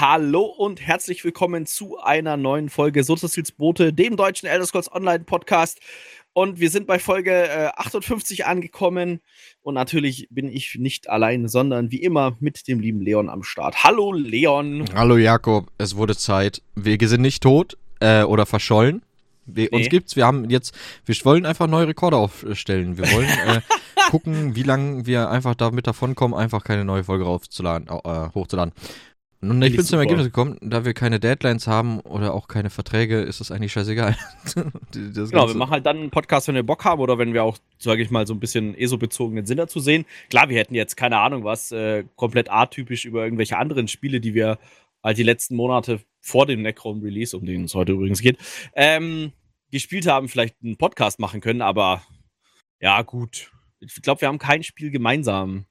Hallo und herzlich willkommen zu einer neuen Folge Sozials Bote, dem deutschen Elder Scrolls Online Podcast. Und wir sind bei Folge äh, 58 angekommen. Und natürlich bin ich nicht allein, sondern wie immer mit dem lieben Leon am Start. Hallo Leon. Hallo Jakob, es wurde Zeit. Wir sind nicht tot äh, oder verschollen. Wir, nee. Uns gibt's, wir haben jetzt, wir wollen einfach neue Rekorde aufstellen. Wir wollen äh, gucken, wie lange wir einfach damit davonkommen, einfach keine neue Folge aufzuladen, äh, hochzuladen. Und ich bin zum Ergebnis gekommen, da wir keine Deadlines haben oder auch keine Verträge, ist das eigentlich scheißegal. das genau, wir machen halt dann einen Podcast, wenn wir Bock haben oder wenn wir auch, sage ich mal, so ein bisschen ESO-bezogenen Sinn dazu sehen. Klar, wir hätten jetzt keine Ahnung was, äh, komplett atypisch über irgendwelche anderen Spiele, die wir halt die letzten Monate vor dem Necron-Release, um den es heute übrigens geht, ähm, gespielt haben, vielleicht einen Podcast machen können, aber ja, gut. Ich glaube, wir haben kein Spiel gemeinsam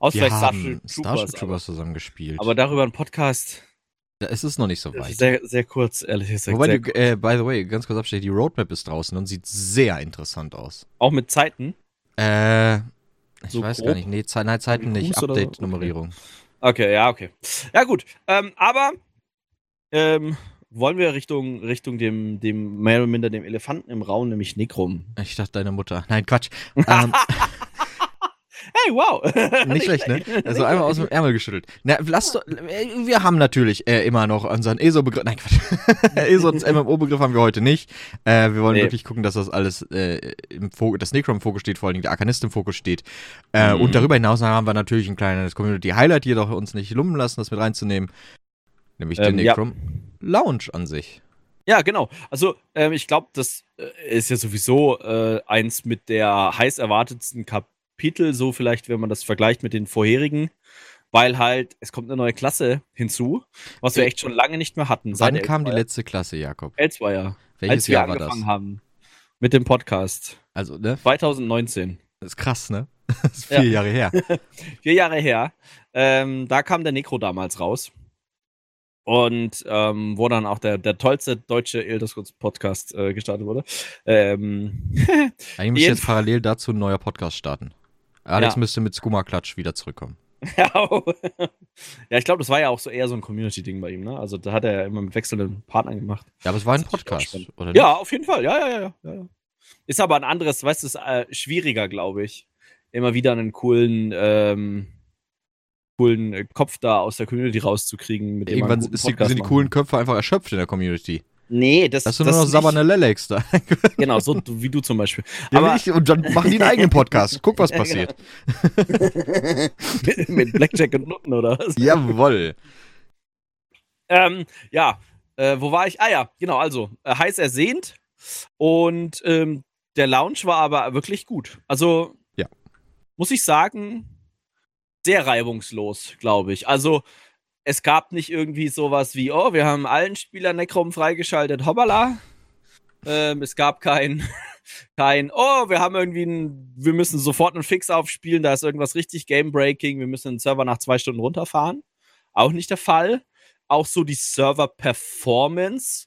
Außer vielleicht Starship Troopers. Starship Troopers zusammen gespielt. Aber darüber ein Podcast. Ja, es ist noch nicht so weit. Sehr, sehr kurz, ehrlich gesagt. Wobei, die, äh, by the way, ganz kurz abstellen, die Roadmap ist draußen und sieht sehr interessant aus. Auch mit Zeiten? Äh, ich so weiß grob? gar nicht. Nee, Ze nein, Zeiten nicht. Update-Nummerierung. Okay. okay. ja, okay. Ja, gut. Ähm, aber, ähm, wollen wir Richtung, Richtung dem, dem, mehr oder minder dem Elefanten im Raum, nämlich Necrom. Ich dachte, deine Mutter. Nein, Quatsch. ähm, Hey, wow. Nicht schlecht, ne? Also einmal aus dem Ärmel geschüttelt. Na, lass doch, wir haben natürlich äh, immer noch unseren ESO-Begriff. Nein, Quatsch. ESO und MMO-Begriff haben wir heute nicht. Äh, wir wollen nee. wirklich gucken, dass das alles äh, im Fokus, das Necrom im Fokus steht, vor allen Dingen der Arkanist im Fokus steht. Äh, mhm. Und darüber hinaus haben wir natürlich ein kleines Community-Highlight, jedoch uns nicht lumpen lassen, das mit reinzunehmen. Nämlich ähm, den Necrom ja. Lounge an sich. Ja, genau. Also ähm, ich glaube, das äh, ist ja sowieso äh, eins mit der heiß erwartetsten Kap Kapitel, so vielleicht, wenn man das vergleicht mit den vorherigen, weil halt, es kommt eine neue Klasse hinzu, was wir echt schon lange nicht mehr hatten. Wann kam die letzte Klasse, Jakob? Elsewhere. Welches als wir Jahr angefangen war das? haben mit dem Podcast. Also, ne? 2019. Das ist krass, ne? Das ist vier ja. Jahre her. vier Jahre her. Ähm, da kam der Necro damals raus. Und ähm, wo dann auch der, der tollste deutsche Elderskurz-Podcast äh, gestartet wurde. Ähm, Eigentlich müsste jetzt parallel dazu ein neuer Podcast starten. Alex ja. müsste mit Skuma Klatsch wieder zurückkommen. ja, ich glaube, das war ja auch so eher so ein Community-Ding bei ihm, ne? Also da hat er ja immer mit wechselnden Partnern gemacht. Ja, aber es war ein Podcast, oder nicht? Ja, auf jeden Fall, ja, ja, ja, ja. Ist aber ein anderes, weißt du, ist äh, schwieriger, glaube ich. Immer wieder einen coolen, ähm, coolen Kopf da aus der Community rauszukriegen. Mit Irgendwann die, sind die coolen Köpfe einfach erschöpft in der Community. Nee, das, ist. Hast du nur noch Sabane Lelex da? genau, so wie du zum Beispiel. Ja, Aber ich, und dann machen die einen eigenen Podcast. Guck, was passiert. mit, mit, Blackjack und Nutten, oder was? Jawoll. Ähm, ja, äh, wo war ich? Ah ja, genau, also, äh, heiß ersehnt. Und ähm, der Lounge war aber wirklich gut. Also, ja. muss ich sagen, sehr reibungslos, glaube ich. Also, es gab nicht irgendwie sowas wie, oh, wir haben allen Spielern Necrom freigeschaltet, hoppala. Ähm, es gab kein, kein, oh, wir haben irgendwie ein, wir müssen sofort einen Fix aufspielen, da ist irgendwas richtig Game-Breaking, wir müssen den Server nach zwei Stunden runterfahren. Auch nicht der Fall. Auch so die Server-Performance,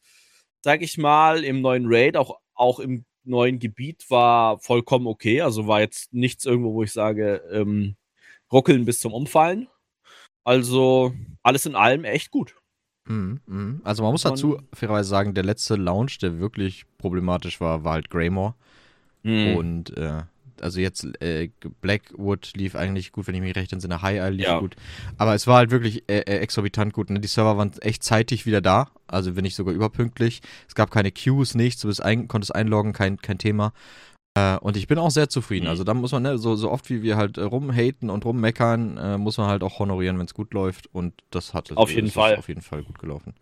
sag ich mal, im neuen Raid, auch, auch im neuen Gebiet war vollkommen okay. Also war jetzt nichts irgendwo, wo ich sage, ähm, ruckeln bis zum Umfallen. Also alles in allem echt gut. Mhm, mhm. Also man muss dazu fairerweise sagen, der letzte Launch, der wirklich problematisch war, war halt Greymore. Mhm. Und äh, also jetzt äh, Blackwood lief eigentlich gut, wenn ich mich recht entsinne. High Isle lief ja. gut. Aber es war halt wirklich äh, äh, exorbitant gut. Ne? Die Server waren echt zeitig wieder da. Also wenn nicht sogar überpünktlich. Es gab keine Queues, nichts. Du bist ein, konntest einloggen, kein, kein Thema. Äh, und ich bin auch sehr zufrieden. Mhm. Also da muss man, ne, so, so oft wie wir halt äh, rumhaten und rummeckern, äh, muss man halt auch honorieren, wenn es gut läuft. Und das hat auf jeden Fall. auf jeden Fall gut gelaufen.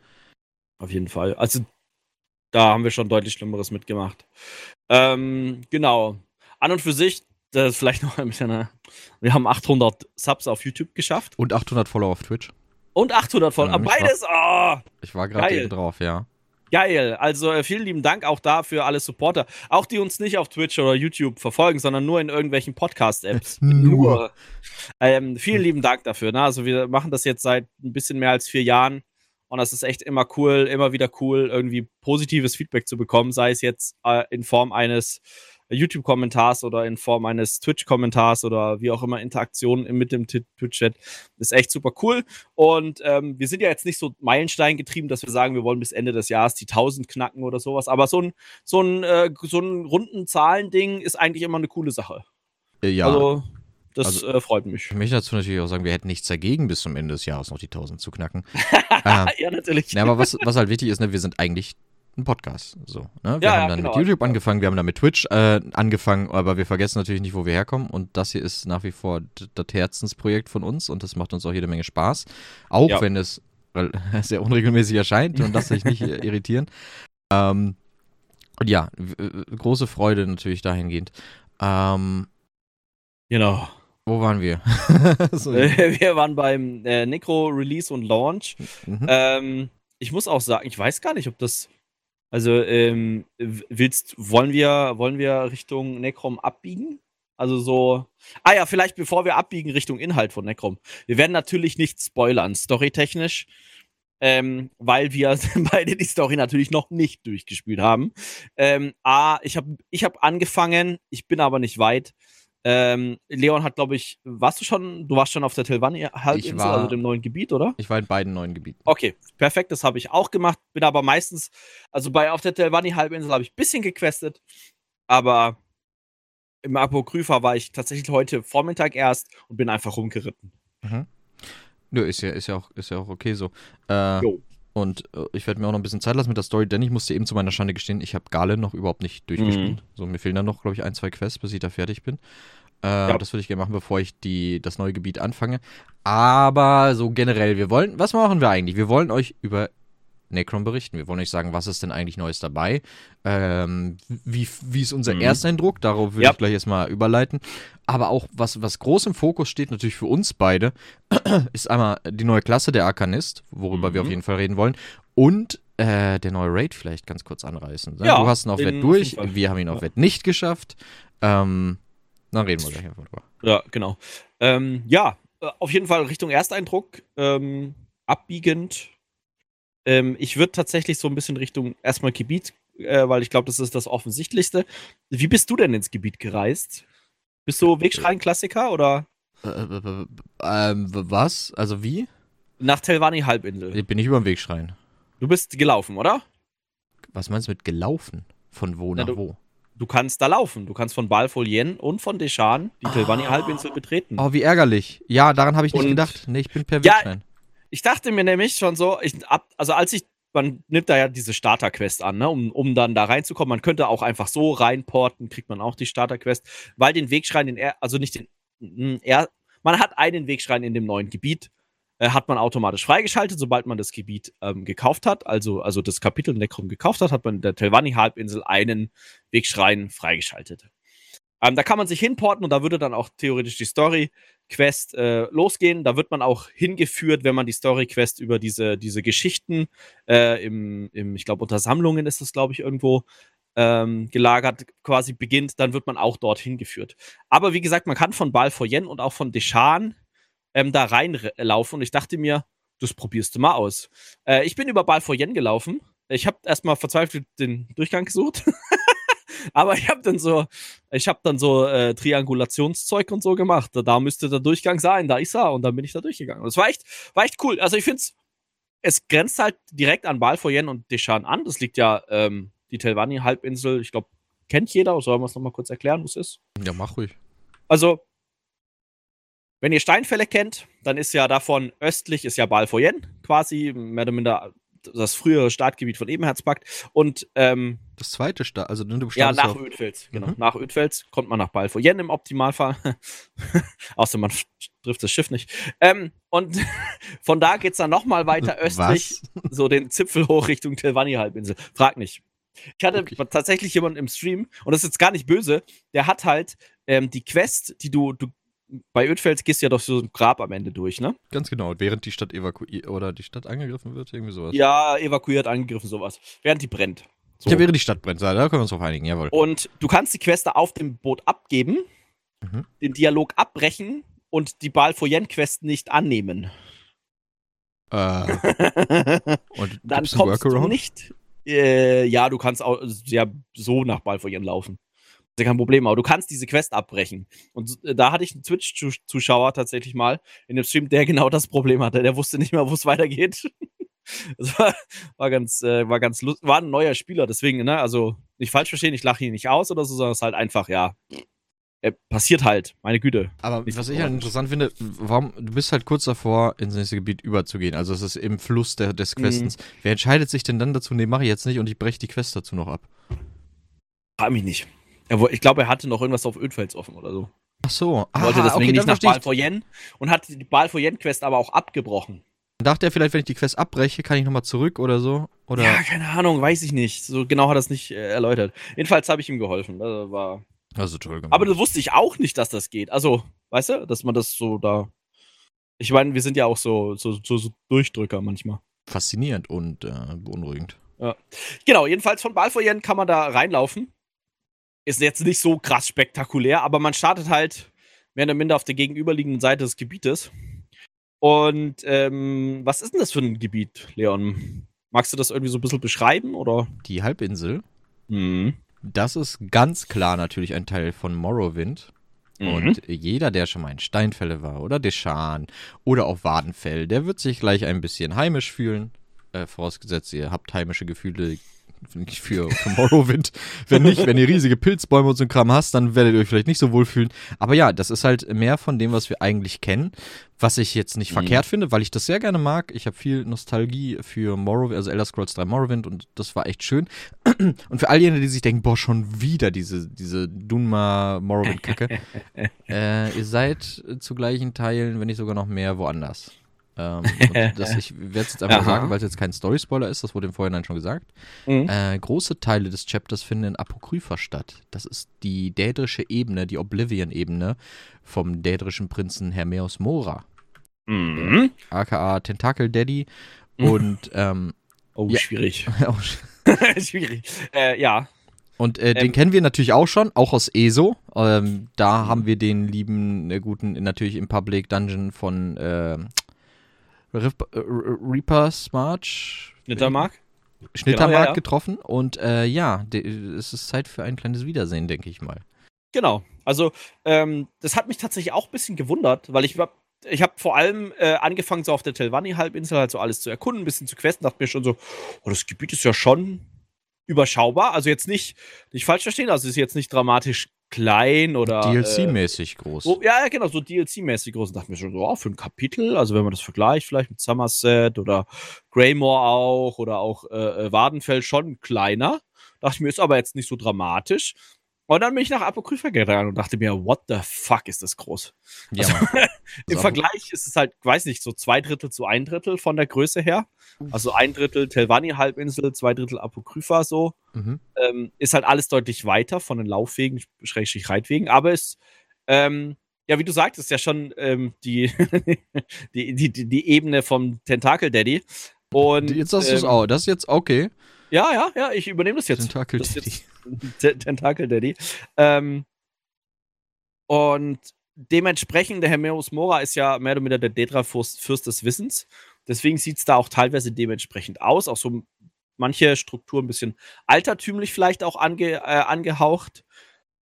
Auf jeden Fall. Also da haben wir schon deutlich Schlimmeres mitgemacht. Ähm, genau. An und für sich, das ist vielleicht noch ein bisschen, eine, wir haben 800 Subs auf YouTube geschafft. Und 800 Follower auf Twitch. Und 800 Follower. Ja, beides, war, oh, Ich war gerade eben drauf, ja. Geil. Also äh, vielen lieben Dank auch da für alle Supporter. Auch die uns nicht auf Twitch oder YouTube verfolgen, sondern nur in irgendwelchen Podcast-Apps. nur. Ähm, vielen lieben Dank dafür. Ne? Also wir machen das jetzt seit ein bisschen mehr als vier Jahren. Und das ist echt immer cool, immer wieder cool, irgendwie positives Feedback zu bekommen, sei es jetzt äh, in Form eines YouTube-Kommentars oder in Form eines Twitch-Kommentars oder wie auch immer Interaktionen mit dem Twitch-Chat. Ist echt super cool. Und ähm, wir sind ja jetzt nicht so Meilenstein getrieben, dass wir sagen, wir wollen bis Ende des Jahres die 1000 knacken oder sowas. Aber so ein, so ein, äh, so ein runden Zahlending ist eigentlich immer eine coole Sache. Äh, ja. Also, das also, äh, freut mich. Ich möchte dazu natürlich auch sagen, wir hätten nichts dagegen, bis zum Ende des Jahres noch die 1000 zu knacken. äh, ja, natürlich. Ja, aber was, was halt wichtig ist, ne, wir sind eigentlich ein Podcast. So, ne? Wir ja, haben dann genau. mit YouTube angefangen, wir haben dann mit Twitch äh, angefangen, aber wir vergessen natürlich nicht, wo wir herkommen. Und das hier ist nach wie vor das Herzensprojekt von uns und das macht uns auch jede Menge Spaß. Auch ja. wenn es sehr unregelmäßig erscheint und das sich nicht irritieren. Ähm, und ja, große Freude natürlich dahingehend. Ähm, genau. Wo waren wir? so. Wir waren beim äh, Necro Release und Launch. Mhm. Ähm, ich muss auch sagen, ich weiß gar nicht, ob das. Also, ähm, willst, wollen wir, wollen wir Richtung Necrom abbiegen? Also so. Ah ja, vielleicht bevor wir abbiegen Richtung Inhalt von Necrom. Wir werden natürlich nicht spoilern, storytechnisch. Ähm, weil wir beide die Story natürlich noch nicht durchgespielt haben. Ähm, A, ich habe ich hab angefangen, ich bin aber nicht weit. Ähm, Leon hat, glaube ich, warst du schon, du warst schon auf der Telvanni-Halbinsel, also dem neuen Gebiet, oder? Ich war in beiden neuen Gebieten. Okay, perfekt, das habe ich auch gemacht. Bin aber meistens, also bei auf der Telvanni-Halbinsel habe ich ein bisschen gequestet, aber im Apokrypha war ich tatsächlich heute Vormittag erst und bin einfach rumgeritten. Mhm. Nö, ist ja, ist ja auch, ist ja auch okay so. Äh, jo. Und äh, ich werde mir auch noch ein bisschen Zeit lassen mit der Story, denn ich musste eben zu meiner Schande gestehen, ich habe Galen noch überhaupt nicht durchgespielt. Mhm. So, mir fehlen dann noch, glaube ich, ein, zwei Quests, bis ich da fertig bin. Äh, ja. Das würde ich gerne machen, bevor ich die, das neue Gebiet anfange. Aber so generell, wir wollen, was machen wir eigentlich? Wir wollen euch über Necron berichten. Wir wollen euch sagen, was ist denn eigentlich Neues dabei? Ähm, wie, wie ist unser mhm. Ersteindruck? Darauf würde ja. ich gleich erstmal überleiten. Aber auch, was, was groß im Fokus steht, natürlich für uns beide, ist einmal die neue Klasse, der Arkanist, worüber mhm. wir auf jeden Fall reden wollen. Und äh, der neue Raid vielleicht ganz kurz anreißen. Ja, du hast ihn auf Wett durch, wir haben ihn auf ja. Wett nicht geschafft. Ähm, dann reden wir gleich einfach drüber. Ja, genau. Ähm, ja, äh, auf jeden Fall Richtung Ersteindruck. Ähm, abbiegend ähm, ich würde tatsächlich so ein bisschen Richtung erstmal Gebiet, äh, weil ich glaube, das ist das Offensichtlichste. Wie bist du denn ins Gebiet gereist? Bist du Wegschrein-Klassiker oder? Äh, äh, ähm, was? Also wie? Nach Telvanni-Halbinsel. Bin ich über den Wegschrein. Du bist gelaufen, oder? Was meinst du mit gelaufen? Von wo Na, nach du, wo? Du kannst da laufen. Du kannst von Balfolien und von Deschan die ah. Telvanni-Halbinsel betreten. Oh, wie ärgerlich. Ja, daran habe ich nicht und gedacht. Nee, ich bin per Wegschrein. Ja, ich dachte mir nämlich schon so, ich, ab, also als ich, man nimmt da ja diese Starter-Quest an, ne, um, um dann da reinzukommen. Man könnte auch einfach so reinporten, kriegt man auch die Starter-Quest, weil den Wegschrein, den er, also nicht den, er, man hat einen Wegschrein in dem neuen Gebiet, äh, hat man automatisch freigeschaltet, sobald man das Gebiet ähm, gekauft hat, also, also das Kapitel Necrom gekauft hat, hat man in der Telvanni-Halbinsel einen Wegschrein freigeschaltet. Ähm, da kann man sich hinporten und da würde dann auch theoretisch die Story-Quest äh, losgehen. Da wird man auch hingeführt, wenn man die Story-Quest über diese, diese Geschichten äh, im, im, ich glaube, unter Sammlungen ist das, glaube ich, irgendwo ähm, gelagert, quasi beginnt, dann wird man auch dort hingeführt. Aber wie gesagt, man kann von Balfoyen und auch von Deschan ähm, da reinlaufen und ich dachte mir, das probierst du mal aus. Äh, ich bin über Balfoyen gelaufen. Ich habe erstmal verzweifelt den Durchgang gesucht. Aber ich habe dann so, ich habe dann so äh, Triangulationszeug und so gemacht. Da müsste der Durchgang sein, da ist er und dann bin ich da durchgegangen. Das war echt, war echt cool. Also ich finde es, es grenzt halt direkt an Balfoyen und Deschan an. Das liegt ja ähm, die Telvanni-Halbinsel. Ich glaube, kennt jeder. Sollen wir es nochmal kurz erklären, wo es ist? Ja, mach ruhig. Also, wenn ihr Steinfälle kennt, dann ist ja davon östlich ist ja Balfoyen quasi, mehr oder minder das frühere Startgebiet von Ebenherzpakt. Und ähm, das zweite Start, also du Ja, nach Ödfels, genau. Mhm. Nach Ödfels kommt man nach Balfoyen im Optimalfall. Außer man trifft das Schiff nicht. Ähm, und von da geht es dann nochmal weiter östlich, Was? so den Zipfel hoch Richtung Telvanni-Halbinsel. Frag nicht. Ich hatte okay. tatsächlich jemanden im Stream, und das ist jetzt gar nicht böse, der hat halt ähm, die Quest, die du, du bei Ödfels gehst du ja doch so ein Grab am Ende durch, ne? Ganz genau, während die Stadt evakuiert oder die Stadt angegriffen wird, irgendwie sowas. Ja, evakuiert, angegriffen, sowas. Während die brennt. So. Ja, während die Stadt brennt, da können wir uns drauf einigen, jawohl. Und du kannst die Queste auf dem Boot abgeben, mhm. den Dialog abbrechen und die Balfoyen-Quest nicht annehmen. Äh. und dann kommst du nicht. Äh, ja, du kannst auch ja, so nach Balfoyen laufen. Ist ja kein Problem, aber du kannst diese Quest abbrechen. Und äh, da hatte ich einen Twitch-Zuschauer tatsächlich mal in dem Stream, der genau das Problem hatte. Der wusste nicht mehr, wo es weitergeht. Das war, war ganz, äh, war ganz lustig. War ein neuer Spieler, deswegen, ne, also nicht falsch verstehen, ich lache ihn nicht aus oder so, sondern es ist halt einfach, ja, äh, passiert halt, meine Güte. Aber was ich halt interessant finde, warum, du bist halt kurz davor, ins nächste Gebiet überzugehen. Also es ist im Fluss der, des Questens. Mhm. Wer entscheidet sich denn dann dazu, nee, mache ich jetzt nicht und ich breche die Quest dazu noch ab? Frag mich nicht. Ich glaube, er hatte noch irgendwas auf Ödfels offen oder so. Ach so. Er wollte deswegen okay, nicht nach Balfoyen und hat die Balfoyen-Quest aber auch abgebrochen. Dachte er vielleicht, wenn ich die Quest abbreche, kann ich nochmal zurück oder so? Oder? Ja, keine Ahnung, weiß ich nicht. So genau hat er es nicht äh, erläutert. Jedenfalls habe ich ihm geholfen. Das war. Also toll gemacht. Aber das wusste ich auch nicht, dass das geht. Also, weißt du, dass man das so da. Ich meine, wir sind ja auch so, so, so, so Durchdrücker manchmal. Faszinierend und äh, beunruhigend. Ja. Genau, jedenfalls von Balfoyen kann man da reinlaufen. Ist jetzt nicht so krass spektakulär, aber man startet halt mehr oder minder auf der gegenüberliegenden Seite des Gebietes. Und ähm, was ist denn das für ein Gebiet, Leon? Magst du das irgendwie so ein bisschen beschreiben, oder? Die Halbinsel. Mhm. Das ist ganz klar natürlich ein Teil von Morrowind. Mhm. Und jeder, der schon mal in Steinfälle war oder Deschan oder auch Wadenfell, der wird sich gleich ein bisschen heimisch fühlen. Äh, vorausgesetzt, ihr habt heimische Gefühle für, für Morrowind. wenn nicht, wenn ihr riesige Pilzbäume und so ein Kram hast, dann werdet ihr euch vielleicht nicht so wohlfühlen. Aber ja, das ist halt mehr von dem, was wir eigentlich kennen. Was ich jetzt nicht mhm. verkehrt finde, weil ich das sehr gerne mag. Ich habe viel Nostalgie für Morrowind, also Elder Scrolls 3 Morrowind und das war echt schön. Und für all jene, die sich denken, boah, schon wieder diese, diese Dunma Morrowind-Kacke. äh, ihr seid zu gleichen Teilen, wenn nicht sogar noch mehr, woanders. Ähm, das, ich werde es jetzt einfach sagen, weil es jetzt kein Story-Spoiler ist, das wurde im Vorhinein schon gesagt. Mhm. Äh, große Teile des Chapters finden in Apokrypha statt. Das ist die dädrische Ebene, die Oblivion-Ebene vom dädrischen Prinzen Hermeus Mora. Mhm. aka Tentacle Daddy. Mhm. Und ähm, Oh, ja. schwierig. schwierig. Äh, ja. Und äh, ähm, den kennen wir natürlich auch schon, auch aus ESO. Ähm, da mhm. haben wir den lieben, äh, guten, natürlich im Public Dungeon von äh, Rip, Reapers March. Schnittermark? Schnittermark genau, ja, ja. getroffen. Und äh, ja, es ist Zeit für ein kleines Wiedersehen, denke ich mal. Genau. Also, ähm, das hat mich tatsächlich auch ein bisschen gewundert, weil ich war. Ich habe vor allem äh, angefangen, so auf der Telvanni-Halbinsel halt so alles zu erkunden, ein bisschen zu questen, dachte mir schon so, oh, das Gebiet ist ja schon überschaubar. Also jetzt nicht, nicht falsch verstehen, also ist jetzt nicht dramatisch klein oder. DLC-mäßig äh, groß. So, ja, genau, so DLC-mäßig groß. Und dachte mir schon so, oh, für ein Kapitel, also wenn man das vergleicht, vielleicht mit Somerset oder Greymore auch oder auch äh, äh Wadenfell schon kleiner. Dachte ich mir, ist aber jetzt nicht so dramatisch. Und dann bin ich nach Apokrypha gegangen und dachte mir, what the fuck ist das groß? Ja, also, Im Vergleich ist es halt, weiß nicht, so zwei Drittel zu ein Drittel von der Größe her. Also ein Drittel Telvanni-Halbinsel, zwei Drittel Apokrypha so. Mhm. Ähm, ist halt alles deutlich weiter von den Laufwegen, Schrägstrich Reitwegen, aber es, ähm, ja, wie du sagtest, ja schon ähm, die, die, die, die, Ebene vom Tentakel Daddy. Und, jetzt hast du es ähm, auch, das ist jetzt okay. Ja, ja, ja, ich übernehme das jetzt. Tentakel Daddy. Tentakel Daddy. Ähm, und dementsprechend, der Herr Mora ist ja mehr oder weniger der Dedra-Fürst Fürst des Wissens. Deswegen sieht es da auch teilweise dementsprechend aus. Auch so manche Strukturen ein bisschen altertümlich vielleicht auch ange, äh, angehaucht.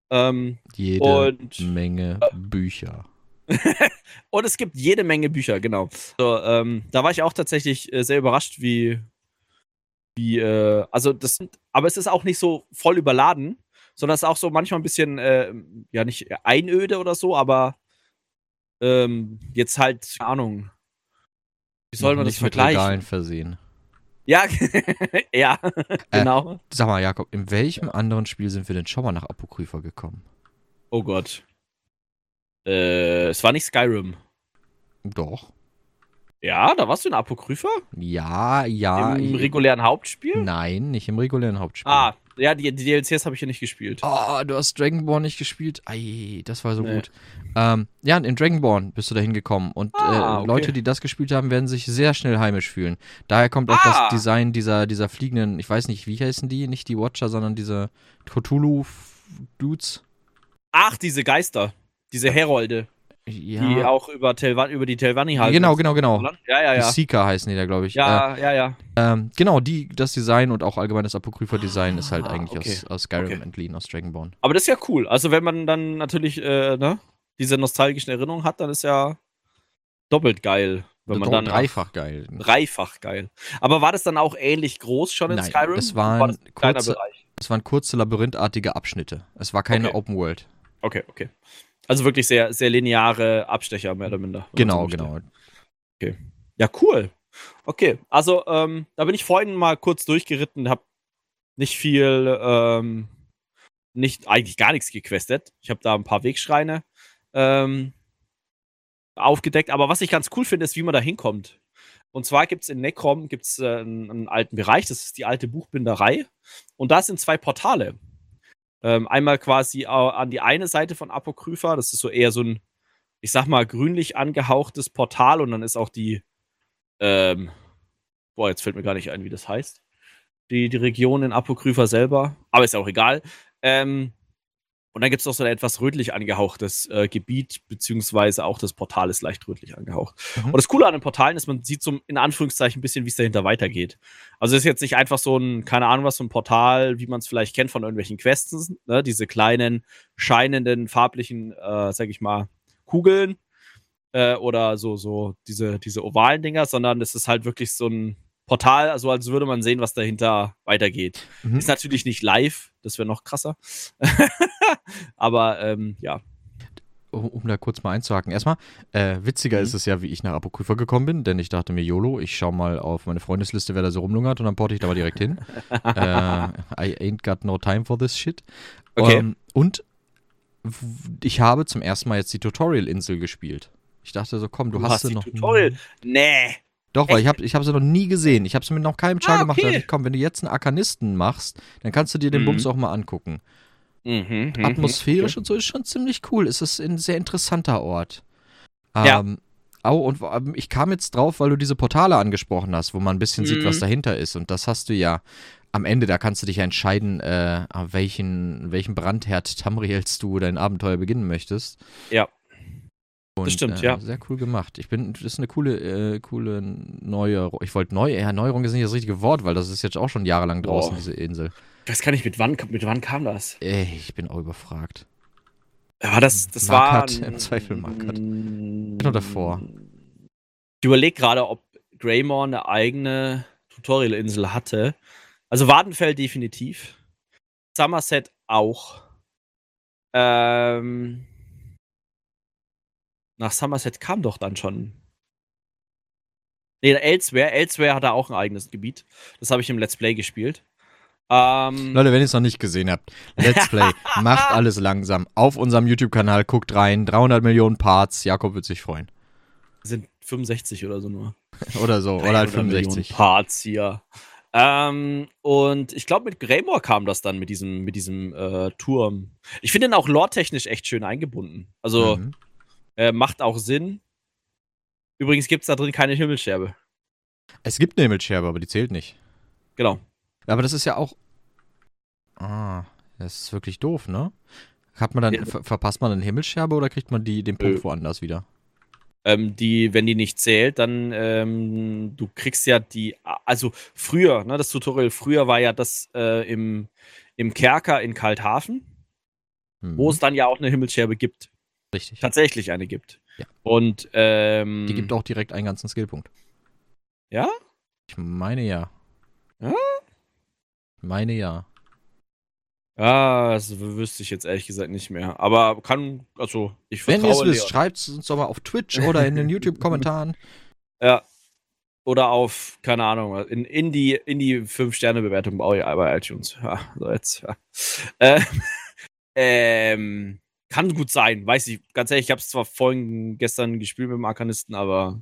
Ähm, jede und, Menge äh, Bücher. und es gibt jede Menge Bücher, genau. So, ähm, da war ich auch tatsächlich äh, sehr überrascht, wie, wie, äh, also das sind, aber es ist auch nicht so voll überladen, sondern es ist auch so manchmal ein bisschen, äh, ja, nicht einöde oder so, aber ähm, jetzt halt, keine Ahnung. Wie soll man das vergleichen? Mit Regalen versehen. Ja, ja, genau. Äh, sag mal, Jakob, in welchem anderen Spiel sind wir denn schon mal nach Apokrypha gekommen? Oh Gott. Äh, es war nicht Skyrim. Doch. Ja, da warst du in Apokrypha? Ja, ja. Im regulären Hauptspiel? Nein, nicht im regulären Hauptspiel. Ah, ja, die, die DLCs habe ich ja nicht gespielt. Oh, du hast Dragonborn nicht gespielt? Ei, das war so nee. gut. Ähm, ja, in Dragonborn bist du da hingekommen. Und ah, äh, okay. Leute, die das gespielt haben, werden sich sehr schnell heimisch fühlen. Daher kommt auch ah. das Design dieser, dieser fliegenden, ich weiß nicht, wie heißen die? Nicht die Watcher, sondern diese Cthulhu-Dudes. Ach, diese Geister. Diese Herolde. Ja. die auch über, Telvan, über die Telvanni halt. Genau, genau, genau. Ja, ja, ja. Die Seeker heißen die da, glaube ich. Ja, äh, ja, ja. Ähm, genau, die, das Design und auch allgemeines Apokrypha-Design ah, ist halt eigentlich okay. aus, aus Skyrim okay. entliehen, aus Dragonborn. Aber das ist ja cool. Also, wenn man dann natürlich äh, ne, diese nostalgischen Erinnerungen hat, dann ist ja doppelt geil. Wenn man dann dreifach geil. Dreifach geil. Aber war das dann auch ähnlich groß schon in Nein, Skyrim? Es waren, war kurze, es waren kurze labyrinthartige Abschnitte. Es war keine okay. Open World. Okay, okay. Also wirklich sehr, sehr lineare Abstecher, mehr oder minder. Genau, genau. Okay. Ja, cool. Okay, also ähm, da bin ich vorhin mal kurz durchgeritten, habe nicht viel, ähm, nicht, eigentlich gar nichts gequestet. Ich habe da ein paar Wegschreine ähm, aufgedeckt. Aber was ich ganz cool finde, ist, wie man da hinkommt. Und zwar gibt es in Necrom gibt's, äh, einen, einen, alten Bereich, das ist die alte Buchbinderei. Und da sind zwei Portale. Ähm, einmal quasi an die eine Seite von Apokrypha, das ist so eher so ein, ich sag mal, grünlich angehauchtes Portal. Und dann ist auch die, ähm, boah, jetzt fällt mir gar nicht ein, wie das heißt. Die, die Region in Apokrypha selber. Aber ist auch egal. Ähm, und dann gibt es noch so ein etwas rötlich angehauchtes äh, Gebiet, beziehungsweise auch das Portal ist leicht rötlich angehaucht. Mhm. Und das Coole an den Portalen ist, man sieht so in Anführungszeichen ein bisschen, wie es dahinter weitergeht. Also es ist jetzt nicht einfach so ein, keine Ahnung was, so ein Portal, wie man es vielleicht kennt von irgendwelchen Quests, ne? diese kleinen, scheinenden, farblichen, äh, sag ich mal, Kugeln äh, oder so, so diese, diese ovalen Dinger, sondern es ist halt wirklich so ein Portal, also als würde man sehen, was dahinter weitergeht. Mhm. Ist natürlich nicht live, das wäre noch krasser. Aber ähm, ja. Um, da kurz mal einzuhaken. Erstmal, äh, witziger mhm. ist es ja, wie ich nach Apokrypha gekommen bin, denn ich dachte mir, YOLO, ich schau mal auf meine Freundesliste, wer da so rumlungert und dann porte ich da mal direkt hin. äh, I ain't got no time for this shit. Okay. Um, ähm, und ich habe zum ersten Mal jetzt die Tutorial-Insel gespielt. Ich dachte so, komm, du, du hast, hast sie noch. Tutorial? Nee. Doch, weil ich habe ich hab sie noch nie gesehen. Ich habe sie mit noch keinem Char ah, gemacht. Okay. komm, wenn du jetzt einen Arkanisten machst, dann kannst du dir den mhm. Bums auch mal angucken. Mhm, mhm Atmosphärisch okay. und so ist schon ziemlich cool. Es ist ein sehr interessanter Ort. Ja. Ähm, oh, und ähm, ich kam jetzt drauf, weil du diese Portale angesprochen hast, wo man ein bisschen mhm. sieht, was mhm. dahinter ist. Und das hast du ja am Ende, da kannst du dich ja entscheiden, äh, welchen, welchen Brandherd Tamriels du dein Abenteuer beginnen möchtest. Ja. Und, das stimmt, äh, ja. Sehr cool gemacht. Ich bin, das ist eine coole, äh, coole Neuerung. Ich wollte neu, ja, Neuerung ist nicht das richtige Wort, weil das ist jetzt auch schon jahrelang draußen, Boah. diese Insel. Ich weiß gar nicht, mit wann, mit wann kam das? Ey, ich bin auch überfragt. Ja, das, das Markert, war. Im Zweifel Markert. Nur davor. Ich überlege gerade, ob Greymore eine eigene Tutorial-Insel hatte. Also Wadenfell definitiv. Somerset auch. Ähm, nach Somerset kam doch dann schon. Nee, Elsewhere. Elsewhere hat er auch ein eigenes Gebiet. Das habe ich im Let's Play gespielt. Ähm, Leute, wenn ihr es noch nicht gesehen habt, Let's Play, macht alles langsam. Auf unserem YouTube-Kanal, guckt rein. 300 Millionen Parts. Jakob wird sich freuen. Sind 65 oder so nur. oder so, oder halt 65. Millionen Parts hier. Ähm, und ich glaube, mit Greymore kam das dann mit diesem, mit diesem äh, Turm. Ich finde ihn auch lore-technisch echt schön eingebunden. Also, mhm. Äh, macht auch Sinn. Übrigens gibt es da drin keine Himmelscherbe. Es gibt eine Himmelscherbe, aber die zählt nicht. Genau. Aber das ist ja auch. Ah, das ist wirklich doof, ne? Hat man dann, ja. ver verpasst man eine Himmelscherbe oder kriegt man die, den Punkt äh. woanders wieder? Ähm, die, wenn die nicht zählt, dann ähm, du kriegst ja die, also früher, ne, das Tutorial früher war ja das äh, im, im Kerker in Kalthafen, mhm. wo es dann ja auch eine Himmelscherbe gibt. Richtig. tatsächlich eine gibt. Ja. Und ähm, die gibt auch direkt einen ganzen Skillpunkt. Ja? Ich meine ja. Ja? Ich meine ja. Ja, das wüsste ich jetzt ehrlich gesagt nicht mehr. Aber kann, also ich vertraue Wenn ihr es wisst, schreibt es uns doch mal auf Twitch oder in den YouTube-Kommentaren. Ja. Oder auf, keine Ahnung, in, in die, in die 5-Sterne-Bewertung bei iTunes. Ja, so jetzt. Ja. Äh, ähm, kann gut sein, weiß ich. Ganz ehrlich, ich habe es zwar vorhin gestern gespielt mit dem Arkanisten, aber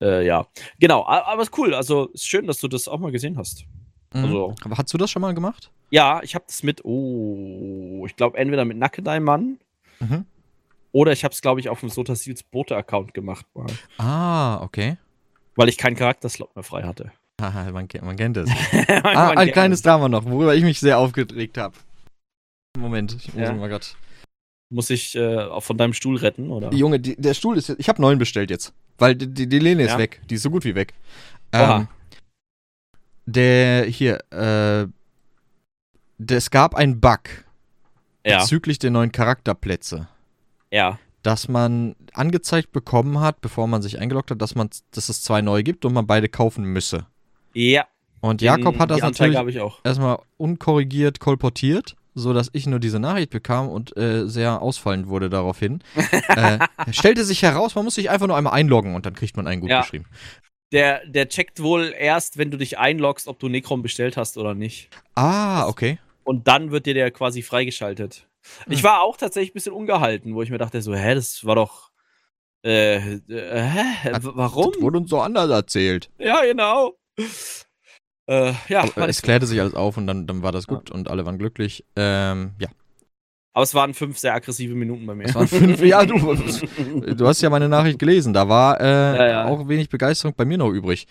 äh, ja. Genau, aber ist cool. Also ist schön, dass du das auch mal gesehen hast. Mhm. Also, aber hast du das schon mal gemacht? Ja, ich habe das mit, oh, ich glaube entweder mit Nackedei Mann mhm. oder ich habe es, glaube ich, auf dem Sotasils Bote-Account gemacht. Mal. Ah, okay. Weil ich keinen Charakterslot mehr frei hatte. Haha, man, man, kennt es. ah, ein kleines Drama noch, worüber ich mich sehr aufgeregt habe. Moment, ich muss ja. mal grad Muss ich äh, auch von deinem Stuhl retten, oder? Junge, die, der Stuhl ist. Ich habe neuen bestellt jetzt. Weil die, die, die Lehne ist ja. weg. Die ist so gut wie weg. Ähm, der hier, äh, es gab einen Bug ja. bezüglich der neuen Charakterplätze. Ja. Dass man angezeigt bekommen hat, bevor man sich eingeloggt hat, dass man, dass es zwei neue gibt und man beide kaufen müsse. Ja. Und Jakob hat das natürlich erstmal unkorrigiert kolportiert, sodass ich nur diese Nachricht bekam und äh, sehr ausfallend wurde daraufhin. äh, stellte sich heraus, man muss sich einfach nur einmal einloggen und dann kriegt man einen gut ja. geschrieben. Der, der checkt wohl erst, wenn du dich einloggst, ob du Necrom bestellt hast oder nicht. Ah, okay. Und dann wird dir der quasi freigeschaltet. Hm. Ich war auch tatsächlich ein bisschen ungehalten, wo ich mir dachte, so, hä, das war doch. Äh, äh hä? Warum? Das wurde uns so anders erzählt. Ja, genau. Äh, ja. Aber es klärte sich alles auf und dann, dann war das gut ja. und alle waren glücklich. Ähm, ja. Aber es waren fünf sehr aggressive Minuten bei mir. Es waren fünf, ja, du, du hast ja meine Nachricht gelesen. Da war äh, ja, ja. auch wenig Begeisterung bei mir noch übrig.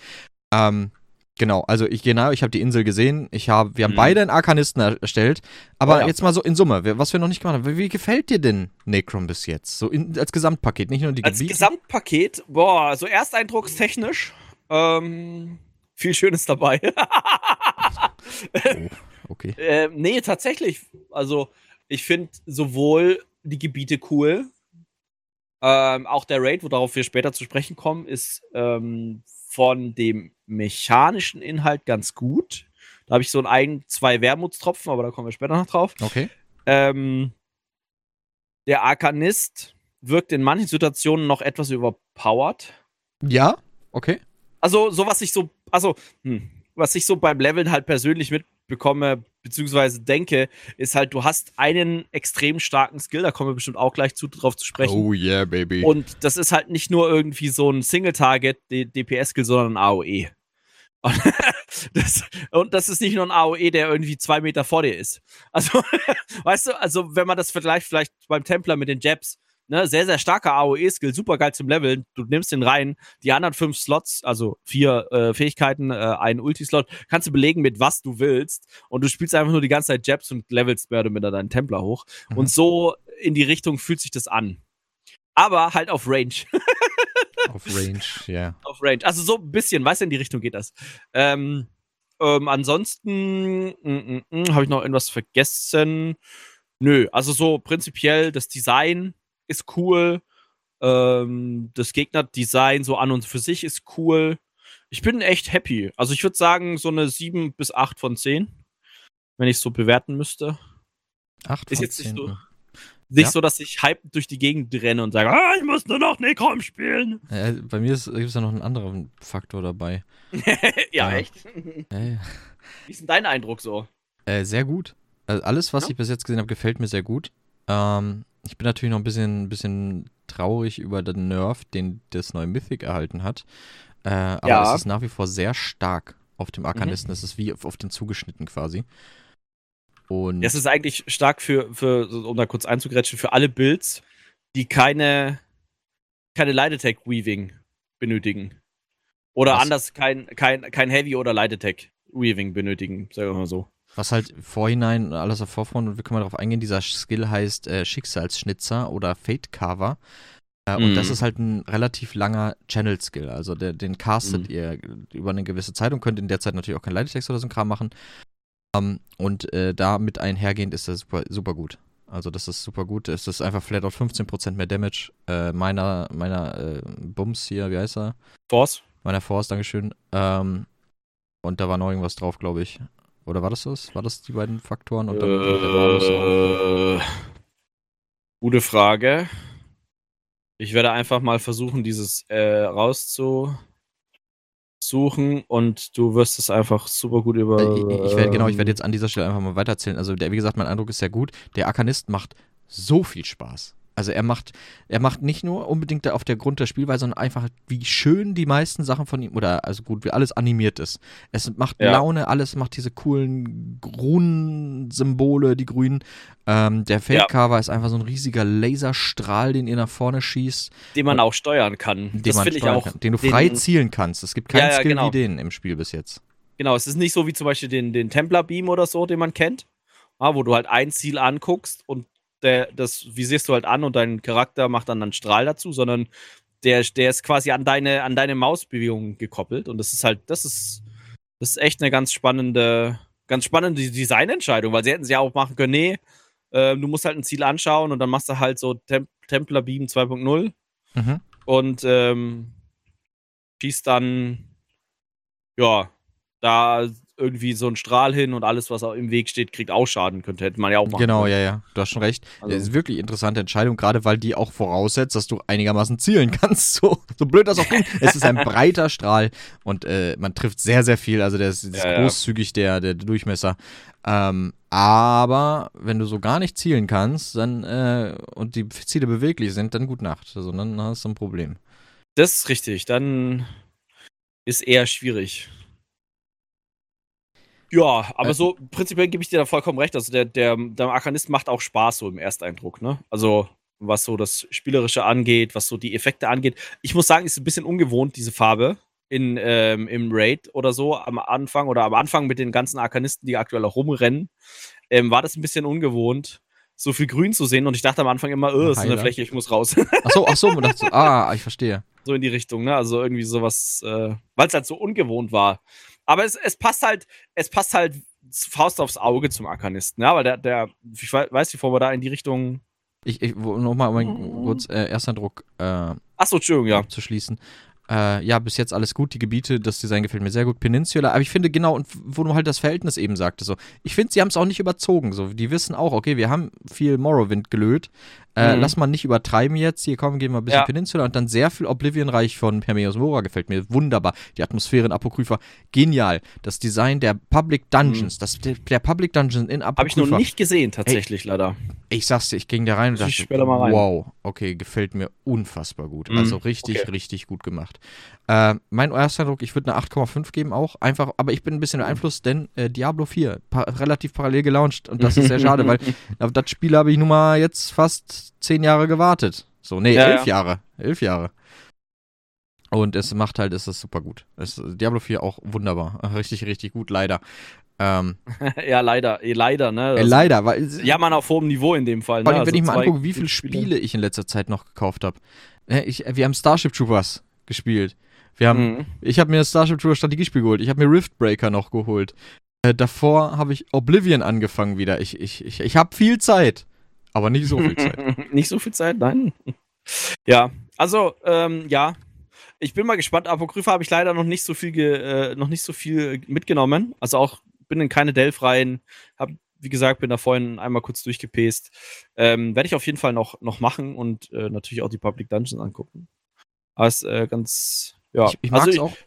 Ähm, genau, also ich genau, ich habe die Insel gesehen. Ich hab, wir haben mhm. beide einen Arkanisten erstellt. Aber oh, jetzt mal so in Summe, was wir noch nicht gemacht haben. Wie, wie gefällt dir denn Necrom bis jetzt? So in, als Gesamtpaket, nicht nur die Als Gebiete? Gesamtpaket, boah, so ersteindruckstechnisch. Ähm, viel Schönes dabei. oh, okay. Äh, nee, tatsächlich. Also, ich finde sowohl die Gebiete cool, ähm, auch der Raid, worauf wir später zu sprechen kommen, ist ähm, von dem mechanischen Inhalt ganz gut. Da habe ich so ein, zwei Wermutstropfen, aber da kommen wir später noch drauf. Okay. Ähm, der Arkanist wirkt in manchen Situationen noch etwas überpowered. Ja, okay. Also, so was ich so, also, hm, was ich so beim Leveln halt persönlich mitbekomme, beziehungsweise denke, ist halt, du hast einen extrem starken Skill, da kommen wir bestimmt auch gleich zu, drauf zu sprechen. Oh yeah, baby. Und das ist halt nicht nur irgendwie so ein Single-Target-DPS-Skill, sondern ein AOE. Und das, und das ist nicht nur ein AOE, der irgendwie zwei Meter vor dir ist. Also, weißt du, also wenn man das vergleicht, vielleicht beim Templar mit den Jabs, Ne, sehr, sehr starker AOE-Skill, super geil zum Leveln. Du nimmst den rein. Die anderen fünf Slots, also vier äh, Fähigkeiten, äh, einen Ulti-Slot, kannst du belegen mit was du willst. Und du spielst einfach nur die ganze Zeit Jabs und levelst mehr oder minder deinen Templar hoch. Mhm. Und so in die Richtung fühlt sich das an. Aber halt auf Range. auf Range, ja. Yeah. Auf Range. Also so ein bisschen, weißt du, in die Richtung geht das. Ähm, ähm, ansonsten mm, mm, mm, habe ich noch irgendwas vergessen. Nö, also so prinzipiell das Design ist cool. Ähm, das Gegnerdesign so an und für sich ist cool. Ich bin echt happy. Also ich würde sagen, so eine 7 bis 8 von 10, wenn ich es so bewerten müsste. 8 ist jetzt 10. nicht so. Nicht ja. so, dass ich hype durch die Gegend renne und sage, ah, ich muss nur noch Necrom spielen. Äh, bei mir gibt es ja noch einen anderen Faktor dabei. ja, äh, echt? Äh. Wie ist denn dein Eindruck so? Äh, sehr gut. Also alles, was ja? ich bis jetzt gesehen habe, gefällt mir sehr gut. Ähm, ich bin natürlich noch ein bisschen, bisschen traurig über den Nerf, den das neue Mythic erhalten hat. Äh, aber ja. es ist nach wie vor sehr stark auf dem Arkanisten. Mhm. Es ist wie auf, den zugeschnitten quasi. Und es ist eigentlich stark für, für, um da kurz einzugrätschen, für alle Builds, die keine, keine Light Attack Weaving benötigen. Oder Was? anders kein, kein, kein Heavy oder Light Attack Weaving benötigen, sagen wir mal so. Was halt vorhinein alles auf Vorfront und wir können mal darauf eingehen, dieser Skill heißt äh, Schicksalsschnitzer oder Fate Carver. Äh, mhm. Und das mhm. ist halt ein relativ langer Channel-Skill. Also der, den castet mhm. ihr über eine gewisse Zeit und könnt in der Zeit natürlich auch kein Leitetext oder so ein Kram machen. Ähm, und äh, damit einhergehend ist das super, super gut. Also das ist super gut. Es ist einfach flat out 15% mehr Damage. Äh, meiner, meiner äh, Bums hier, wie heißt er? Force. Meiner Force, Dankeschön. Ähm, und da war noch irgendwas drauf, glaube ich. Oder war das das? War das die beiden Faktoren? Und dann äh, gute Frage. Ich werde einfach mal versuchen, dieses äh, rauszusuchen und du wirst es einfach super gut über. Äh, ich werde genau, ich werde jetzt an dieser Stelle einfach mal weiterzählen. Also der, wie gesagt, mein Eindruck ist sehr gut. Der Arkanist macht so viel Spaß. Also er macht, er macht nicht nur unbedingt auf der Grund der Spielweise, sondern einfach, wie schön die meisten Sachen von ihm, oder also gut, wie alles animiert ist. Es macht ja. Laune, alles macht diese coolen Runen-Symbole, die grünen. Ähm, der Fake-Cover ja. ist einfach so ein riesiger Laserstrahl, den ihr nach vorne schießt. Den man auch steuern kann. Den das finde ich auch. Kann, den du frei den, zielen kannst. Es gibt keinen ja, Skill genau. wie den im Spiel bis jetzt. Genau, es ist nicht so wie zum Beispiel den, den Templar Beam oder so, den man kennt, wo du halt ein Ziel anguckst und der, das visierst du halt an und dein Charakter macht dann einen Strahl dazu, sondern der, der ist quasi an deine, an deine Mausbewegung gekoppelt. Und das ist halt, das ist, das ist echt eine ganz spannende, ganz spannende Designentscheidung, weil sie hätten sie ja auch machen können, nee, äh, du musst halt ein Ziel anschauen und dann machst du halt so Tem Templar Beam 2.0 mhm. und ähm, schießt dann, ja, da irgendwie so ein Strahl hin und alles, was im Weg steht, kriegt auch Schaden. Könnte, hätte man ja auch machen Genau, können. ja, ja. Du hast schon recht. Also, das ist wirklich interessante Entscheidung, gerade weil die auch voraussetzt, dass du einigermaßen zielen kannst. So, so blöd das auch klingt. es ist ein breiter Strahl und äh, man trifft sehr, sehr viel. Also der ist, ist ja, großzügig, der, der Durchmesser. Ähm, aber wenn du so gar nicht zielen kannst dann, äh, und die Ziele beweglich sind, dann gut Nacht. Also dann hast du ein Problem. Das ist richtig. Dann ist eher schwierig. Ja, aber äh, so prinzipiell gebe ich dir da vollkommen recht. Also der, der, der Arkanist macht auch Spaß so im Ersteindruck, ne? Also was so das Spielerische angeht, was so die Effekte angeht. Ich muss sagen, ist ein bisschen ungewohnt, diese Farbe in, ähm, im Raid oder so am Anfang oder am Anfang mit den ganzen Arkanisten, die aktuell auch rumrennen, ähm, war das ein bisschen ungewohnt, so viel Grün zu sehen. Und ich dachte am Anfang immer, oh, das ist eine Fläche, ich muss raus. Ach so, ach so, man dachte so, ah, ich verstehe. So in die Richtung, ne? Also irgendwie sowas, äh, weil es halt so ungewohnt war. Aber es, es passt halt, es passt halt Faust aufs Auge zum Arkanisten, ja, weil der, der, ich weiß nicht, bevor wir da in die Richtung. Ich, ich nochmal mein kurz äh, Ersteindruck äh, Achso, Entschuldigung, ja. abzuschließen. Äh, ja, bis jetzt alles gut. Die Gebiete, das Design gefällt mir sehr gut. Peninsula, aber ich finde genau, und wo du halt das Verhältnis eben sagtest, so, ich finde, sie haben es auch nicht überzogen. So, die wissen auch, okay, wir haben viel Morrowind gelöt, äh, mhm. Lass mal nicht übertreiben jetzt. Hier kommen, gehen wir ein bisschen ja. Peninsula und dann sehr viel Oblivion-Reich von Hermeus Mora gefällt mir. Wunderbar. Die Atmosphäre in Apokrypha, genial. Das Design der Public Dungeons, mhm. das, der, der, Public Dungeon in Apokrypha. Habe ich noch nicht gesehen, tatsächlich, Ey, leider. Ich sag's dir, ich ging da rein und dachte, wow, okay, gefällt mir unfassbar gut. Mhm. Also richtig, okay. richtig gut gemacht. Äh, mein erster Eindruck, ich würde eine 8,5 geben auch. Einfach, aber ich bin ein bisschen beeinflusst, denn äh, Diablo 4, pa relativ parallel gelauncht und das ist sehr schade, weil auf das Spiel habe ich nun mal jetzt fast zehn Jahre gewartet. So, nee, ja, elf ja. Jahre. Elf Jahre. Und es macht halt, es ist super gut. Es, Diablo 4 auch wunderbar. Richtig, richtig gut, leider. Ähm, ja, leider, eh, leider, ne? Äh, leider, weil. Ja, man auf hohem Niveau in dem Fall. Ne? Allem, wenn also ich mal angucke, wie viele Spiele ich in letzter Zeit noch gekauft habe. wir haben Starship Troopers gespielt. Wir haben, mhm. ich habe mir das Starship Troopers Strategiespiel geholt. Ich habe mir Riftbreaker noch geholt. Äh, davor habe ich Oblivion angefangen wieder. Ich, ich, ich, ich habe viel Zeit. Aber nicht so viel Zeit. nicht so viel Zeit, nein. Ja, also, ähm, ja. Ich bin mal gespannt. Apokrypha habe ich leider noch nicht so viel, ge, äh, noch nicht so viel mitgenommen. Also auch bin in keine Delph rein. Hab, wie gesagt, bin da vorhin einmal kurz durchgepest. Ähm, Werde ich auf jeden Fall noch, noch machen und äh, natürlich auch die Public Dungeons angucken. Aber ist äh, ganz, ja. Ich, ich mag es also, auch.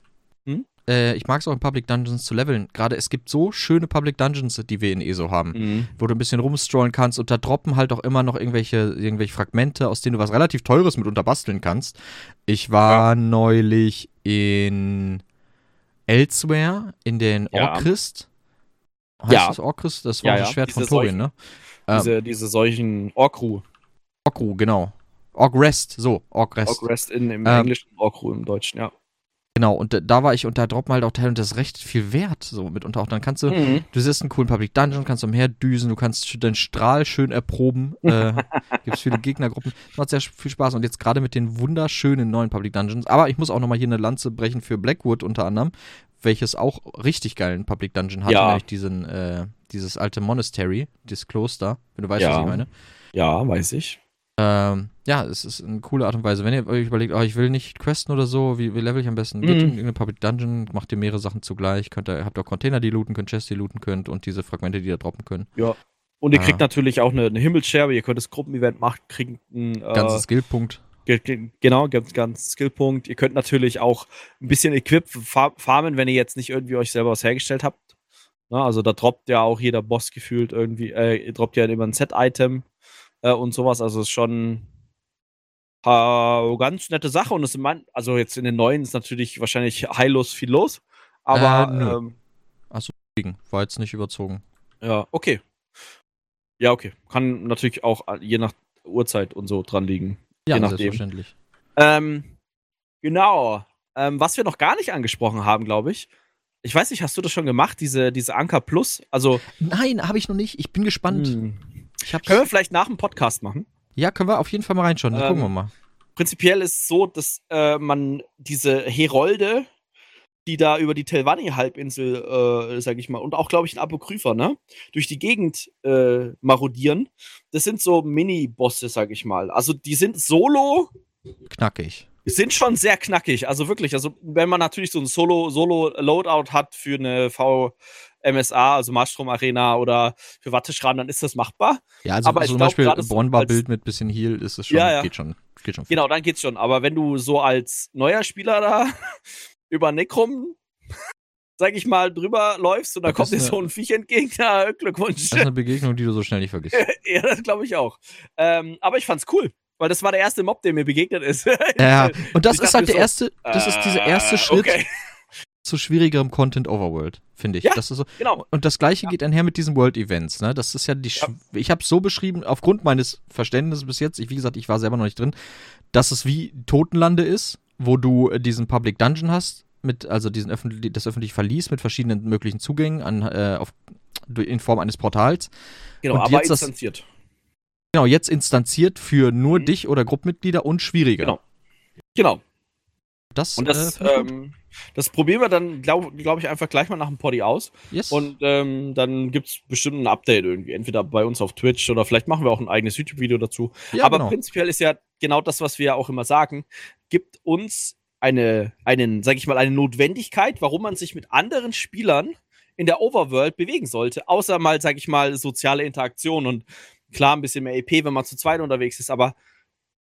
Hm? Äh, ich mag es auch in Public Dungeons zu leveln. Gerade es gibt so schöne Public Dungeons, die wir in ESO haben, mhm. wo du ein bisschen rumstrollen kannst und da droppen halt auch immer noch irgendwelche, irgendwelche Fragmente, aus denen du was relativ Teures mit unterbasteln kannst. Ich war ja. neulich in Elsewhere, in den ja. Orchrist. Heißt ja. das Orchrist? Das war ja, das Schwert diese von Thorin, ne? Diese, ähm, diese solchen Orkru. Orkru, genau. Orgrest, so, Orgrest. Orgrest in, im ähm, Englischen, Orkru im Deutschen, ja. Genau, und da war ich und da droppen halt auch Teile und das ist recht viel wert, so mitunter auch. Dann kannst du, mhm. du siehst einen coolen Public Dungeon, kannst umherdüsen, du kannst deinen Strahl schön erproben. Äh, Gibt viele Gegnergruppen. Macht sehr viel Spaß und jetzt gerade mit den wunderschönen neuen Public Dungeons. Aber ich muss auch nochmal hier eine Lanze brechen für Blackwood unter anderem, welches auch richtig geilen Public Dungeon hat, ja. nämlich diesen, äh, dieses alte Monastery, dieses Kloster, wenn du weißt, ja. was ich meine. Ja, weiß ich. Ähm, ja, es ist eine coole Art und Weise. Wenn ihr euch überlegt, oh, ich will nicht questen oder so, wie, wie level ich am besten? Mhm. Geht in irgendeine Public Dungeon, macht ihr mehrere Sachen zugleich, könnt ihr, habt auch Container, die looten könnt, Chests, die looten könnt und diese Fragmente, die ihr droppen könnt. Ja. Und ihr ah. kriegt natürlich auch eine, eine Himmelscherbe, ihr könnt das Gruppenevent machen, kriegt einen äh, ganzen Skillpunkt. Genau, ganz, ganz Skillpunkt. Ihr könnt natürlich auch ein bisschen Equip farmen, wenn ihr jetzt nicht irgendwie euch selber was hergestellt habt. Na, also da droppt ja auch jeder Boss gefühlt irgendwie, äh, droppt ja immer ein Set-Item äh, und sowas. Also ist schon äh, ganz nette Sache. Und es mein, also jetzt in den neuen ist natürlich wahrscheinlich heillos viel los. Aber. Äh, ähm, Achso, war jetzt nicht überzogen. Ja, okay. Ja, okay. Kann natürlich auch äh, je nach Uhrzeit und so dran liegen. Ja, je nachdem. selbstverständlich. Ähm, genau. Ähm, was wir noch gar nicht angesprochen haben, glaube ich. Ich weiß nicht, hast du das schon gemacht, diese, diese Anker Plus? Also. Nein, habe ich noch nicht. Ich bin gespannt. Hm. Können wir vielleicht nach dem Podcast machen? Ja, können wir auf jeden Fall mal reinschauen. Ähm, gucken wir mal. Prinzipiell ist es so, dass äh, man diese Herolde, die da über die Telvanni-Halbinsel, äh, sag ich mal, und auch, glaube ich, ein Apokrypher, ne, durch die Gegend äh, marodieren. Das sind so Mini-Bosse, sag ich mal. Also die sind solo. Knackig. Sind schon sehr knackig. Also wirklich, also wenn man natürlich so ein Solo-Loadout hat für eine VMSA, also Marstrom Arena oder für Watteschran, dann ist das machbar. Ja, also aber zum Beispiel Bornbar-Bild mit bisschen Heal ist es schon, ja, ja. geht schon. Geht schon genau, dann geht's schon. Aber wenn du so als neuer Spieler da über Necrom, sag ich mal, drüber läufst und da kommt dir so ein Viech entgegen, ja, Glückwunsch. Das ist eine Begegnung, die du so schnell nicht vergisst. ja, das glaube ich auch. Ähm, aber ich fand's cool. Weil das war der erste Mob, der mir begegnet ist. ja, und das ist halt der so, erste, das ist dieser erste äh, Schritt okay. Zu schwierigerem Content Overworld, finde ich. Ja, das ist so. genau. Und das gleiche ja. geht einher mit diesen World Events, ne? Das ist ja die, ja. ich habe so beschrieben, aufgrund meines Verständnisses bis jetzt, ich, wie gesagt, ich war selber noch nicht drin, dass es wie Totenlande ist, wo du diesen Public Dungeon hast, mit, also diesen öffentlich, das öffentliche Verlies mit verschiedenen möglichen Zugängen an, äh, auf, in Form eines Portals. Genau, und aber instanziert. Das, genau, jetzt instanziert für nur mhm. dich oder Gruppenmitglieder und schwieriger. Genau. Genau. Das, und das, äh, ähm, das probieren wir dann, glaube glaub ich, einfach gleich mal nach dem Poddy aus. Yes. Und ähm, dann gibt es bestimmt ein Update irgendwie. Entweder bei uns auf Twitch oder vielleicht machen wir auch ein eigenes YouTube-Video dazu. Ja, Aber genau. prinzipiell ist ja genau das, was wir ja auch immer sagen, gibt uns eine, einen, sag ich mal, eine Notwendigkeit, warum man sich mit anderen Spielern in der Overworld bewegen sollte, außer mal, sag ich mal, soziale Interaktion und klar ein bisschen mehr EP, wenn man zu zweit unterwegs ist, aber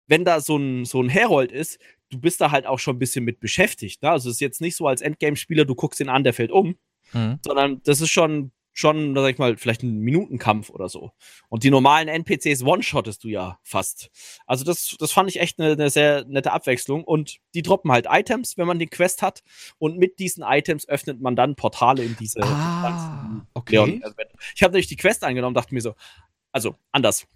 wenn da so ein, so ein Herold ist, du bist da halt auch schon ein bisschen mit beschäftigt. Ne? Also es ist jetzt nicht so als Endgame-Spieler, du guckst ihn an, der fällt um, mhm. sondern das ist schon schon, sag ich mal, vielleicht ein Minutenkampf oder so. Und die normalen NPCs one-shottest du ja fast. Also das, das fand ich echt eine, eine, sehr nette Abwechslung. Und die droppen halt Items, wenn man die Quest hat. Und mit diesen Items öffnet man dann Portale in diese ah, okay. Leon Ich habe nämlich die Quest angenommen, dachte mir so, also anders.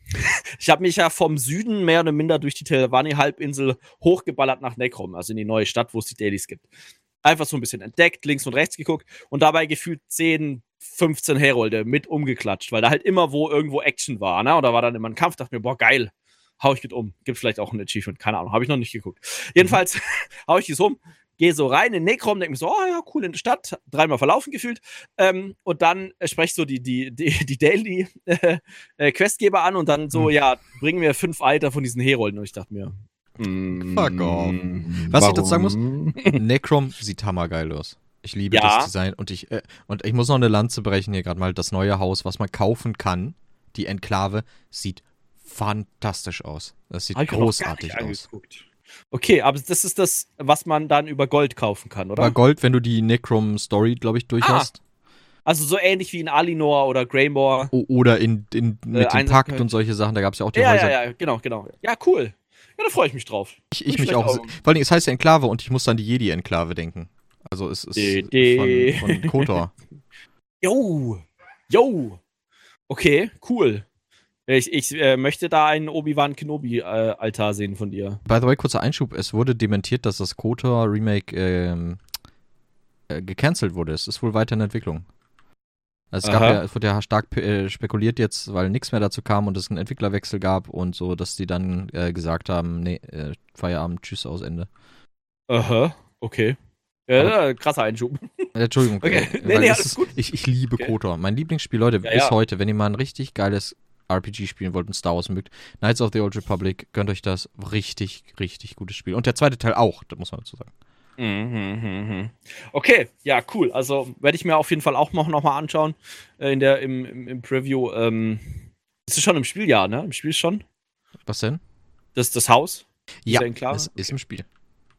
ich habe mich ja vom Süden mehr oder minder durch die Telvanni-Halbinsel hochgeballert nach Necrom, also in die neue Stadt, wo es die Dailies gibt. Einfach so ein bisschen entdeckt, links und rechts geguckt und dabei gefühlt 10, 15 Herolde mit umgeklatscht, weil da halt immer wo irgendwo Action war, ne? Und da war dann immer ein Kampf, dachte mir, boah, geil, hau ich mit um. Gibt vielleicht auch ein Achievement, keine Ahnung, habe ich noch nicht geguckt. Jedenfalls hau ich die so um, gehe so rein in Necrom, denke mir so, oh ja, cool in der Stadt, dreimal verlaufen gefühlt. Ähm, und dann äh, spreche so die, die, die, die Daily äh, äh, Questgeber an und dann so, mhm. ja, bringen mir fünf Alter von diesen Herolden. Und ich dachte mir, mm, fuck off. Was warum? ich dazu sagen muss, Necrom sieht hammergeil aus. Ich liebe ja. das Design und ich, äh, und ich muss noch eine Lanze brechen hier gerade mal. Das neue Haus, was man kaufen kann, die Enklave, sieht fantastisch aus. Das sieht großartig aus. Okay, aber das ist das, was man dann über Gold kaufen kann, oder? Über Gold, wenn du die Necrom Story, glaube ich, durch ah. hast. Also so ähnlich wie in Alinor oder Greymore. O oder in, in mit äh, dem Pakt und solche Sachen, da gab es ja auch die ja, Häuser. Ja, ja, genau, genau. Ja, cool. Ja, da freue ich mich drauf. Ich, ich mich auch. Vor allem, es heißt ja Enklave und ich muss an die Jedi-Enklave denken. Also es ist de, de. Von, von Kotor. Yo! Yo! Okay, cool. Ich, ich äh, möchte da einen Obi-Wan Kenobi-Altar äh, sehen von dir. By the way, kurzer Einschub. Es wurde dementiert, dass das KOTOR-Remake ähm, äh, gecancelt wurde. Es ist wohl weiter in Entwicklung. Also es, gab ja, es wurde ja stark äh, spekuliert jetzt, weil nichts mehr dazu kam und es einen Entwicklerwechsel gab und so, dass die dann äh, gesagt haben, nee, äh, Feierabend, tschüss, aus Ende. Aha, okay. Ja, krasser Einschub. Entschuldigung. Okay. Nee, nee, ist. Ich, ich liebe okay. KOTOR. Mein Lieblingsspiel, Leute, ja, bis ja. heute, wenn ihr mal ein richtig geiles RPG spielen wollt und Star Wars mögt, Knights of the Old Republic, gönnt euch das. Richtig, richtig gutes Spiel. Und der zweite Teil auch, das muss man dazu sagen. Mhm, mhm, mhm. Okay, ja, cool. Also werde ich mir auf jeden Fall auch noch, noch mal anschauen äh, in der, im, im, im Preview. Ähm, ist es schon im Spieljahr, ne? Im Spiel schon? Was denn? Das, das Haus? Ja, das ist im Spiel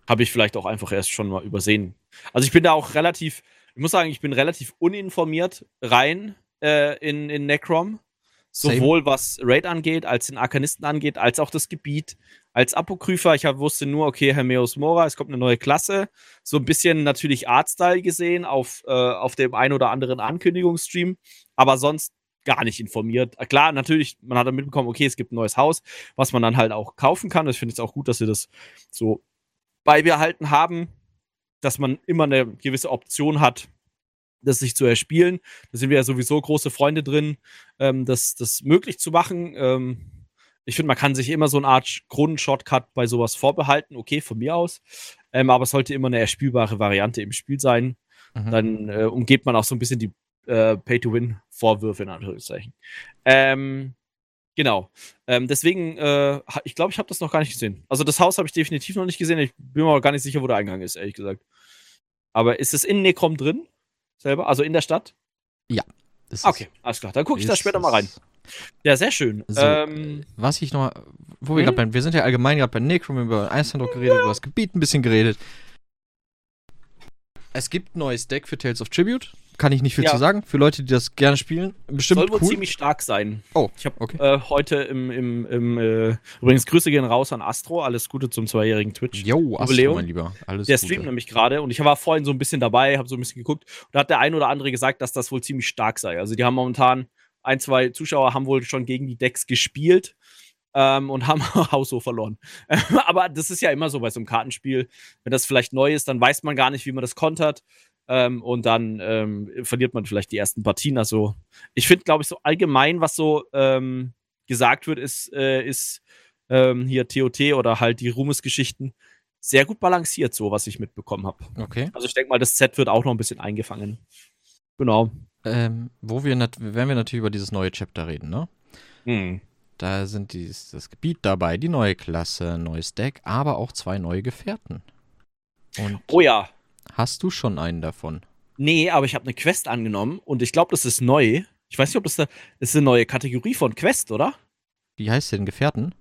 habe ich vielleicht auch einfach erst schon mal übersehen. Also ich bin da auch relativ, ich muss sagen, ich bin relativ uninformiert rein äh, in, in Necrom. Sowohl was Raid angeht, als den Arkanisten angeht, als auch das Gebiet. Als Apokrypher, ich wusste nur, okay, Hermeus Mora, es kommt eine neue Klasse. So ein bisschen natürlich Artstyle gesehen auf, äh, auf dem ein oder anderen Ankündigungsstream, aber sonst gar nicht informiert. Klar, natürlich, man hat dann mitbekommen, okay, es gibt ein neues Haus, was man dann halt auch kaufen kann. Ich finde es auch gut, dass sie das so beibehalten haben, dass man immer eine gewisse Option hat, das sich zu erspielen. Da sind wir ja sowieso große Freunde drin, ähm, das, das möglich zu machen. Ähm, ich finde, man kann sich immer so eine Art Kronen-Shortcut bei sowas vorbehalten. Okay, von mir aus. Ähm, aber es sollte immer eine erspielbare Variante im Spiel sein. Mhm. Dann äh, umgeht man auch so ein bisschen die äh, Pay-to-Win-Vorwürfe in Anführungszeichen. Ähm, genau. Ähm, deswegen, äh, ich glaube, ich habe das noch gar nicht gesehen. Also das Haus habe ich definitiv noch nicht gesehen. Ich bin mir auch gar nicht sicher, wo der Eingang ist, ehrlich gesagt. Aber ist es in Necrom drin? Selber? Also in der Stadt? Ja. Okay, alles klar. Dann gucke ich da später mal rein. Ja, sehr schön. So, ähm, was ich noch, wo wir hm? gerade wir sind ja allgemein gerade bei Necrom über Eishandrock geredet, über das Gebiet ein bisschen geredet. Es gibt ein neues Deck für Tales of Tribute. Kann ich nicht viel ja. zu sagen. Für Leute, die das gerne spielen, bestimmt Soll wohl cool. ziemlich stark sein. Oh, ich habe okay. äh, heute im, im, im äh, übrigens Grüße gehen raus an Astro. Alles Gute zum zweijährigen Twitch. Jo, Astro, mein Lieber. Alles Der streamt nämlich gerade und ich war vorhin so ein bisschen dabei, habe so ein bisschen geguckt und da hat der ein oder andere gesagt, dass das wohl ziemlich stark sei. Also die haben momentan ein, zwei Zuschauer haben wohl schon gegen die Decks gespielt ähm, und haben Haushoch verloren. Aber das ist ja immer so bei so einem Kartenspiel. Wenn das vielleicht neu ist, dann weiß man gar nicht, wie man das kontert. Ähm, und dann ähm, verliert man vielleicht die ersten Partien. Also, ich finde, glaube ich, so allgemein, was so ähm, gesagt wird, ist, äh, ist ähm, hier TOT oder halt die Ruhmes-Geschichten sehr gut balanciert, so was ich mitbekommen habe. Okay. Also, ich denke mal, das Set wird auch noch ein bisschen eingefangen. Genau. Ähm, wo wir, werden wir natürlich über dieses neue Chapter reden, ne? Hm. Da sind dies, das Gebiet dabei, die neue Klasse, neues Deck, aber auch zwei neue Gefährten. Und oh ja. Hast du schon einen davon? Nee, aber ich habe eine Quest angenommen und ich glaube, das ist neu. Ich weiß nicht, ob das, da, das ist eine neue Kategorie von Quest, oder? Wie heißt denn Gefährten?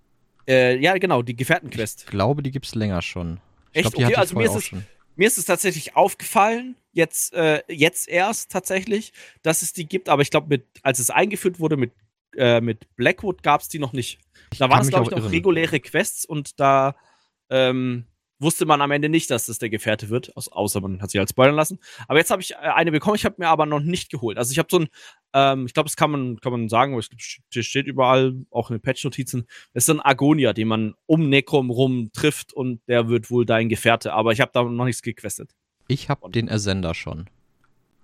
Äh, ja, genau, die Gefährtenquest. Ich glaube, die gibt es länger schon. Ich Echt? Glaub, okay, also mir ist, es, mir ist es tatsächlich aufgefallen, jetzt, äh, jetzt erst tatsächlich, dass es die gibt, aber ich glaube, als es eingeführt wurde mit, äh, mit Blackwood, gab es die noch nicht. Da waren es, glaube ich, noch irren. reguläre Quests und da ähm, wusste man am Ende nicht, dass das der Gefährte wird, außer man hat sich halt spoilern lassen. Aber jetzt habe ich äh, eine bekommen, ich habe mir aber noch nicht geholt. Also ich habe so ein, ähm, ich glaube, das kann man, kann man sagen, es steht überall, auch in den Patch-Notizen, es ist ein Agonia, den man um Necrom rum trifft und der wird wohl dein Gefährte. Aber ich habe da noch nichts gequestet. Ich habe den Ersender schon.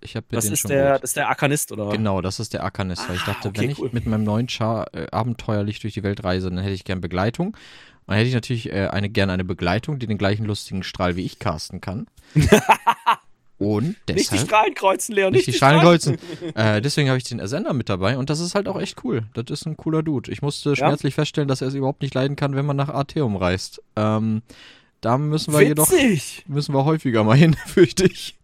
Ich habe das, ist der, das ist der Arkanist, oder? Genau, das ist der Arkanist. Ah, weil ich dachte, okay, wenn cool. ich mit meinem neuen Char äh, abenteuerlich durch die Welt reise, dann hätte ich gern Begleitung. Dann hätte ich natürlich äh, eine, gerne eine Begleitung, die den gleichen lustigen Strahl wie ich casten kann. und deshalb, nicht die Strahlen kreuzen, Leon. Nicht, nicht die Strahlen kreuzen. äh, deswegen habe ich den Ersender mit dabei und das ist halt auch echt cool. Das ist ein cooler Dude. Ich musste ja. schmerzlich feststellen, dass er es überhaupt nicht leiden kann, wenn man nach Arteum reist. Ähm, da müssen wir Witzig. jedoch müssen wir häufiger mal hin, fürchte ich.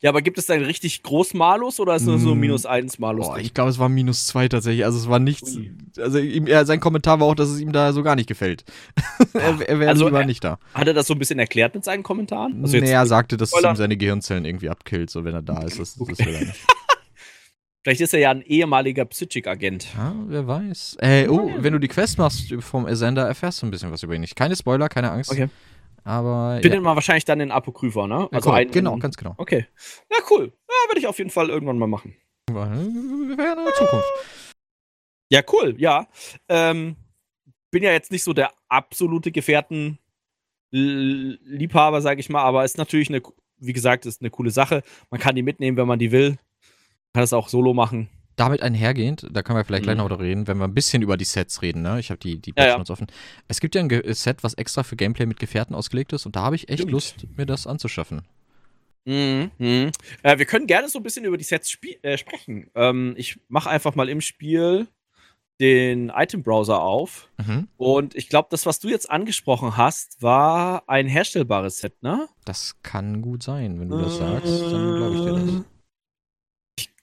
Ja, aber gibt es da einen richtig groß Malus oder ist es nur so mm. minus 1 Malus? Boah, ich glaube, es war minus 2 tatsächlich. Also es war nichts. Ui. Also ihm, er, sein Kommentar war auch, dass es ihm da so gar nicht gefällt. er er wäre also, lieber nicht da. Hat er das so ein bisschen erklärt mit seinen Kommentaren? Also nee, er sagte, dass es ihm seine Gehirnzellen irgendwie abkillt, so wenn er da ist. Das, okay. das will er nicht. Vielleicht ist er ja ein ehemaliger Psychic-Agent. Ja, wer weiß. Äh, oh, wenn du die Quest machst vom Ascender, erfährst du ein bisschen was über ihn. Keine Spoiler, keine Angst. Okay. Aber. Findet ja. man wahrscheinlich dann den Apokrypha, ne? Also ja, cool. genau, ganz genau. Okay. Ja, cool. Ja, werde ich auf jeden Fall irgendwann mal machen. Wäre in der Zukunft. Ja, cool, ja. Ähm, bin ja jetzt nicht so der absolute Gefährten-Liebhaber, sag ich mal, aber ist natürlich eine, wie gesagt, ist eine coole Sache. Man kann die mitnehmen, wenn man die will. Man kann es auch solo machen damit einhergehend, da können wir vielleicht mhm. gleich noch darüber reden, wenn wir ein bisschen über die Sets reden, ne? Ich habe die, die ja, ja. offen. Es gibt ja ein Ge Set, was extra für Gameplay mit Gefährten ausgelegt ist und da habe ich echt Stimmt. Lust, mir das anzuschaffen. Mhm. mhm. Äh, wir können gerne so ein bisschen über die Sets äh, sprechen. Ähm, ich mache einfach mal im Spiel den Item-Browser auf. Mhm. Und ich glaube, das, was du jetzt angesprochen hast, war ein herstellbares Set, ne? Das kann gut sein, wenn du das sagst, dann glaube ich dir das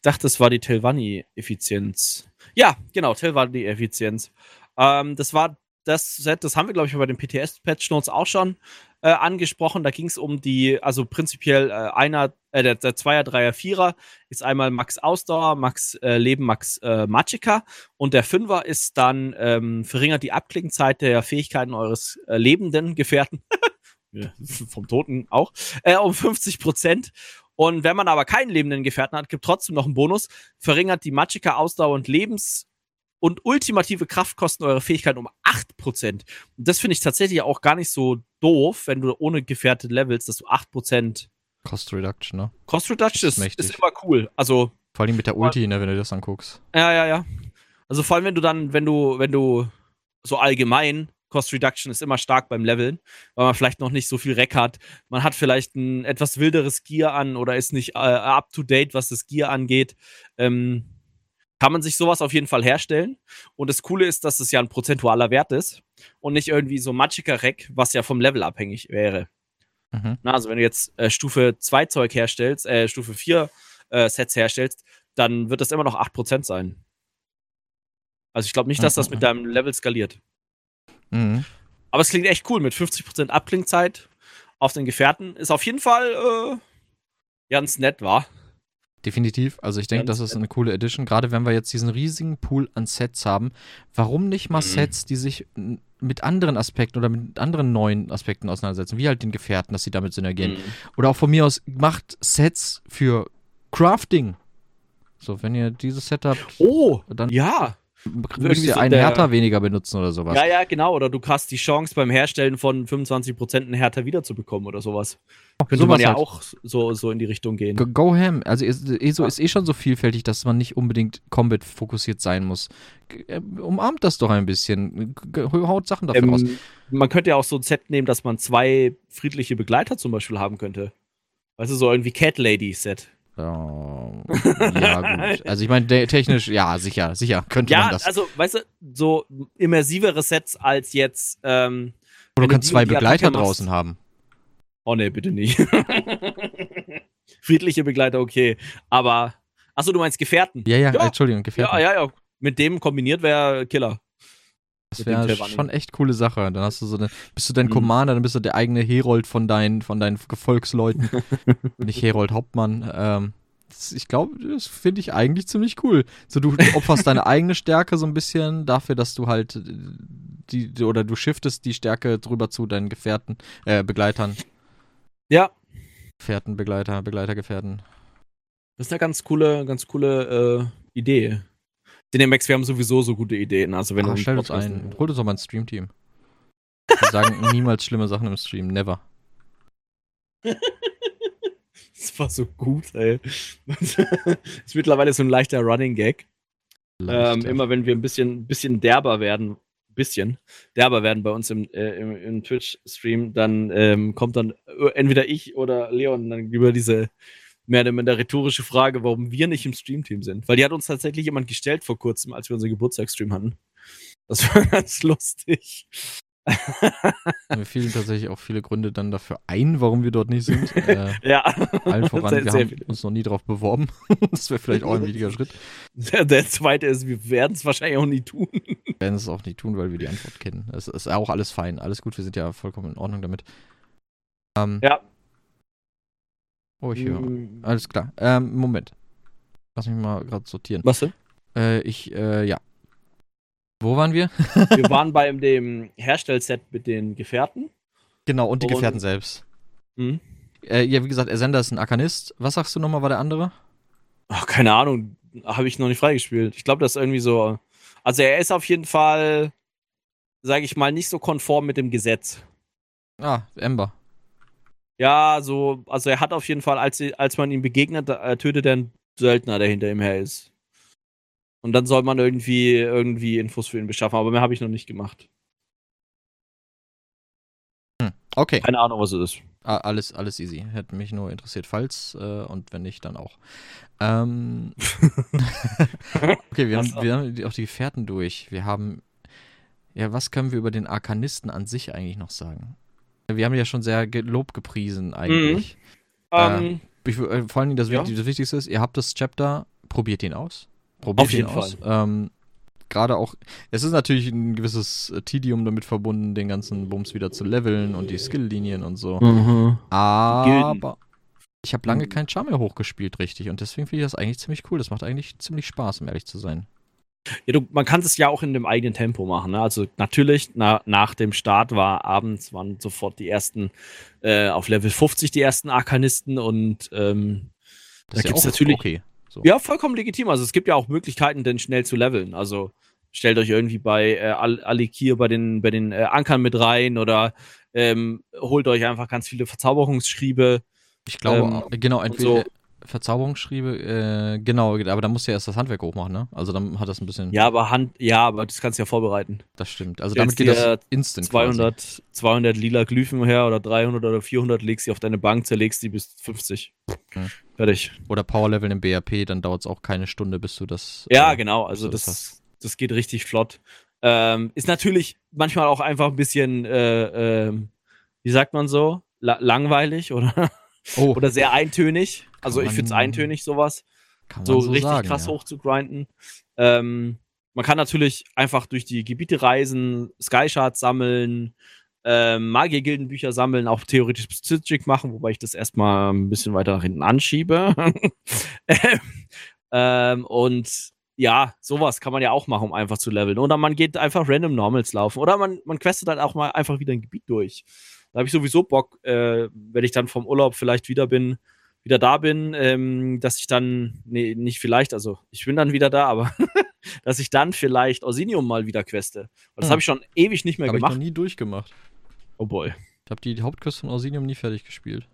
dachte, es war die Telvanni-Effizienz. Ja, genau, Telvanni-Effizienz. Ähm, das war das Set, das haben wir, glaube ich, bei den PTS-Patch Notes auch schon äh, angesprochen. Da ging es um die, also prinzipiell äh, einer, äh, der, der Zweier, Dreier, Vierer ist einmal Max Ausdauer, Max äh, Leben, Max äh, Magicka und der Fünfer ist dann ähm, verringert die Abklingzeit der Fähigkeiten eures äh, lebenden Gefährten. vom Toten auch, äh, um 50 Prozent. Und wenn man aber keinen lebenden Gefährten hat, gibt trotzdem noch einen Bonus, verringert die Magicka Ausdauer und Lebens- und ultimative Kraftkosten eurer Fähigkeiten um 8%. Und das finde ich tatsächlich auch gar nicht so doof, wenn du ohne Gefährte levelst, dass du 8% Cost Reduction, ne? Cost Reduction ist, ist, ist, immer cool. Also. Vor allem mit der Ulti, ne, wenn du das anguckst. Ja, ja, ja. Also vor allem, wenn du dann, wenn du, wenn du so allgemein Cost Reduction ist immer stark beim Leveln, weil man vielleicht noch nicht so viel Rack hat. Man hat vielleicht ein etwas wilderes Gear an oder ist nicht äh, up to date, was das Gear angeht. Ähm, kann man sich sowas auf jeden Fall herstellen. Und das Coole ist, dass es ja ein prozentualer Wert ist und nicht irgendwie so matschiger Rack, was ja vom Level abhängig wäre. Mhm. Na, also wenn du jetzt äh, Stufe 2 Zeug herstellst, äh, Stufe 4 äh, Sets herstellst, dann wird das immer noch 8% sein. Also ich glaube nicht, dass das mit deinem Level skaliert. Mhm. Aber es klingt echt cool mit 50% Abklingzeit auf den Gefährten. Ist auf jeden Fall äh, ganz nett, war. Definitiv. Also ich denke, das ist eine coole Edition. Gerade wenn wir jetzt diesen riesigen Pool an Sets haben, warum nicht mal mhm. Sets, die sich mit anderen Aspekten oder mit anderen neuen Aspekten auseinandersetzen, wie halt den Gefährten, dass sie damit synergieren. Mhm. Oder auch von mir aus macht Sets für Crafting. So, wenn ihr dieses Set habt, oh, dann ja müsst ihr einen Härter weniger benutzen oder sowas. Ja, ja, genau. Oder du hast die Chance beim Herstellen von 25% einen Härter wiederzubekommen oder sowas. Könnte sowas man ja halt. auch so, so in die Richtung gehen. Go, go ham. Also ESO ist eh schon so vielfältig, dass man nicht unbedingt Combat fokussiert sein muss. Äh, umarmt das doch ein bisschen. Haut Sachen dafür ähm, raus. Man könnte ja auch so ein Set nehmen, dass man zwei friedliche Begleiter zum Beispiel haben könnte. Weißt du, so irgendwie Cat Lady Set. Oh, ja, gut. Also ich meine, technisch, ja, sicher, sicher, könnte ja, man das. Ja, also, weißt du, so immersivere Sets als jetzt. Ähm, du kannst zwei Begleiter draußen haben. Oh ne, bitte nicht. Friedliche Begleiter, okay. Aber, achso, du meinst Gefährten? Ja, ja, ja. Entschuldigung, Gefährten. Ja, ja, ja. Mit dem kombiniert wäre Killer. Das wäre schon echt coole Sache. Dann hast du so eine, bist du dein mhm. Commander, dann bist du der eigene Herold von deinen, von deinen Gefolgsleuten. Nicht Herold Hauptmann. Ähm, das, ich glaube, das finde ich eigentlich ziemlich cool. So, du opferst deine eigene Stärke so ein bisschen dafür, dass du halt die, oder du shiftest die Stärke drüber zu deinen Gefährten, äh, Begleitern. Ja. Gefährten, Begleiter, Begleiter, Gefährten. Das ist eine ganz coole, ganz coole äh, Idee. Cinemax, wir haben sowieso so gute Ideen. Also wenn ah, stell uns ein. Holt uns doch mal ein Stream-Team. Wir sagen niemals schlimme Sachen im Stream. Never. das war so gut, ey. das ist mittlerweile so ein leichter Running Gag. Ähm, immer wenn wir ein bisschen, bisschen derber werden, bisschen derber werden bei uns im, äh, im, im Twitch-Stream, dann ähm, kommt dann äh, entweder ich oder Leon dann über diese mehr oder minder rhetorische Frage, warum wir nicht im Streamteam sind. Weil die hat uns tatsächlich jemand gestellt vor kurzem, als wir unseren Geburtstagsstream hatten. Das war ganz lustig. Mir fielen tatsächlich auch viele Gründe dann dafür ein, warum wir dort nicht sind. Äh, ja. Allen voran, sehr, wir sehr haben viele. uns noch nie darauf beworben. das wäre vielleicht auch ein wichtiger Schritt. Der, der zweite ist, wir werden es wahrscheinlich auch nie tun. Wir werden es auch nie tun, weil wir die Antwort kennen. Es ist auch alles fein, alles gut, wir sind ja vollkommen in Ordnung damit. Ähm, ja, Oh, ich höre. Mm. Alles klar. Ähm, Moment. Lass mich mal gerade sortieren. Was denn? Äh, ich, äh, ja. Wo waren wir? wir waren bei dem Herstellset mit den Gefährten. Genau, und die und Gefährten selbst. Mhm. Äh, ja, wie gesagt, Ersender ist ein Arkanist. Was sagst du nochmal, war der andere? Ach, keine Ahnung. Habe ich noch nicht freigespielt. Ich glaube, das ist irgendwie so. Also, er ist auf jeden Fall, sage ich mal, nicht so konform mit dem Gesetz. Ah, Ember. Ja, so, also er hat auf jeden Fall, als, als man ihm begegnet, äh, tötet er einen Söldner, der hinter ihm her ist. Und dann soll man irgendwie, irgendwie Infos für ihn beschaffen, aber mehr habe ich noch nicht gemacht. Hm, okay. Keine Ahnung, was es ist. Alles, alles easy. Hätte mich nur interessiert, falls äh, und wenn nicht, dann auch. Ähm, okay, wir haben, wir haben auch die Gefährten durch. Wir haben. Ja, was können wir über den Arkanisten an sich eigentlich noch sagen? Wir haben ja schon sehr Lob gepriesen eigentlich. Mhm. Äh, ähm, ich, äh, vor allem das, ja. das, Wichtigste ist, ihr habt das Chapter, probiert ihn aus. Probiert Auf jeden ihn aus. Ähm, Gerade auch, es ist natürlich ein gewisses Tedium damit verbunden, den ganzen Bums wieder zu leveln und die Skill-Linien und so. Mhm. Aber ich habe lange kein Charme mehr hochgespielt, richtig. Und deswegen finde ich das eigentlich ziemlich cool. Das macht eigentlich ziemlich Spaß, um ehrlich zu sein. Ja, du, man kann es ja auch in dem eigenen Tempo machen. Ne? Also natürlich, na, nach dem Start war abends waren sofort die ersten äh, auf Level 50 die ersten Arkanisten und ähm, da gibt es natürlich. Okay. So. Ja, vollkommen legitim. Also es gibt ja auch Möglichkeiten, denn schnell zu leveln. Also stellt euch irgendwie bei äh, Alikir bei den, bei den äh, Ankern mit rein oder ähm, holt euch einfach ganz viele Verzauberungsschriebe. Ich glaube, ähm, genau, entweder so. Verzauberungsschriebe, äh, genau, aber da musst du ja erst das Handwerk hochmachen, ne? Also dann hat das ein bisschen. Ja, aber Hand, ja, aber das kannst du ja vorbereiten. Das stimmt. Also damit geht das instant. 200, quasi. 200 lila Glyphen her oder 300 oder 400, legst sie auf deine Bank, zerlegst die bis 50. Hm. Fertig. Oder Powerlevel im BRP, dann dauert es auch keine Stunde, bis du das. Ja, äh, genau. Also das, das, das, geht richtig flott. Ähm, ist natürlich manchmal auch einfach ein bisschen, äh, äh, wie sagt man so, La langweilig oder, oh. oder sehr eintönig. Also ich finde es eintönig, sowas. so, so, richtig sagen, krass ja. hoch zu grinden. Ähm, man kann natürlich einfach durch die Gebiete reisen, Skyshards sammeln, ähm, Magiergildenbücher sammeln, auch theoretisch Psychic machen, wobei ich das erstmal ein bisschen weiter nach hinten anschiebe. ähm, und ja, sowas kann man ja auch machen, um einfach zu leveln. Oder man geht einfach random Normals laufen. Oder man, man questet dann auch mal einfach wieder ein Gebiet durch. Da habe ich sowieso Bock, äh, wenn ich dann vom Urlaub vielleicht wieder bin, wieder da bin, ähm, dass ich dann, nee, nicht vielleicht, also ich bin dann wieder da, aber dass ich dann vielleicht Orsinium mal wieder queste. das hm. habe ich schon ewig nicht mehr hab gemacht. Habe ich noch nie durchgemacht. Oh boy. Ich habe die Hauptquest von Orsinium nie fertig gespielt.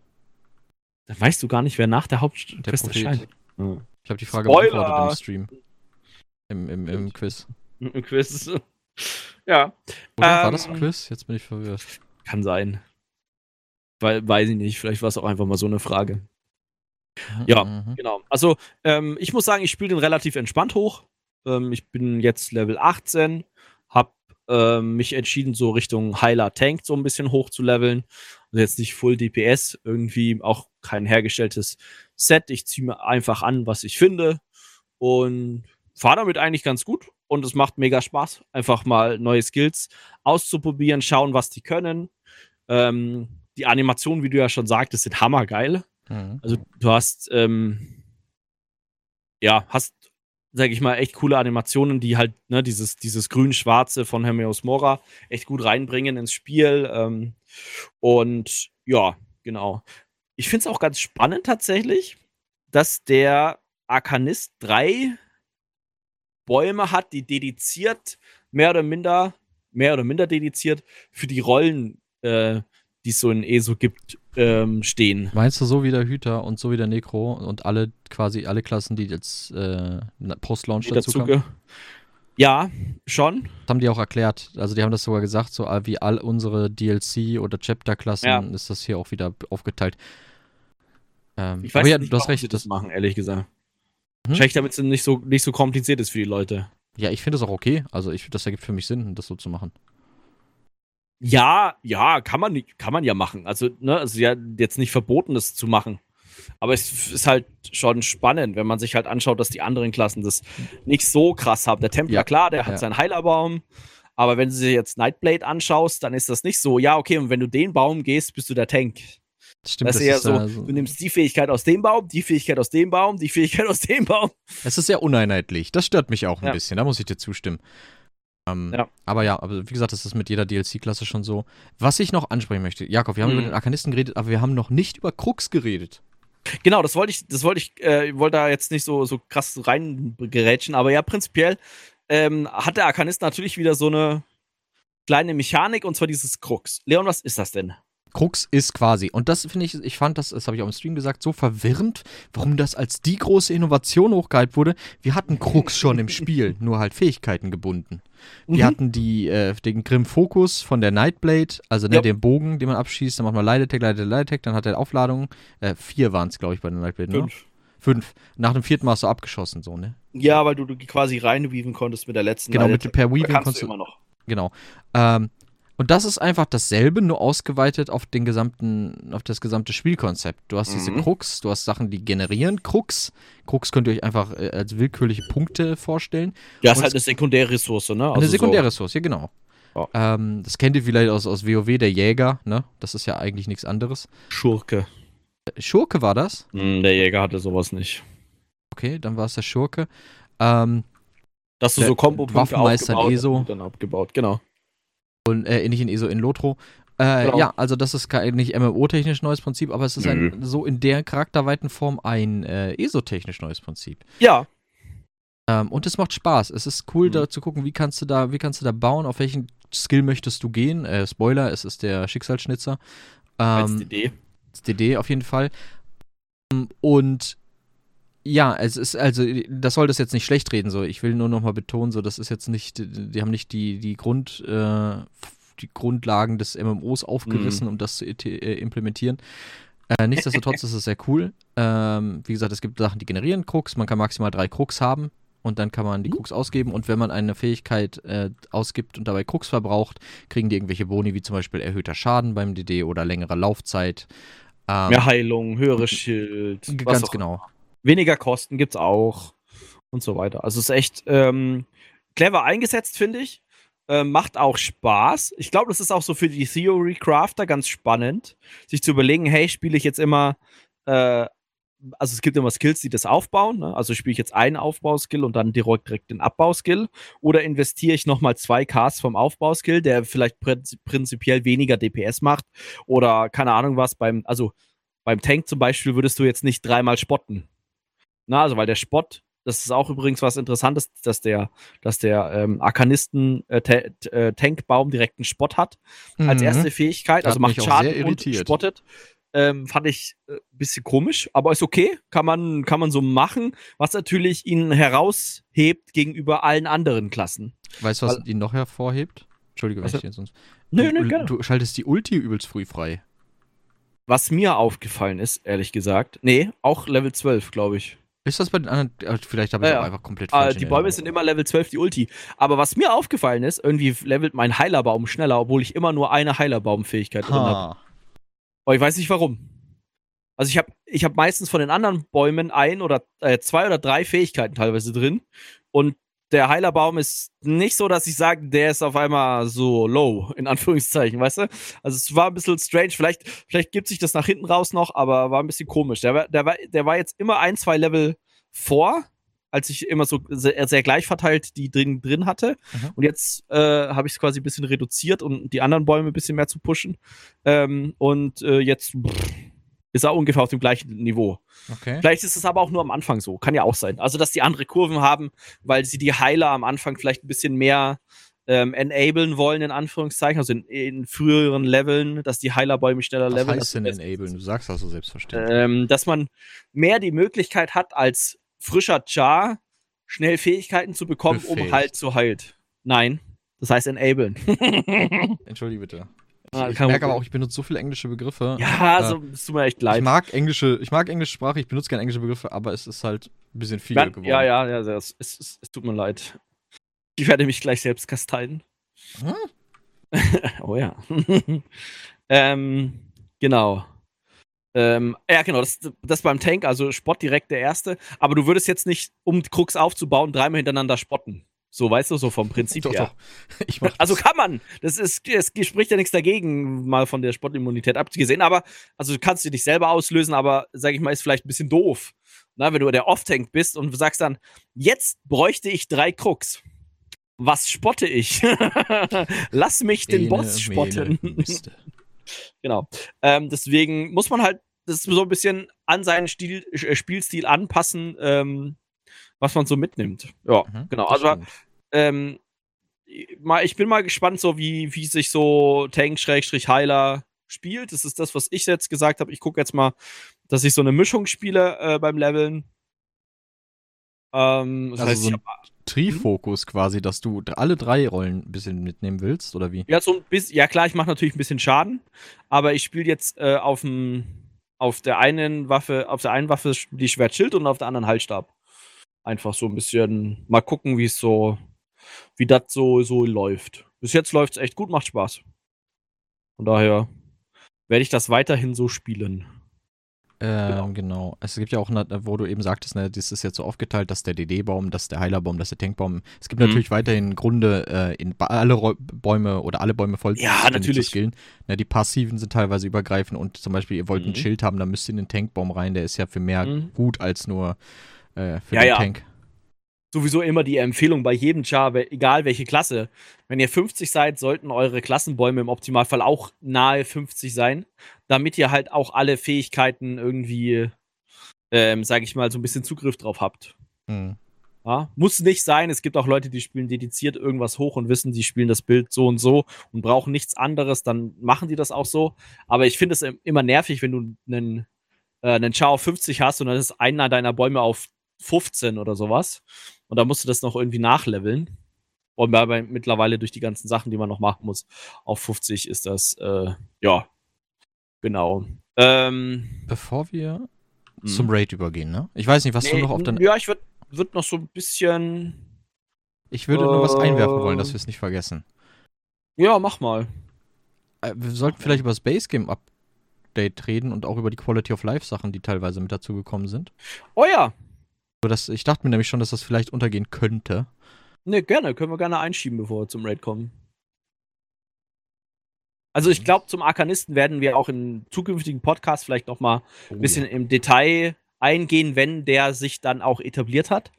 Dann weißt du gar nicht, wer nach der Hauptquest erscheint. Hm. Ich habe die Frage Spoiler! beantwortet im Stream. Im, im, im Quiz. Im Quiz. ja. Oder ähm, war das ein ähm, Quiz? Jetzt bin ich verwirrt. Kann sein. Weil, weiß ich nicht, vielleicht war es auch einfach mal so eine Frage. Ja, mhm. genau. Also, ähm, ich muss sagen, ich spiele den relativ entspannt hoch. Ähm, ich bin jetzt Level 18, habe ähm, mich entschieden, so Richtung Heiler Tank so ein bisschen hoch zu leveln. Also jetzt nicht Full DPS, irgendwie auch kein hergestelltes Set. Ich ziehe mir einfach an, was ich finde und fahre damit eigentlich ganz gut. Und es macht mega Spaß, einfach mal neue Skills auszuprobieren, schauen, was die können. Ähm, die Animationen, wie du ja schon sagtest, sind hammergeil. Mhm. Also du hast, ähm, ja, hast, sag ich mal, echt coole Animationen, die halt, ne, dieses, dieses grün-schwarze von Hermeus Mora echt gut reinbringen ins Spiel. Ähm, und ja, genau. Ich finde es auch ganz spannend tatsächlich, dass der Arkanist drei Bäume hat, die dediziert, mehr oder minder, mehr oder minder dediziert für die Rollen, äh, die es so in ESO gibt, ähm, stehen. Meinst du so wie der Hüter und so wie der Necro und alle quasi alle Klassen, die jetzt äh, Post-Launch dazu kommen? Ja, schon. Das haben die auch erklärt. Also die haben das sogar gesagt, so wie all unsere DLC- oder Chapter-Klassen ja. ist das hier auch wieder aufgeteilt. Ähm, ich weiß ja, nicht, du hast recht, das machen, ehrlich gesagt. Hm? Wahrscheinlich, damit es nicht so, nicht so kompliziert ist für die Leute. Ja, ich finde es auch okay. Also ich, das ergibt für mich Sinn, das so zu machen. Ja, ja, kann man, kann man ja machen. Also, ne, also ja, jetzt nicht verboten, das zu machen. Aber es ist halt schon spannend, wenn man sich halt anschaut, dass die anderen Klassen das nicht so krass haben. Der Templar, ja. klar, der hat ja. seinen Heilerbaum. Aber wenn du dir jetzt Nightblade anschaust, dann ist das nicht so, ja, okay, und wenn du den Baum gehst, bist du der Tank. Das stimmt. Das ist eher ist, so, also du nimmst die Fähigkeit aus dem Baum, die Fähigkeit aus dem Baum, die Fähigkeit aus dem Baum. Es ist sehr uneinheitlich. Das stört mich auch ein ja. bisschen, da muss ich dir zustimmen. Ähm, ja. Aber ja, aber wie gesagt, das ist mit jeder DLC-Klasse schon so. Was ich noch ansprechen möchte, Jakob, wir haben mhm. über den Arkanisten geredet, aber wir haben noch nicht über Krux geredet. Genau, das wollte ich, das wollte ich, äh, wollte da jetzt nicht so, so krass reingerätschen, aber ja, prinzipiell ähm, hat der Arkanist natürlich wieder so eine kleine Mechanik und zwar dieses Krux. Leon, was ist das denn? Krux ist quasi, und das finde ich, ich fand das, das habe ich auch im Stream gesagt, so verwirrend, warum das als die große Innovation hochgehalten wurde. Wir hatten Krux schon im Spiel, nur halt Fähigkeiten gebunden. Wir mhm. hatten die, äh, den Grimm Fokus von der Nightblade, also ne, ja. den Bogen, den man abschießt, dann macht man Attack, Light Attack, dann hat er Aufladung. Äh, vier waren es, glaube ich, bei der Nightblade, ne? Fünf. Fünf. Nach dem vierten Mal hast du abgeschossen, so, ne? Ja, weil du, du quasi reinweaven konntest mit der letzten Genau, mit per Weaving konntest du immer noch. Genau. Ähm, und das ist einfach dasselbe, nur ausgeweitet auf den gesamten, auf das gesamte Spielkonzept. Du hast mhm. diese Krux, du hast Sachen, die generieren Krux. Krux könnt ihr euch einfach äh, als willkürliche Punkte vorstellen. Ja, ist halt eine sekundäre Ressource, ne? Also eine sekundäre Ressource, ja, genau. Oh. Ähm, das kennt ihr vielleicht aus, aus WoW, der Jäger, ne? Das ist ja eigentlich nichts anderes. Schurke. Äh, Schurke war das? Mm, der Jäger hatte sowas nicht. Okay, dann war es der Schurke. Ähm, Dass du so Kombo-Punkte Waffenmeister ESO. Dann abgebaut, genau. Und äh, nicht in ESO, in Lotro. Äh, genau. Ja, also das ist nicht MMO-technisch neues Prinzip, aber es ist ein, so in der charakterweiten Form ein äh, ESO-technisch neues Prinzip. Ja. Ähm, und es macht Spaß. Es ist cool, mhm. da zu gucken, wie kannst du da, wie kannst du da bauen, auf welchen Skill möchtest du gehen. Äh, Spoiler, es ist der Schicksalsschnitzer. Ähm, Als DD. DD auf jeden Fall. und ja, es ist also, das soll das jetzt nicht schlecht reden. So, ich will nur noch mal betonen, so, das ist jetzt nicht, die haben nicht die die Grund äh, die Grundlagen des MMOs aufgerissen, mhm. um das zu äh, implementieren. Äh, nichtsdestotrotz ist es sehr cool. Ähm, wie gesagt, es gibt Sachen, die generieren Krux. Man kann maximal drei Krux haben und dann kann man die mhm. Krux ausgeben. Und wenn man eine Fähigkeit äh, ausgibt und dabei Krux verbraucht, kriegen die irgendwelche Boni, wie zum Beispiel erhöhter Schaden beim DD oder längere Laufzeit. Ähm, Mehr Heilung, höheres Schild. Ganz genau. Weniger Kosten gibt es auch und so weiter. Also es ist echt ähm, clever eingesetzt, finde ich. Äh, macht auch Spaß. Ich glaube, das ist auch so für die Theory Crafter ganz spannend, sich zu überlegen, hey, spiele ich jetzt immer, äh, also es gibt immer Skills, die das aufbauen. Ne? Also spiele ich jetzt einen Aufbauskill und dann direkt, direkt den Abbauskill. Oder investiere ich nochmal zwei Casts vom Aufbauskill, der vielleicht prinzipiell weniger DPS macht. Oder keine Ahnung was, beim, also beim Tank zum Beispiel würdest du jetzt nicht dreimal spotten. Na, also weil der Spott das ist auch übrigens was Interessantes, dass der, dass der ähm, Arkanisten-Tankbaum äh, äh direkt einen Spott hat als mhm. erste Fähigkeit. Also macht Schaden und spottet. Ähm, fand ich ein äh, bisschen komisch, aber ist okay. Kann man, kann man so machen, was natürlich ihn heraushebt gegenüber allen anderen Klassen. Weißt du, was Weil, ihn noch hervorhebt? Entschuldige, wenn ich dir sonst. Nö, nö, gerne. Du schaltest die Ulti übelst früh frei. Was mir aufgefallen ist, ehrlich gesagt, nee, auch Level 12, glaube ich. Ist das bei den anderen? Äh, vielleicht habe ich ja, auch einfach komplett falsch. Äh, die Bäume sind immer Level 12, die Ulti. Aber was mir aufgefallen ist, irgendwie levelt mein Heilerbaum schneller, obwohl ich immer nur eine Heilerbaum-Fähigkeit drin habe. Aber ich weiß nicht warum. Also ich habe ich hab meistens von den anderen Bäumen ein oder äh, zwei oder drei Fähigkeiten teilweise drin. Und der Heilerbaum ist nicht so, dass ich sage, der ist auf einmal so low, in Anführungszeichen, weißt du? Also es war ein bisschen strange. Vielleicht, vielleicht gibt sich das nach hinten raus noch, aber war ein bisschen komisch. Der war, der war, der war jetzt immer ein, zwei Level vor, als ich immer so sehr, sehr gleich verteilt die drin, drin hatte. Mhm. Und jetzt äh, habe ich es quasi ein bisschen reduziert und die anderen Bäume ein bisschen mehr zu pushen. Ähm, und äh, jetzt. Pff, ist er ungefähr auf dem gleichen Niveau. Okay. Vielleicht ist es aber auch nur am Anfang so. Kann ja auch sein. Also, dass die andere Kurven haben, weil sie die Heiler am Anfang vielleicht ein bisschen mehr ähm, enablen wollen, in Anführungszeichen, also in, in früheren Leveln, dass die Heilerbäume schneller leveln. Was heißt denn enablen? Du sagst das so selbstverständlich. Ähm, dass man mehr die Möglichkeit hat, als frischer Char schnell Fähigkeiten zu bekommen, Befähigt. um halt zu heilt. Nein, das heißt enablen. Entschuldige bitte. Ah, ich merke aber auch, ich benutze so viele englische Begriffe. Ja, so es tut mir echt leid. Ich mag englische, ich mag englische Sprache, ich benutze gerne englische Begriffe, aber es ist halt ein bisschen viel geworden. Ja, ja, ja, es, es, es, es, tut mir leid. Ich werde mich gleich selbst kasteien. Hm? oh ja. ähm, genau. Ähm, ja, genau, das, das beim Tank, also Spott direkt der erste. Aber du würdest jetzt nicht, um Krux aufzubauen, dreimal hintereinander spotten. So, weißt du, so vom Prinzip doch, her. Doch. also kann man. Das ist, es spricht ja nichts dagegen, mal von der Sportimmunität abgesehen. Aber, also du kannst dir nicht selber auslösen, aber, sag ich mal, ist vielleicht ein bisschen doof. Na, wenn du der Off-Tank bist und du sagst dann, jetzt bräuchte ich drei Krux. Was spotte ich? Lass mich den Ene, Boss spotten. genau. Ähm, deswegen muss man halt das so ein bisschen an seinen Stil, äh, Spielstil anpassen. Ähm, was man so mitnimmt. Ja, mhm, genau. Also, ähm, ich bin mal gespannt, so wie, wie sich so Tank-Heiler spielt. Das ist das, was ich jetzt gesagt habe. Ich gucke jetzt mal, dass ich so eine Mischung spiele äh, beim Leveln. Ähm, das also heißt, so ein Trifokus quasi, dass du alle drei Rollen ein bisschen mitnehmen willst, oder wie? Ja, so ein bisschen, ja klar, ich mache natürlich ein bisschen Schaden, aber ich spiele jetzt äh, auf dem auf der einen Waffe, auf der einen Waffe die Schwertschild und auf der anderen Halsstab einfach so ein bisschen mal gucken, wie es so, wie das so, so läuft. Bis jetzt läuft es echt gut, macht Spaß. Von daher werde ich das weiterhin so spielen. Ähm, genau. genau. Es gibt ja auch, wo du eben sagtest, ne, das ist jetzt so aufgeteilt, dass der DD-Baum, dass der Heilerbaum, dass der Tankbaum. Es gibt mhm. natürlich weiterhin Gründe, äh, in alle Ro Bäume oder alle Bäume voll ja, natürlich. zu skillen. Ne, die passiven sind teilweise übergreifend und zum Beispiel, ihr wollt mhm. ein Schild haben, dann müsst ihr in den Tankbaum rein, der ist ja für mehr mhm. gut als nur äh, für ja, den ja. Tank. Sowieso immer die Empfehlung bei jedem Char, egal welche Klasse. Wenn ihr 50 seid, sollten eure Klassenbäume im Optimalfall auch nahe 50 sein, damit ihr halt auch alle Fähigkeiten irgendwie, ähm, sag ich mal, so ein bisschen Zugriff drauf habt. Mhm. Ja, muss nicht sein. Es gibt auch Leute, die spielen dediziert irgendwas hoch und wissen, die spielen das Bild so und so und brauchen nichts anderes, dann machen die das auch so. Aber ich finde es immer nervig, wenn du einen äh, einen Char auf 50 hast und dann ist einer deiner Bäume auf 15 oder sowas. Und da musst du das noch irgendwie nachleveln. Und bei, mittlerweile durch die ganzen Sachen, die man noch machen muss, auf 50 ist das, äh, ja, genau. Ähm, Bevor wir mh. zum Raid übergehen, ne? Ich weiß nicht, was nee, du noch auf deinem. Ja, ich würde würd noch so ein bisschen. Ich würde äh, nur was einwerfen wollen, dass wir es nicht vergessen. Ja, mach mal. Äh, wir sollten vielleicht über das Base Game Update reden und auch über die Quality of Life Sachen, die teilweise mit dazu gekommen sind. Oh ja. Das, ich dachte mir nämlich schon, dass das vielleicht untergehen könnte. Ne, gerne. Können wir gerne einschieben, bevor wir zum Raid kommen. Also ich glaube, zum Arkanisten werden wir auch in zukünftigen Podcasts vielleicht noch mal ein oh, bisschen im Detail eingehen, wenn der sich dann auch etabliert hat.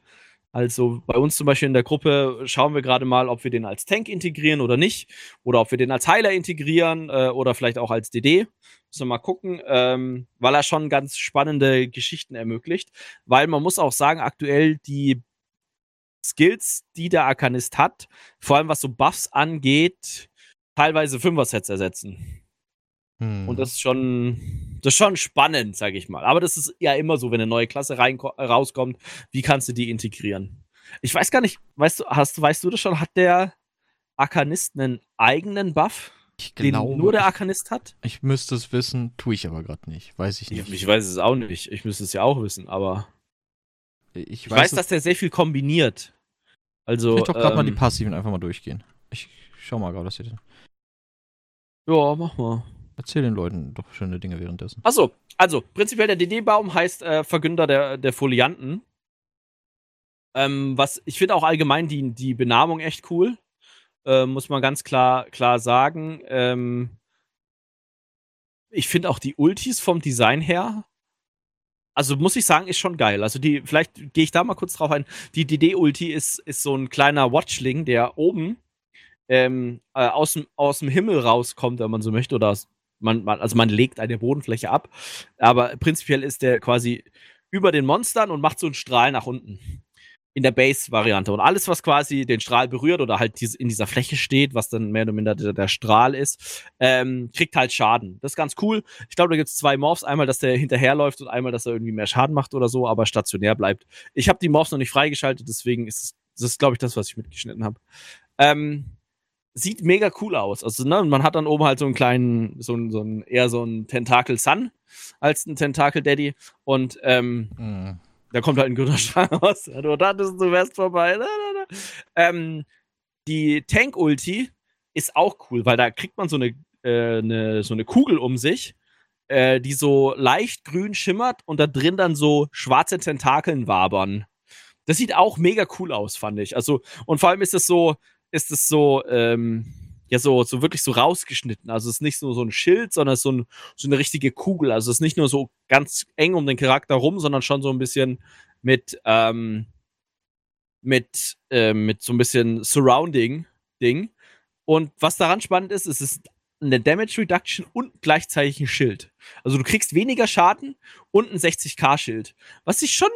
Also bei uns zum Beispiel in der Gruppe schauen wir gerade mal, ob wir den als Tank integrieren oder nicht. Oder ob wir den als Heiler integrieren äh, oder vielleicht auch als DD. Müssen wir mal gucken, ähm, weil er schon ganz spannende Geschichten ermöglicht. Weil man muss auch sagen, aktuell die Skills, die der Arkanist hat, vor allem was so Buffs angeht, teilweise Fünfer-Sets ersetzen. Hm. Und das ist schon, das ist schon spannend, sage ich mal. Aber das ist ja immer so, wenn eine neue Klasse rein, rauskommt, wie kannst du die integrieren? Ich weiß gar nicht, weißt du, hast, weißt du das schon? Hat der Arkanist einen eigenen Buff? Ich glaube, den nur der Arkanist hat? Ich müsste es wissen, tue ich aber gerade nicht. Weiß ich nicht. Ich, ich, weiß es auch nicht. Ich müsste es ja auch wissen, aber. Ich, ich weiß, weiß dass der sehr viel kombiniert. Also. Ich doch gerade ähm, mal die ähm, Passiven einfach mal durchgehen. Ich schau mal gerade, was hier. Ja, mach mal. Erzähl den Leuten doch schöne Dinge währenddessen. Achso, also prinzipiell der DD-Baum heißt äh, Vergünder der, der Folianten. Ähm, was ich finde auch allgemein die, die Benamung echt cool. Äh, muss man ganz klar, klar sagen. Ähm, ich finde auch die Ultis vom Design her also muss ich sagen, ist schon geil. Also die, vielleicht gehe ich da mal kurz drauf ein. Die DD-Ulti ist, ist so ein kleiner Watchling, der oben ähm, äh, aus, dem, Himmel rauskommt, wenn man so möchte, oder man, man, also man legt eine Bodenfläche ab, aber prinzipiell ist der quasi über den Monstern und macht so einen Strahl nach unten in der Base-Variante. Und alles, was quasi den Strahl berührt oder halt in dieser Fläche steht, was dann mehr oder minder der, der Strahl ist, ähm, kriegt halt Schaden. Das ist ganz cool. Ich glaube, da gibt es zwei Morphs. Einmal, dass der hinterherläuft und einmal, dass er irgendwie mehr Schaden macht oder so, aber stationär bleibt. Ich habe die Morphs noch nicht freigeschaltet, deswegen ist es, das glaube ich, das, was ich mitgeschnitten habe. Ähm, sieht mega cool aus. Also, ne, man hat dann oben halt so einen kleinen, so, ein, so ein, eher so einen Tentakel Sun als ein Tentakel Daddy. Und ähm, mhm da kommt halt ein Gürtelstrahl raus. Du dachtest, du wärst vorbei. Ähm, die Tank-Ulti ist auch cool, weil da kriegt man so eine, äh, eine, so eine Kugel um sich, äh, die so leicht grün schimmert und da drin dann so schwarze Tentakeln wabern. Das sieht auch mega cool aus, fand ich. Also, und vor allem ist es so, ist es so, ähm, ja so, so wirklich so rausgeschnitten. Also es ist nicht so, so ein Schild, sondern es ist so, ein, so eine richtige Kugel. Also es ist nicht nur so ganz eng um den Charakter rum, sondern schon so ein bisschen mit, ähm, mit, äh, mit so ein bisschen Surrounding-Ding. Und was daran spannend ist, ist es ist eine Damage Reduction und gleichzeitig ein Schild. Also du kriegst weniger Schaden und ein 60k Schild. Was ich schon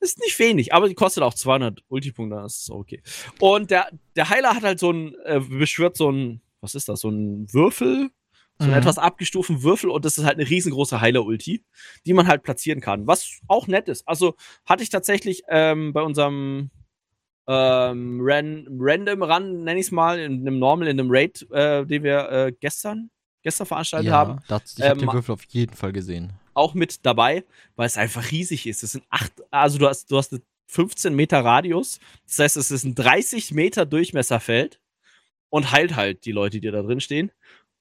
ist nicht wenig, aber die kostet auch 200 Ultipunkte, das ist okay. Und der, der Heiler hat halt so ein, äh, beschwört so ein, was ist das, so ein Würfel, so einen mhm. etwas abgestuften Würfel und das ist halt eine riesengroße Heiler-Ulti, die man halt platzieren kann, was auch nett ist. Also hatte ich tatsächlich ähm, bei unserem ähm, Ran Random Run, nenne ich es mal, in einem Normal, in einem Raid, äh, den wir äh, gestern, gestern veranstaltet ja, haben. Das, ich habe ähm, den Würfel auf jeden Fall gesehen auch mit dabei, weil es einfach riesig ist. Es sind acht, also du hast, du hast 15 Meter Radius. Das heißt, es ist ein 30 Meter Durchmesserfeld und heilt halt die Leute, die da drin stehen.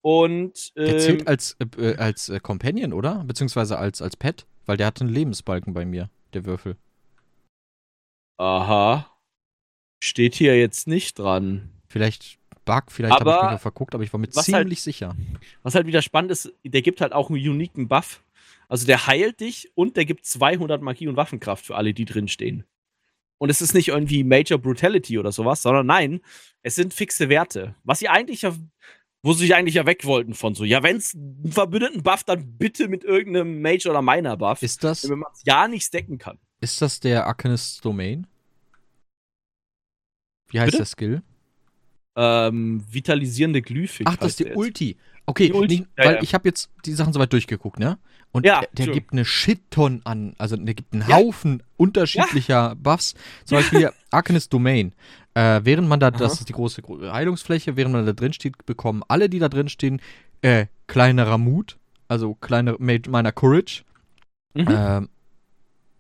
Und ähm, der zählt als, äh, äh, als äh, Companion, oder? Beziehungsweise als, als Pet, weil der hat einen Lebensbalken bei mir, der Würfel. Aha. Steht hier jetzt nicht dran. Vielleicht Bug, vielleicht habe ich mich noch verguckt, aber ich war mir ziemlich halt, sicher. Was halt wieder spannend ist, der gibt halt auch einen uniken Buff. Also der heilt dich und der gibt 200 Magie und Waffenkraft für alle, die drinstehen. Und es ist nicht irgendwie Major Brutality oder sowas, sondern nein, es sind fixe Werte. Was sie eigentlich ja, wo sie sich eigentlich ja weg wollten von so, ja, wenn es einen verbündeten Buff, dann bitte mit irgendeinem Major oder Minor Buff. Ist das? Wenn man es ja nicht stacken kann. Ist das der Arcanist Domain? Wie heißt bitte? der Skill? Ähm, vitalisierende Glyphik. Ach, das ist die Ulti. Okay, nee, ja, weil ja. ich habe jetzt die Sachen soweit durchgeguckt, ne? Und ja, der, der gibt eine Shitton an, also der gibt einen Haufen unterschiedlicher Buffs. Zum Beispiel hier Arcanist Domain. Äh, während man da, Aha. das ist die große Heilungsfläche, während man da drin steht, bekommen alle, die da drin stehen, äh, kleinerer Mut, also kleiner meiner Courage. Mhm. Ähm,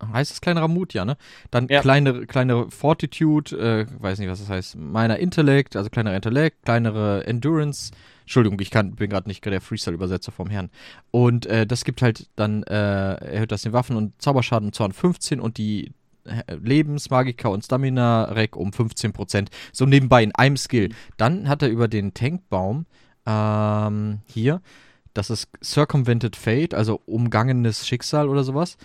heißt es kleinerer Mut, ja, ne? Dann ja. kleinere, kleinere Fortitude, äh, weiß nicht, was das heißt, meiner Intellekt, also kleinerer Intellekt, kleinere Endurance. Entschuldigung, ich kann, bin gerade nicht der Freestyle-Übersetzer vom Herrn. Und äh, das gibt halt dann, äh, erhöht das den Waffen- und Zauberschaden um 215 und die äh, Lebensmagika und Stamina-Rec um 15%. So nebenbei in einem Skill. Dann hat er über den Tankbaum ähm, hier, das ist Circumvented Fate, also umgangenes Schicksal oder sowas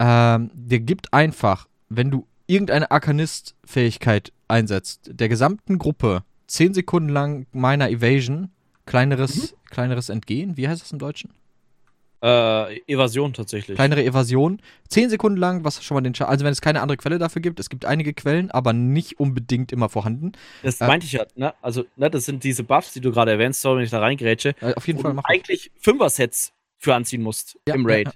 ähm, der gibt einfach, wenn du irgendeine Arkanist-Fähigkeit einsetzt, der gesamten Gruppe 10 Sekunden lang meiner Evasion, kleineres, mhm. kleineres Entgehen, wie heißt das im Deutschen? Äh, Evasion tatsächlich. Kleinere Evasion. 10 Sekunden lang, was schon mal den Schaden. Also, wenn es keine andere Quelle dafür gibt, es gibt einige Quellen, aber nicht unbedingt immer vorhanden. Das äh, meinte ich ja, ne? Also, ne, das sind diese Buffs, die du gerade erwähnst, sorry, wenn ich da reingrätsche. Äh, auf jeden Fall mach eigentlich Fünfer-Sets für anziehen musst ja, im Raid. Ja,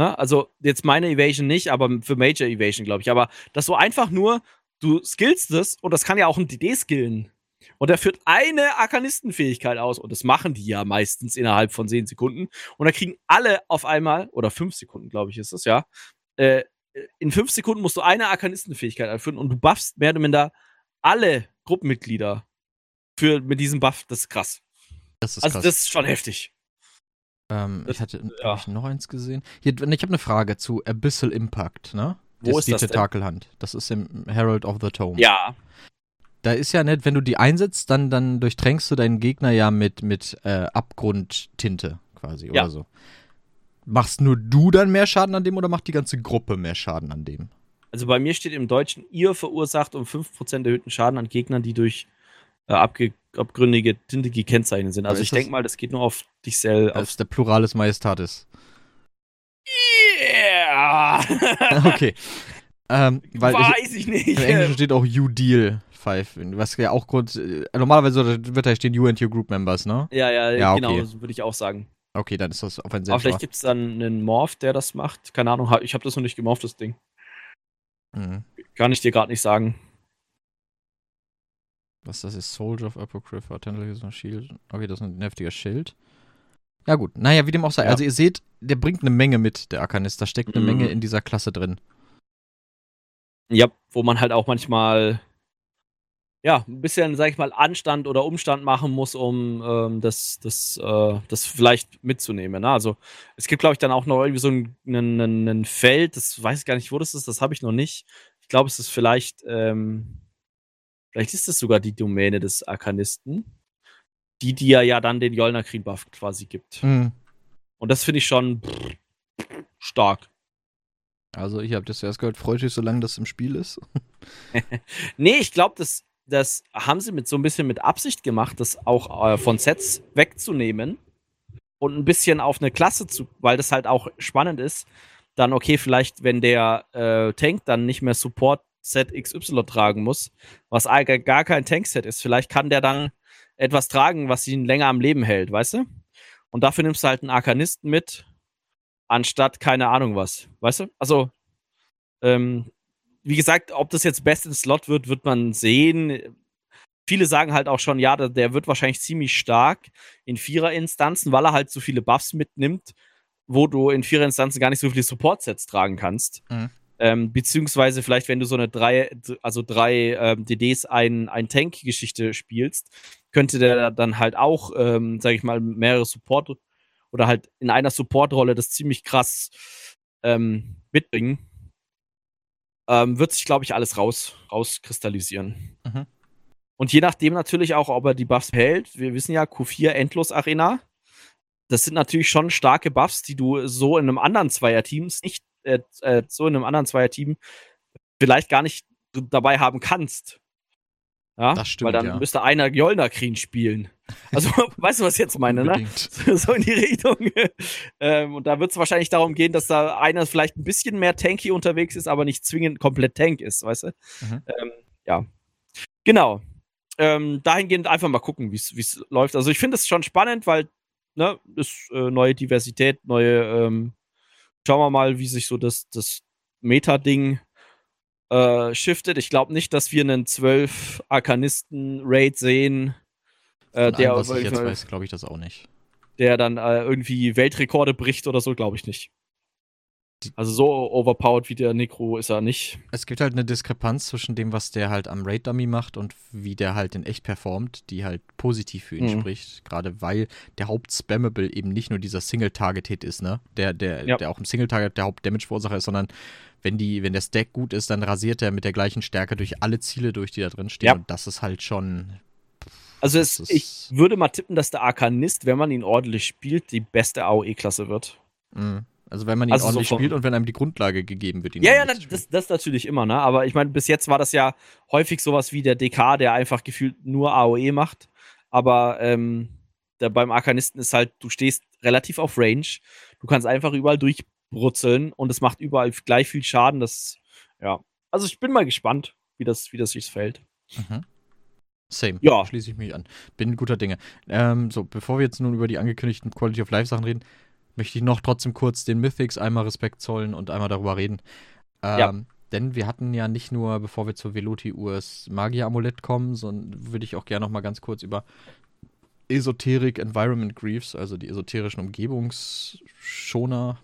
Ne? Also jetzt meine Evasion nicht, aber für Major Evasion, glaube ich. Aber das so einfach nur, du skillst es und das kann ja auch ein DD skillen. Und er führt eine Arkanistenfähigkeit aus. Und das machen die ja meistens innerhalb von 10 Sekunden. Und da kriegen alle auf einmal, oder 5 Sekunden, glaube ich, ist es, ja. Äh, in 5 Sekunden musst du eine Arkanistenfähigkeit einführen und du buffst mehr oder minder alle Gruppenmitglieder für, mit diesem Buff. Das ist krass. Das ist also, krass. das ist schon heftig. Ähm, das, ich hatte ja. hab ich noch eins gesehen. Hier, ich habe eine Frage zu Abyssal Impact, ne? Wo das ist die das Tentakelhand. Das ist im Herald of the Tome. Ja. Da ist ja nett, wenn du die einsetzt, dann, dann durchtränkst du deinen Gegner ja mit, mit äh, Abgrundtinte quasi ja. oder so. Machst nur du dann mehr Schaden an dem oder macht die ganze Gruppe mehr Schaden an dem? Also bei mir steht im Deutschen, ihr verursacht um 5% erhöhten Schaden an Gegnern, die durch äh, abge abgründige, tintige Kennzeichen sind. Also ich denke mal, das geht nur auf dich selbst. Das ist der Pluralis Majestatis. Yeah! okay. Ähm, weil Weiß ich, ich nicht. Im Englischen steht auch You Deal 5, was ja auch Grund. Äh, normalerweise wird da stehen You and your Group Members, ne? Ja, ja, ja genau, okay. würde ich auch sagen. Okay, dann ist das auf ein Aber vielleicht gibt es dann einen Morph, der das macht. Keine Ahnung, ich habe das noch nicht gemorpht, das Ding. Mhm. Kann ich dir gerade nicht sagen. Was das ist? Soldier of Apocrypha, Tentacle Shield. Okay, das ist ein heftiger Schild. Ja, gut. Naja, wie dem auch sei. Ja. Also, ihr seht, der bringt eine Menge mit, der Arkanist. Da steckt eine mhm. Menge in dieser Klasse drin. Ja, wo man halt auch manchmal, ja, ein bisschen, sag ich mal, Anstand oder Umstand machen muss, um ähm, das, das, äh, das vielleicht mitzunehmen. Ne? Also, es gibt, glaube ich, dann auch noch irgendwie so ein, ein, ein, Feld, das weiß ich gar nicht, wo das ist, das habe ich noch nicht. Ich glaube, es ist vielleicht, ähm, Vielleicht ist es sogar die Domäne des Arkanisten, die dir ja dann den Jolnakrin-Buff quasi gibt. Mhm. Und das finde ich schon stark. Also, ich habe das erst gehört, freut dich, solange das im Spiel ist. nee, ich glaube, das, das haben sie mit so ein bisschen mit Absicht gemacht, das auch äh, von Sets wegzunehmen und ein bisschen auf eine Klasse zu, weil das halt auch spannend ist. Dann, okay, vielleicht, wenn der äh, Tank dann nicht mehr Support Set XY tragen muss, was gar kein Tankset ist. Vielleicht kann der dann etwas tragen, was ihn länger am Leben hält, weißt du? Und dafür nimmst du halt einen Arkanisten mit, anstatt keine Ahnung was, weißt du? Also, ähm, wie gesagt, ob das jetzt best in Slot wird, wird man sehen. Viele sagen halt auch schon, ja, der, der wird wahrscheinlich ziemlich stark in Vierer-Instanzen, weil er halt so viele Buffs mitnimmt, wo du in Vierer-Instanzen gar nicht so viele Support-Sets tragen kannst. Mhm. Ähm, beziehungsweise vielleicht, wenn du so eine drei, also drei ähm, DDs ein, ein Tank-Geschichte spielst, könnte der dann halt auch, ähm, sag ich mal, mehrere Support oder halt in einer Support-Rolle das ziemlich krass ähm, mitbringen. Ähm, wird sich, glaube ich, alles raus, rauskristallisieren. Mhm. Und je nachdem natürlich auch, ob er die Buffs hält. Wir wissen ja, Q4 Endlos Arena. Das sind natürlich schon starke Buffs, die du so in einem anderen Zweier-Teams nicht äh, äh, so in einem anderen Zweierteam vielleicht gar nicht dabei haben kannst. Ja, das stimmt, weil dann ja. müsste einer Jolnakrin spielen. Also, weißt du, was ich jetzt meine, ne? So in die Richtung. ähm, und da wird es wahrscheinlich darum gehen, dass da einer vielleicht ein bisschen mehr tanky unterwegs ist, aber nicht zwingend komplett tank ist, weißt du? Mhm. Ähm, ja. Genau. Ähm, dahingehend einfach mal gucken, wie es läuft. Also, ich finde es schon spannend, weil ne, ist äh, neue Diversität, neue, ähm, schauen wir mal, wie sich so das, das Meta-Ding äh, shiftet. Ich glaube nicht, dass wir einen 12 Arkanisten-Raid sehen. Äh, der, allem, was ich jetzt weiß, glaube ich das auch nicht. Der dann äh, irgendwie Weltrekorde bricht oder so, glaube ich nicht. Also so overpowered wie der Necro ist er nicht. Es gibt halt eine Diskrepanz zwischen dem, was der halt am Raid Dummy macht und wie der halt in echt performt, die halt positiv für ihn mhm. spricht. Gerade weil der Haupt-Spammable eben nicht nur dieser Single-Target-Hit ist, ne? Der, der, ja. der auch im Single-Target der Haupt-Damage-Verursacher ist, sondern wenn, die, wenn der Stack gut ist, dann rasiert er mit der gleichen Stärke durch alle Ziele durch, die da drin stehen. Ja. Und das ist halt schon. Also es, ich würde mal tippen, dass der Arkanist, wenn man ihn ordentlich spielt, die beste AOE-Klasse wird. Mhm. Also wenn man ihn also ordentlich so spielt und wenn einem die Grundlage gegeben wird. Ihn ja, ja, das, das natürlich immer, ne? Aber ich meine, bis jetzt war das ja häufig sowas wie der DK, der einfach gefühlt nur AOE macht. Aber ähm, der, beim Arkanisten ist halt, du stehst relativ auf Range. Du kannst einfach überall durchbrutzeln und es macht überall gleich viel Schaden. Das, ja. Also ich bin mal gespannt, wie das, wie das sich fällt. Mhm. Same. Ja. Schließe ich mich an. Bin guter Dinge. Ähm, so, bevor wir jetzt nun über die angekündigten Quality of Life Sachen reden, möchte ich noch trotzdem kurz den Mythics einmal Respekt zollen und einmal darüber reden. Ähm, ja. Denn wir hatten ja nicht nur, bevor wir zur Veluti Urs Magier-Amulett kommen, sondern würde ich auch gerne noch mal ganz kurz über Esoterik Environment Griefs, also die esoterischen Umgebungsschoner.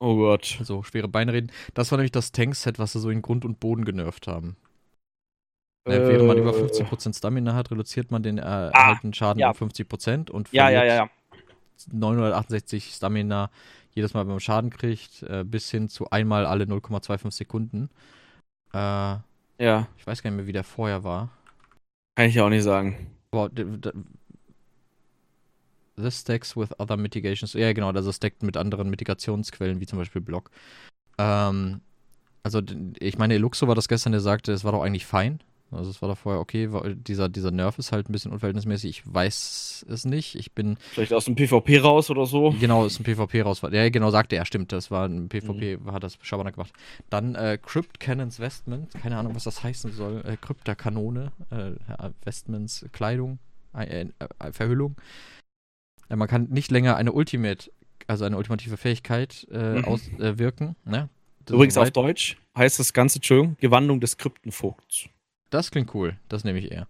Oh Gott. Also schwere Beine reden. Das war nämlich das Tank-Set, was sie so in Grund und Boden genervt haben. Äh, während man über 50% Stamina hat, reduziert man den äh, ah, erhaltenen Schaden ja. um 50% und ja, ja, ja, ja. 968 Stamina jedes Mal, wenn man Schaden kriegt, äh, bis hin zu einmal alle 0,25 Sekunden. Äh, ja. Ich weiß gar nicht mehr, wie der vorher war. Kann ich ja auch nicht sagen. Boah, This stacks with other mitigations. Ja, genau, das stackt mit anderen Mitigationsquellen, wie zum Beispiel Block. Ähm, also, ich meine, Eluxo war das gestern, der sagte, es war doch eigentlich fein. Also es war da vorher okay, dieser, dieser Nerv ist halt ein bisschen unverhältnismäßig. Ich weiß es nicht. Ich bin. Vielleicht aus dem PvP raus oder so. Genau, aus dem PvP raus. Ja, genau, sagte er, stimmt. Das war ein PvP, mhm. hat das Schabernack gemacht. Dann äh, Crypt Cannons Vestment, keine Ahnung, was das heißen soll. Äh, Krypta-Kanone, äh, Vestments, Kleidung, äh, äh, Verhüllung. man kann nicht länger eine Ultimate, also eine ultimative Fähigkeit äh, mhm. auswirken. Ne? Übrigens auf Deutsch heißt das Ganze, Entschuldigung, Gewandung des Kryptenvogts. Das klingt cool. Das nehme ich eher.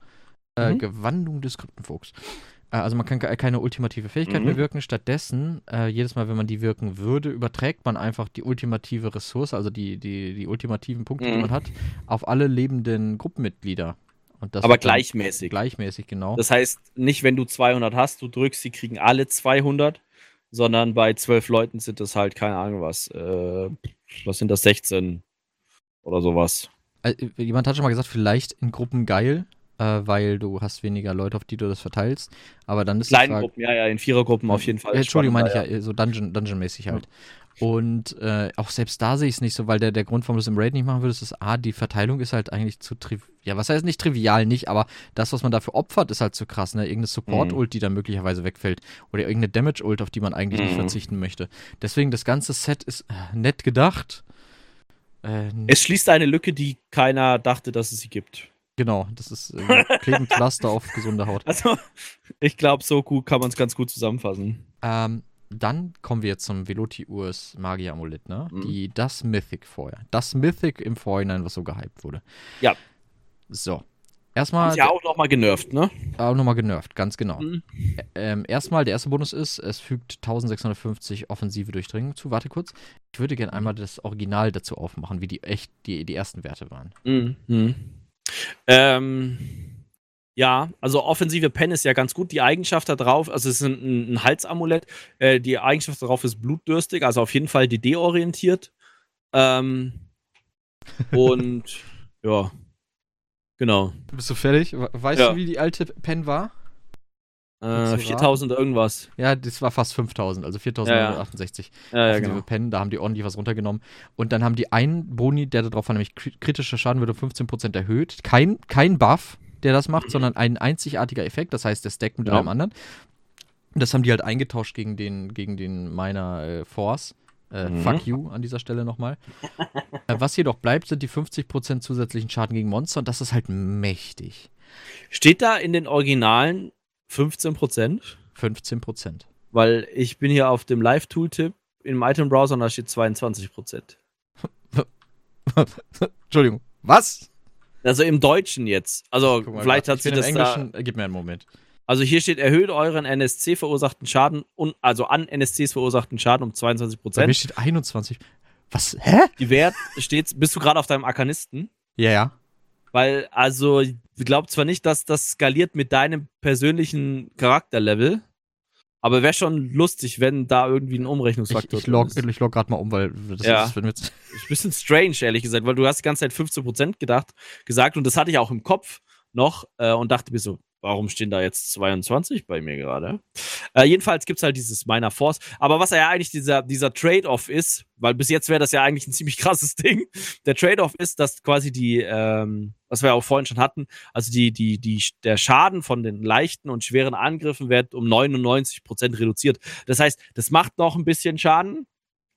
Äh, mhm. Gewandung des Kryptenvogts. Äh, also man kann keine ultimative Fähigkeit mhm. mehr wirken. Stattdessen, äh, jedes Mal, wenn man die wirken würde, überträgt man einfach die ultimative Ressource, also die, die, die ultimativen Punkte, mhm. die man hat, auf alle lebenden Gruppenmitglieder. Aber gleichmäßig. Gleichmäßig, genau. Das heißt, nicht wenn du 200 hast, du drückst, sie kriegen alle 200, sondern bei 12 Leuten sind das halt, keine Ahnung was, äh, was sind das, 16 oder sowas. Äh, jemand hat schon mal gesagt, vielleicht in Gruppen geil, äh, weil du hast weniger Leute, auf die du das verteilst. Aber dann ist Kleinen Frage, Gruppen, ja, ja, in Vierergruppen auf jeden Fall. Äh, Entschuldigung, meine ich ja, so Dungeon, Dungeon-mäßig halt. Ja. Und äh, auch selbst da sehe ich es nicht so, weil der, der Grund, warum du es im Raid nicht machen würdest, ist, A, die Verteilung ist halt eigentlich zu trivial. Ja, was heißt nicht trivial nicht, aber das, was man dafür opfert, ist halt zu krass, ne? Irgendeine Support-Ult, mhm. die dann möglicherweise wegfällt. Oder irgendeine Damage-Ult, auf die man eigentlich mhm. nicht verzichten möchte. Deswegen, das ganze Set ist äh, nett gedacht äh, es schließt eine Lücke, die keiner dachte, dass es sie gibt. Genau, das ist äh, ein Pflaster auf gesunde Haut. Also, ich glaube, so gut kann man es ganz gut zusammenfassen. Ähm, dann kommen wir zum Veloti Urs Magier Amulett, ne? Mhm. Die, das Mythic vorher. Das Mythic im Vorhinein, was so gehypt wurde. Ja. So. Erstmal. Ist ja auch nochmal genervt, ne? Auch nochmal genervt, ganz genau. Mhm. Ähm, erstmal, der erste Bonus ist, es fügt 1650 offensive Durchdringung zu. Warte kurz. Ich würde gerne einmal das Original dazu aufmachen, wie die echt die, die ersten Werte waren. Mhm. mhm. Ähm, ja, also offensive Pen ist ja ganz gut. Die Eigenschaft da drauf, also es ist ein, ein Halsamulett. Äh, die Eigenschaft darauf ist blutdürstig, also auf jeden Fall DD-orientiert. Ähm, und ja. Genau. Bist du fertig? Weißt ja. du, wie die alte Pen war? Äh, 4000 irgendwas. Ja, das war fast 5000, also 4968. Ja, ja. ja, genau. Pen, da haben die ordentlich was runtergenommen. Und dann haben die einen Boni, der darauf war, nämlich kritischer Schaden wird um 15% erhöht. Kein, kein Buff, der das macht, mhm. sondern ein einzigartiger Effekt, das heißt, der stackt mit ja. einem anderen. Das haben die halt eingetauscht gegen den, gegen den Miner äh, Force. Äh, mhm. Fuck you an dieser Stelle nochmal. äh, was jedoch bleibt, sind die 50% zusätzlichen Schaden gegen Monster und das ist halt mächtig. Steht da in den Originalen 15%? 15%. Weil ich bin hier auf dem Live-Tooltip im Item-Browser und da steht 22%. Entschuldigung. Was? Also im Deutschen jetzt. Also vielleicht hat sie das Englischen, da, Gib mir einen Moment. Also hier steht, erhöht euren NSC verursachten Schaden, und, also an NSCs verursachten Schaden um 22 Prozent. Bei mir steht 21. Was? Hä? Die Wert steht, bist du gerade auf deinem Arkanisten? Ja, ja. Weil, also, ich glaube zwar nicht, dass das skaliert mit deinem persönlichen Charakterlevel, aber wäre schon lustig, wenn da irgendwie ein Umrechnungsfaktor ich, ich log, ist. Ich log gerade mal um, weil das ja. ist, wenn wir jetzt ist ein bisschen strange, ehrlich gesagt, weil du hast die ganze Zeit 15% gedacht, gesagt und das hatte ich auch im Kopf noch äh, und dachte mir so, warum stehen da jetzt 22 bei mir gerade? Äh, jedenfalls gibt es halt dieses Minor Force. Aber was ja eigentlich dieser, dieser Trade-off ist, weil bis jetzt wäre das ja eigentlich ein ziemlich krasses Ding. Der Trade-off ist, dass quasi die, ähm, was wir auch vorhin schon hatten, also die, die, die, der Schaden von den leichten und schweren Angriffen wird um 99% reduziert. Das heißt, das macht noch ein bisschen Schaden,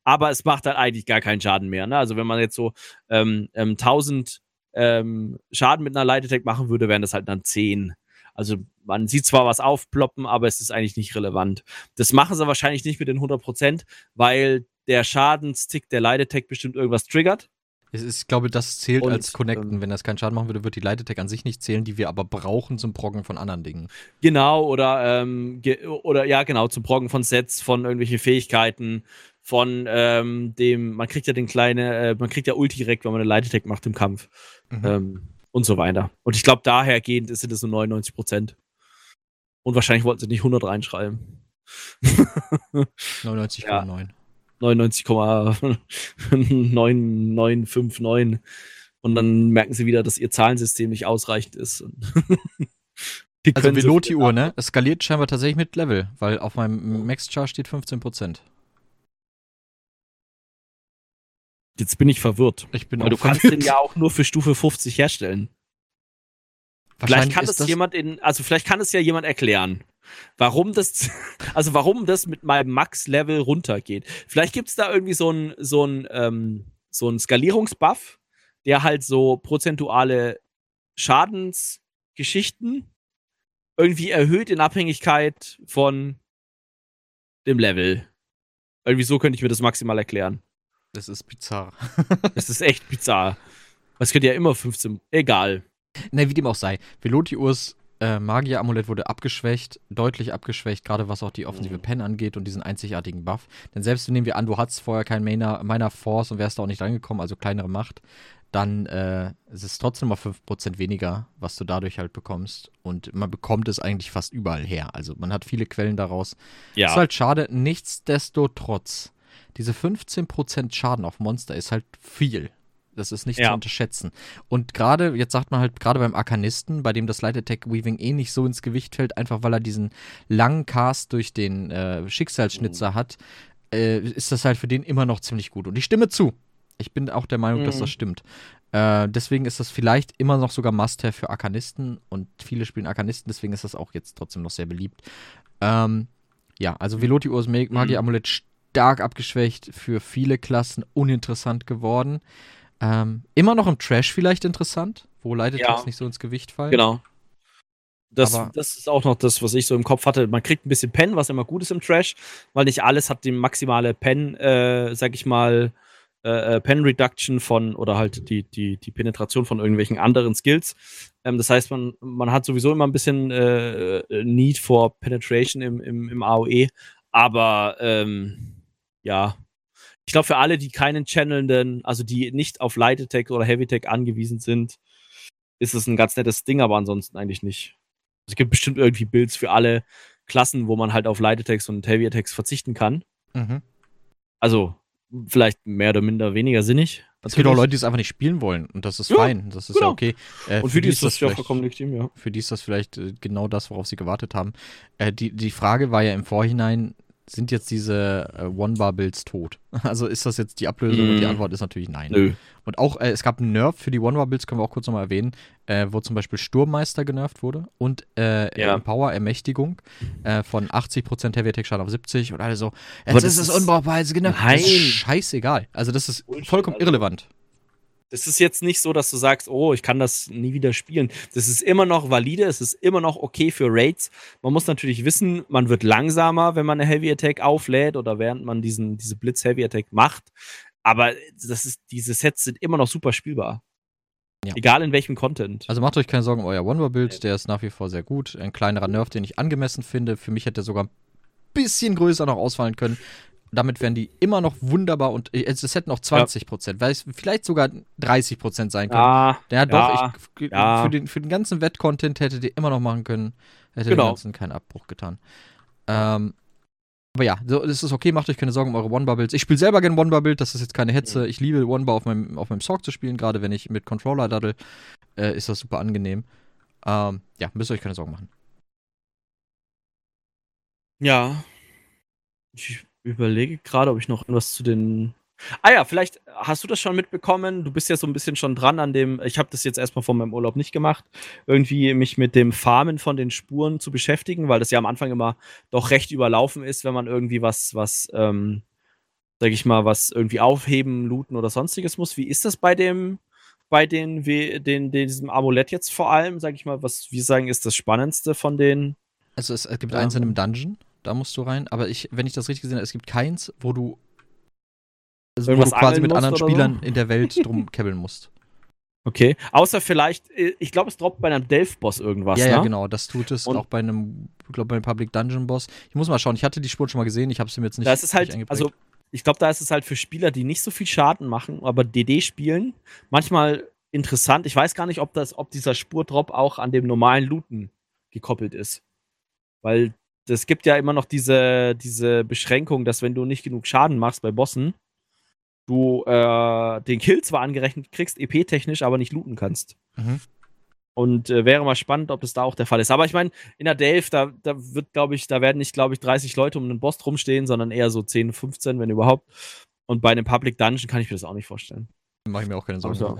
aber es macht halt eigentlich gar keinen Schaden mehr. Ne? Also wenn man jetzt so ähm, ähm, 1000 ähm, Schaden mit einer Light Attack machen würde, wären das halt dann 10. Also man sieht zwar was aufploppen, aber es ist eigentlich nicht relevant. Das machen sie wahrscheinlich nicht mit den 100%, weil der Schadenstick der Attack bestimmt irgendwas triggert. Es ist, ich glaube, das zählt Und, als Connecten. Ähm, Wenn das keinen Schaden machen würde, wird die Attack an sich nicht zählen, die wir aber brauchen zum Proggen von anderen Dingen. Genau, oder, ähm, oder ja, genau, zum Proggen von Sets, von irgendwelchen Fähigkeiten, von ähm, dem, man kriegt ja den kleinen, äh, man kriegt ja Ulti direkt, wenn man eine Attack macht im Kampf. Mhm. Und so weiter. Und ich glaube, dahergehend sind es nur 99 Prozent. Und wahrscheinlich wollten sie nicht 100 reinschreiben. 99,9. ja. 99,9959. Und dann merken sie wieder, dass ihr Zahlensystem nicht ausreichend ist. also Veloti-Uhr, ne? Es skaliert scheinbar tatsächlich mit Level, weil auf meinem Max-Char steht 15%. Jetzt bin ich verwirrt. Ich bin Weil du kannst den ja auch nur für Stufe 50 herstellen. Vielleicht kann das, das jemand in, also vielleicht kann es ja jemand erklären, warum das, also warum das mit meinem Max-Level runtergeht. Vielleicht gibt es da irgendwie so ein, so ein, ähm, so ein Skalierungsbuff, der halt so prozentuale Schadensgeschichten irgendwie erhöht in Abhängigkeit von dem Level. Irgendwie so könnte ich mir das maximal erklären. Das ist bizarr. das ist echt bizarr. Es könnte ja immer 15. Egal. Ne, wie dem auch sei. Velotius äh, Magier-Amulett wurde abgeschwächt, deutlich abgeschwächt, gerade was auch die offensive mhm. Pen angeht und diesen einzigartigen Buff. Denn selbst nehmen wir an, du hattest vorher kein Miner, Miner Force und wärst da auch nicht rangekommen, also kleinere Macht, dann äh, ist es trotzdem mal 5% weniger, was du dadurch halt bekommst. Und man bekommt es eigentlich fast überall her. Also man hat viele Quellen daraus. Ja. Ist halt schade. Nichtsdestotrotz diese 15% Schaden auf Monster ist halt viel. Das ist nicht ja. zu unterschätzen. Und gerade, jetzt sagt man halt, gerade beim Arkanisten, bei dem das Light Attack Weaving eh nicht so ins Gewicht fällt, einfach weil er diesen langen Cast durch den äh, Schicksalsschnitzer mhm. hat, äh, ist das halt für den immer noch ziemlich gut. Und ich stimme zu. Ich bin auch der Meinung, mhm. dass das stimmt. Äh, deswegen ist das vielleicht immer noch sogar Must-Have für Arkanisten und viele spielen Arkanisten, deswegen ist das auch jetzt trotzdem noch sehr beliebt. Ähm, ja, also Velotius Magie-Amulett mhm stark abgeschwächt, für viele Klassen uninteressant geworden. Ähm, immer noch im Trash vielleicht interessant, wo leidet ja. das nicht so ins Gewicht fallen. Genau. Das, das ist auch noch das, was ich so im Kopf hatte. Man kriegt ein bisschen Pen, was immer gut ist im Trash, weil nicht alles hat die maximale Pen, äh, sag ich mal, äh, äh, Pen Reduction von oder halt die, die, die Penetration von irgendwelchen anderen Skills. Ähm, das heißt, man, man hat sowieso immer ein bisschen äh, äh Need for Penetration im, im, im AOE, aber ähm, ja, ich glaube, für alle, die keinen channelnden, also die nicht auf Light Attack oder Heavy Attack angewiesen sind, ist es ein ganz nettes Ding, aber ansonsten eigentlich nicht. Es gibt bestimmt irgendwie Builds für alle Klassen, wo man halt auf Light Attacks und Heavy Attacks verzichten kann. Mhm. Also, vielleicht mehr oder minder weniger sinnig. Es gibt auch Leute, die es einfach nicht spielen wollen und das ist ja, fein, das ist genau. ja okay. Äh, und für, für die ist das ja vollkommen legitim, ja. Für die ist das vielleicht äh, genau das, worauf sie gewartet haben. Äh, die, die Frage war ja im Vorhinein, sind jetzt diese äh, One-Bar-Builds tot? Also ist das jetzt die Ablösung? Mm. Und die mhm. Antwort ist natürlich nein. Nö. Und auch, äh, es gab einen Nerf für die One-Bar-Builds, können wir auch kurz nochmal erwähnen, äh, wo zum Beispiel Sturmmeister genervt wurde und äh, ja. Power Ermächtigung äh, von 80% Heavy Attack Schaden auf 70 und alle so, jetzt ist es unbrauchbar, jetzt genervt. Nein. Das ist scheißegal. Also das ist vollkommen irrelevant. Das ist jetzt nicht so, dass du sagst, oh, ich kann das nie wieder spielen. Das ist immer noch valide, es ist immer noch okay für Raids. Man muss natürlich wissen, man wird langsamer, wenn man eine Heavy Attack auflädt oder während man diesen, diese Blitz Heavy Attack macht. Aber das ist, diese Sets sind immer noch super spielbar. Ja. Egal in welchem Content. Also macht euch keine Sorgen euer One-War-Bild, der ist nach wie vor sehr gut. Ein kleinerer Nerf, den ich angemessen finde. Für mich hätte er sogar ein bisschen größer noch ausfallen können damit wären die immer noch wunderbar und äh, es, es hätten auch 20 Prozent, ja. weil es vielleicht sogar 30 Prozent sein können. Ja, ja doch, ich. Für, den, für den ganzen Wettcontent hättet ihr immer noch machen können, hätte genau. den ganzen keinen Abbruch getan. Ähm, aber ja, so, das ist okay, macht euch keine Sorgen um eure One-Bar-Builds. Ich spiele selber gerne One-Bar-Build, das ist jetzt keine Hetze. Mhm. Ich liebe One-Bar auf meinem, auf meinem Sorg zu spielen, gerade wenn ich mit Controller daddel, äh, ist das super angenehm. Ähm, ja, müsst ihr euch keine Sorgen machen. Ja. Ich überlege gerade, ob ich noch irgendwas zu den. Ah ja, vielleicht hast du das schon mitbekommen. Du bist ja so ein bisschen schon dran an dem. Ich habe das jetzt erstmal vor meinem Urlaub nicht gemacht, irgendwie mich mit dem Farmen von den Spuren zu beschäftigen, weil das ja am Anfang immer doch recht überlaufen ist, wenn man irgendwie was, was, ähm, sag ich mal, was irgendwie aufheben, looten oder sonstiges muss. Wie ist das bei dem, bei den, den, diesem Amulett jetzt vor allem, sag ich mal, was wir sagen, ist das Spannendste von den. Also es, gibt ähm, eins in einem Dungeon da musst du rein. Aber ich, wenn ich das richtig gesehen habe, es gibt keins, wo du, also wo du quasi mit anderen Spielern so? in der Welt drum kebbeln musst. Okay. Außer vielleicht, äh, ich glaube, es droppt bei einem Delph-Boss irgendwas. Ja, ne? ja, genau. Das tut es Und auch bei einem, ich glaube, bei einem Public Dungeon-Boss. Ich muss mal schauen. Ich hatte die Spur schon mal gesehen. Ich habe sie mir jetzt nicht. Das ist halt, also ich glaube, da ist es halt für Spieler, die nicht so viel Schaden machen, aber DD spielen, manchmal interessant. Ich weiß gar nicht, ob das, ob dieser Spurdrop auch an dem normalen Looten gekoppelt ist. Weil es gibt ja immer noch diese, diese Beschränkung, dass wenn du nicht genug Schaden machst bei Bossen, du äh, den Kill zwar angerechnet kriegst, EP-technisch, aber nicht looten kannst. Mhm. Und äh, wäre mal spannend, ob das da auch der Fall ist. Aber ich meine, in der Delve, da, da wird, glaube ich, da werden nicht, glaube ich, 30 Leute um einen Boss rumstehen, sondern eher so 10, 15, wenn überhaupt. Und bei einem Public Dungeon kann ich mir das auch nicht vorstellen. Mache ich mir auch keine Sorgen. Also,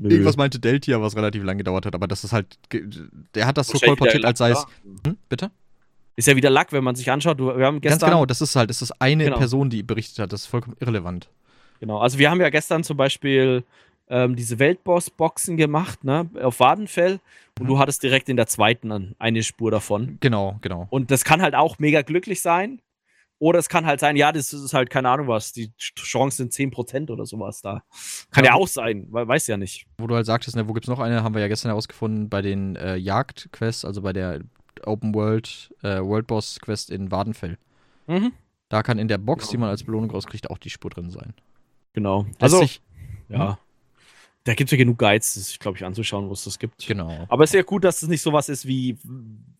Irgendwas meinte Deltia, was relativ lang gedauert hat, aber das ist halt. Der hat das so kolportiert, als sei es. Hm, bitte? Ist ja wieder Lack, wenn man sich anschaut. Wir haben gestern, Ganz genau, das ist halt, das ist eine genau. Person, die berichtet hat. Das ist vollkommen irrelevant. Genau, also wir haben ja gestern zum Beispiel ähm, diese Weltboss-Boxen gemacht, ne, auf Wadenfell. Und mhm. du hattest direkt in der zweiten eine Spur davon. Genau, genau. Und das kann halt auch mega glücklich sein. Oder es kann halt sein, ja, das ist halt keine Ahnung was, die Chancen sind 10% oder sowas da. Kann ja, ja auch sein, weil weiß ja nicht. Wo du halt sagtest, ne, wo gibt's noch eine, haben wir ja gestern herausgefunden bei den äh, Jagdquests, also bei der Open World, äh, World Boss Quest in Wadenfell. Mhm. Da kann in der Box, genau. die man als Belohnung rauskriegt, auch die Spur drin sein. Genau. Also, sich, ja. Hm? Da gibt es ja genug Guides, glaube ich, anzuschauen, wo es das gibt. Genau. Aber es ist ja gut, dass es nicht sowas ist wie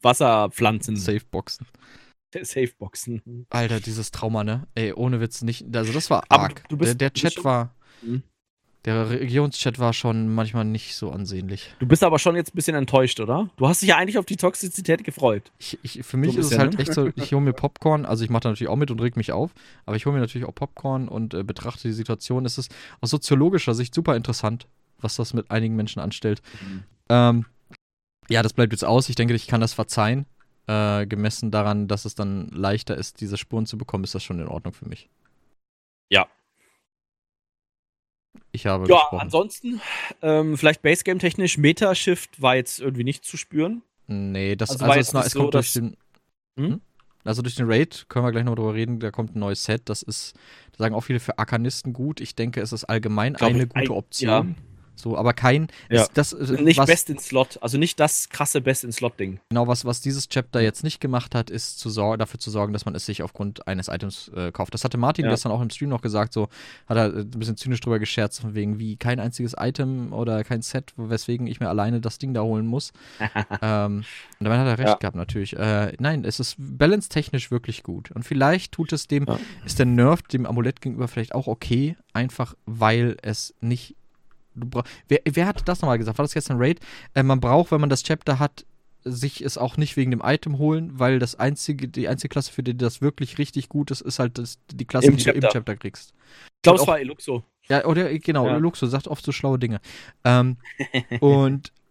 Wasserpflanzen. Safeboxen. Safeboxen. Alter, dieses Trauma, ne? Ey, ohne Witz nicht. Also, das war arg. Bist, der, der Chat war. Mhm. Der Regionschat war schon manchmal nicht so ansehnlich. Du bist aber schon jetzt ein bisschen enttäuscht, oder? Du hast dich ja eigentlich auf die Toxizität gefreut. Ich, ich, für mich so ist es halt ne? echt so, ich hole mir Popcorn, also ich mache da natürlich auch mit und reg mich auf, aber ich hole mir natürlich auch Popcorn und äh, betrachte die Situation. Es ist aus soziologischer Sicht super interessant, was das mit einigen Menschen anstellt. Mhm. Ähm, ja, das bleibt jetzt aus. Ich denke, ich kann das verzeihen. Äh, gemessen daran, dass es dann leichter ist, diese Spuren zu bekommen, ist das schon in Ordnung für mich. Ja, ich habe Ja, gesprochen. ansonsten, ähm, vielleicht Basegame-technisch, Metashift war jetzt irgendwie nicht zu spüren. Nee, das also, also es, es so, kommt durch den. Hm? hm? Also durch den Raid können wir gleich noch drüber reden, da kommt ein neues Set. Das ist, da sagen auch viele für Arkanisten gut. Ich denke, es ist allgemein eine gute Option. Ja. So, aber kein. Ja. Ist, das, äh, nicht was, Best in Slot, also nicht das krasse Best in Slot-Ding. Genau, was, was dieses Chapter jetzt nicht gemacht hat, ist zu dafür zu sorgen, dass man es sich aufgrund eines Items äh, kauft. Das hatte Martin ja. gestern auch im Stream noch gesagt, so hat er äh, ein bisschen zynisch drüber gescherzt, von wegen wie kein einziges Item oder kein Set, weswegen ich mir alleine das Ding da holen muss. ähm, und damit hat er recht ja. gehabt, natürlich. Äh, nein, es ist balance-technisch wirklich gut. Und vielleicht tut es dem, ist der Nerf dem Amulett gegenüber vielleicht auch okay, einfach weil es nicht wer, wer hat das nochmal gesagt? War das gestern Raid? Äh, man braucht, wenn man das Chapter hat, sich es auch nicht wegen dem Item holen, weil das einzige, die einzige Klasse, für die das wirklich richtig gut ist, ist halt das, die Klasse, Im die Chapter. du im Chapter kriegst. Ich glaube, es war Eluxo. Ja, oder genau, ja. Eluxo sagt oft so schlaue Dinge. Ähm, und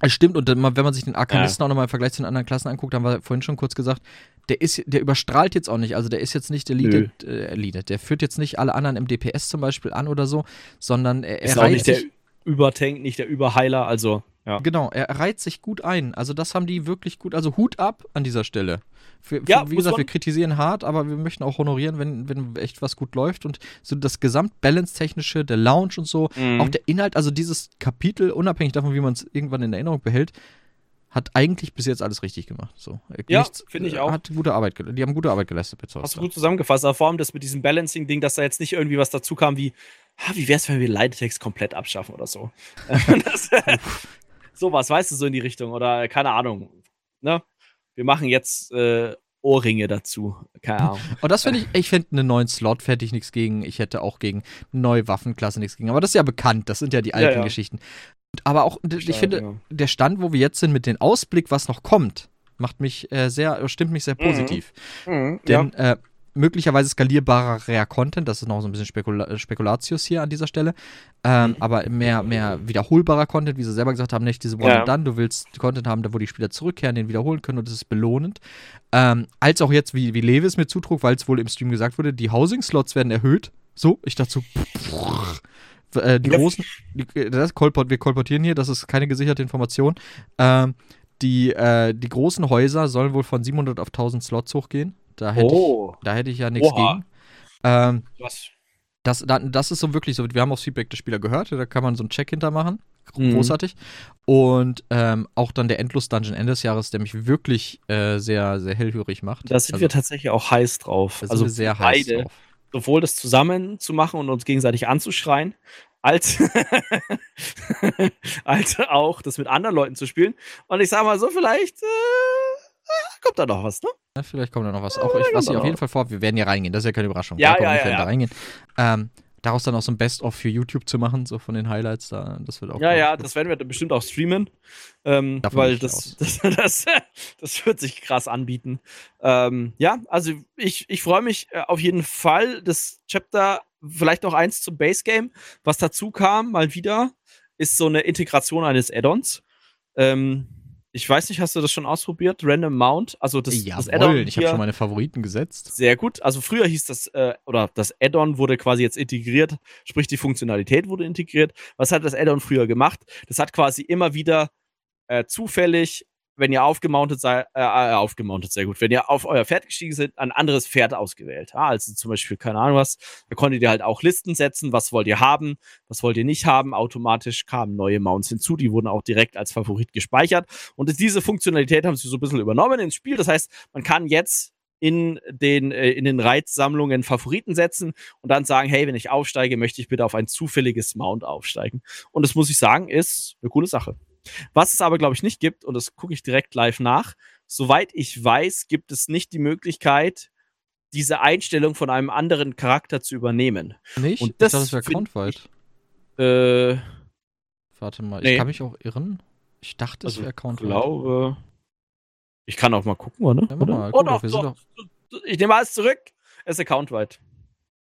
Es stimmt, und wenn man sich den Arkanisten ja. auch nochmal im Vergleich zu den anderen Klassen anguckt, haben wir vorhin schon kurz gesagt, der ist, der überstrahlt jetzt auch nicht. Also der ist jetzt nicht der Lead, äh, Lead. Der führt jetzt nicht alle anderen im DPS zum Beispiel an oder so, sondern er, ist er auch nicht der Übertank, nicht der Überheiler, also ja. Genau, er reiht sich gut ein. Also das haben die wirklich gut. Also Hut ab an dieser Stelle. Für, für, ja, wie gesagt, wir kritisieren hart, aber wir möchten auch honorieren, wenn, wenn echt was gut läuft. Und so das Gesamtbalance-Technische, der Lounge und so, mhm. auch der Inhalt, also dieses Kapitel, unabhängig davon, wie man es irgendwann in Erinnerung behält, hat eigentlich bis jetzt alles richtig gemacht. So. Ja, finde ich auch. Hat gute Arbeit, die haben gute Arbeit geleistet. Hast du gut zusammengefasst. Aber vor allem das mit diesem Balancing-Ding, dass da jetzt nicht irgendwie was dazu kam wie, ah, wie wäre es, wenn wir Leitetext komplett abschaffen oder so. das, sowas, weißt du, so in die Richtung. Oder keine Ahnung. Ne? Wir machen jetzt äh, Ohrringe dazu. Keine Ahnung. Und das finde ich, ich finde einen neuen Slot hätte ich nichts gegen. Ich hätte auch gegen neue Waffenklasse nichts gegen. Aber das ist ja bekannt. Das sind ja die alten ja, ja. Geschichten. Aber auch, ich Stark, finde, ja. der Stand, wo wir jetzt sind, mit dem Ausblick, was noch kommt, macht mich äh, sehr, stimmt mich sehr mhm. positiv. Mhm. Mhm, Denn äh, möglicherweise skalierbarer Content, das ist noch so ein bisschen Spekula Spekulatius hier an dieser Stelle, ähm, mhm. aber mehr, mehr wiederholbarer Content, wie sie selber gesagt haben, nicht diese One ja. Done, du willst Content haben, wo die Spieler zurückkehren, den wiederholen können und das ist belohnend. Ähm, als auch jetzt, wie, wie Levis mit zutrug, weil es wohl im Stream gesagt wurde, die Housing-Slots werden erhöht. So, ich dachte so, äh, die großen, die, das kolport, wir kolportieren hier, das ist keine gesicherte Information. Ähm, die, äh, die großen Häuser sollen wohl von 700 auf 1000 Slots hochgehen. Da hätte, oh. ich, da hätte ich ja nichts gegen. Ähm, Was? Das, das ist so wirklich so, wir haben auch Feedback der Spieler gehört, da kann man so einen Check hintermachen. Mhm. Großartig. Und ähm, auch dann der Endlos-Dungeon Ende des Jahres, der mich wirklich äh, sehr, sehr hellhörig macht. Da sind also, wir tatsächlich auch heiß drauf. also sehr heiß beide, drauf. Sowohl das zusammen zu machen und uns gegenseitig anzuschreien, als, als auch das mit anderen Leuten zu spielen. Und ich sag mal so, vielleicht äh, kommt da noch was, ne? Ja, vielleicht kommt da noch was. Auch ich, was ich auf jeden Fall vor, wir werden hier reingehen, das ist ja keine Überraschung. Ja, ja, ja, ja. da reingehen. Ähm, daraus dann auch so ein Best-of für YouTube zu machen, so von den Highlights da, das wird auch. Ja, ja, das werden wir bestimmt auch streamen, ähm, weil das, das, das, das, wird sich krass anbieten. Ähm, ja, also ich, ich freue mich äh, auf jeden Fall. Das Chapter, vielleicht noch eins zum Base Game, was dazu kam, mal wieder, ist so eine Integration eines Add-ons. Ähm, ich weiß nicht, hast du das schon ausprobiert? Random Mount? Also das, Jawohl, das Add-on. Ich habe schon meine Favoriten gesetzt. Sehr gut. Also früher hieß das, äh, oder das Add-on wurde quasi jetzt integriert, sprich die Funktionalität wurde integriert. Was hat das Add-on früher gemacht? Das hat quasi immer wieder äh, zufällig wenn ihr aufgemountet seid, äh, äh, aufgemountet, sehr gut, wenn ihr auf euer Pferd gestiegen seid, ein anderes Pferd ausgewählt. Ja, also zum Beispiel, keine Ahnung was, da konntet ihr halt auch Listen setzen, was wollt ihr haben, was wollt ihr nicht haben. Automatisch kamen neue Mounts hinzu, die wurden auch direkt als Favorit gespeichert. Und diese Funktionalität haben sie so ein bisschen übernommen ins Spiel. Das heißt, man kann jetzt in den, äh, in den Reizsammlungen Favoriten setzen und dann sagen, hey, wenn ich aufsteige, möchte ich bitte auf ein zufälliges Mount aufsteigen. Und das muss ich sagen, ist eine coole Sache. Was es aber, glaube ich, nicht gibt, und das gucke ich direkt live nach, soweit ich weiß, gibt es nicht die Möglichkeit, diese Einstellung von einem anderen Charakter zu übernehmen. Nicht? Und das, ich dachte, das wäre Countweit. Äh, Warte mal, nee. ich kann mich auch irren. Ich dachte, es also, wäre Countweit. Ich glaube. Ich kann auch mal gucken, oder? Ja, mal, guck oh, doch, doch. Ich nehme alles zurück. Es ist Accountweit.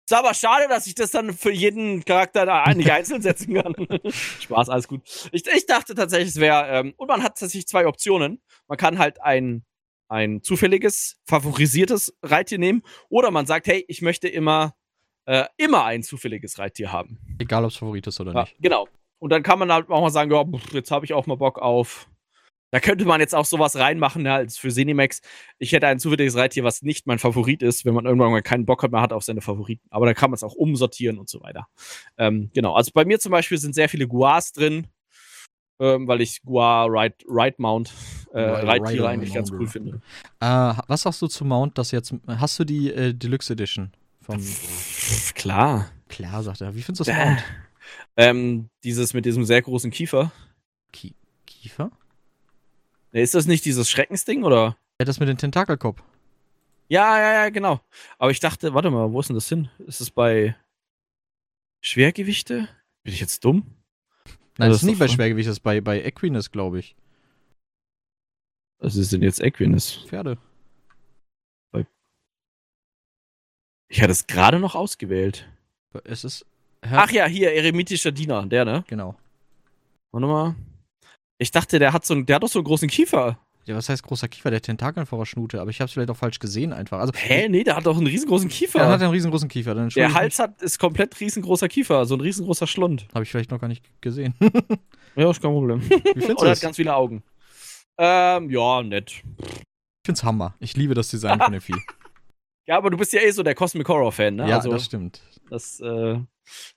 Ist aber schade, dass ich das dann für jeden Charakter da nicht einzeln setzen kann. Spaß, alles gut. Ich, ich dachte tatsächlich, es wäre. Ähm, und man hat tatsächlich zwei Optionen. Man kann halt ein, ein zufälliges, favorisiertes Reittier nehmen. Oder man sagt, hey, ich möchte immer, äh, immer ein zufälliges Reittier haben. Egal, ob es Favorit ist oder ja, nicht. Genau. Und dann kann man halt auch mal sagen, ja, jetzt habe ich auch mal Bock auf da könnte man jetzt auch sowas reinmachen, ja, als für Cinemax. Ich hätte ein zufälliges Reittier, was nicht mein Favorit ist, wenn man irgendwann mal keinen Bock mehr hat auf seine Favoriten. Aber da kann man es auch umsortieren und so weiter. Ähm, genau. Also bei mir zum Beispiel sind sehr viele Guars drin, ähm, weil ich Guar Ride, Ride Mount, äh, Reittiere eigentlich ganz cool finde. Äh, was sagst du zu Mount, das jetzt, hast du die äh, Deluxe Edition? Vom, Klar. Klar, sagt er. Wie findest du das Mount? Ähm, dieses mit diesem sehr großen Kiefer. Ki Kiefer? Ist das nicht dieses Schreckensding, oder? Ja, das mit dem Tentakelkopf. Ja, ja, ja, genau. Aber ich dachte, warte mal, wo ist denn das hin? Ist es bei Schwergewichte? Bin ich jetzt dumm? Nein, das ist nicht bei Schwergewicht, das ist bei, bei Equinus, glaube ich. Was ist denn jetzt Equinus? Pferde. Ich hatte es gerade noch ausgewählt. Es ist. Ach ja, hier, eremitischer Diener, der, ne? Genau. Warte mal. Ich dachte, der hat so der hat doch so einen großen Kiefer. Ja, was heißt großer Kiefer? Der hat Tentakeln vor der Schnute, aber ich habe es vielleicht auch falsch gesehen einfach. Also, Hä? Nee, der hat doch einen riesengroßen Kiefer. Ja, der hat einen riesengroßen Kiefer. Dann der Hals hat, ist komplett riesengroßer Kiefer, so ein riesengroßer Schlund. Habe ich vielleicht noch gar nicht gesehen. ja, ist kein Problem. Wie findest Oder hat ganz viele Augen. Ähm, ja, nett. Ich find's Hammer. Ich liebe das Design von dem Vieh. Ja, aber du bist ja eh so der Cosmic Horror-Fan, ne? Ja, also, das stimmt. Das äh,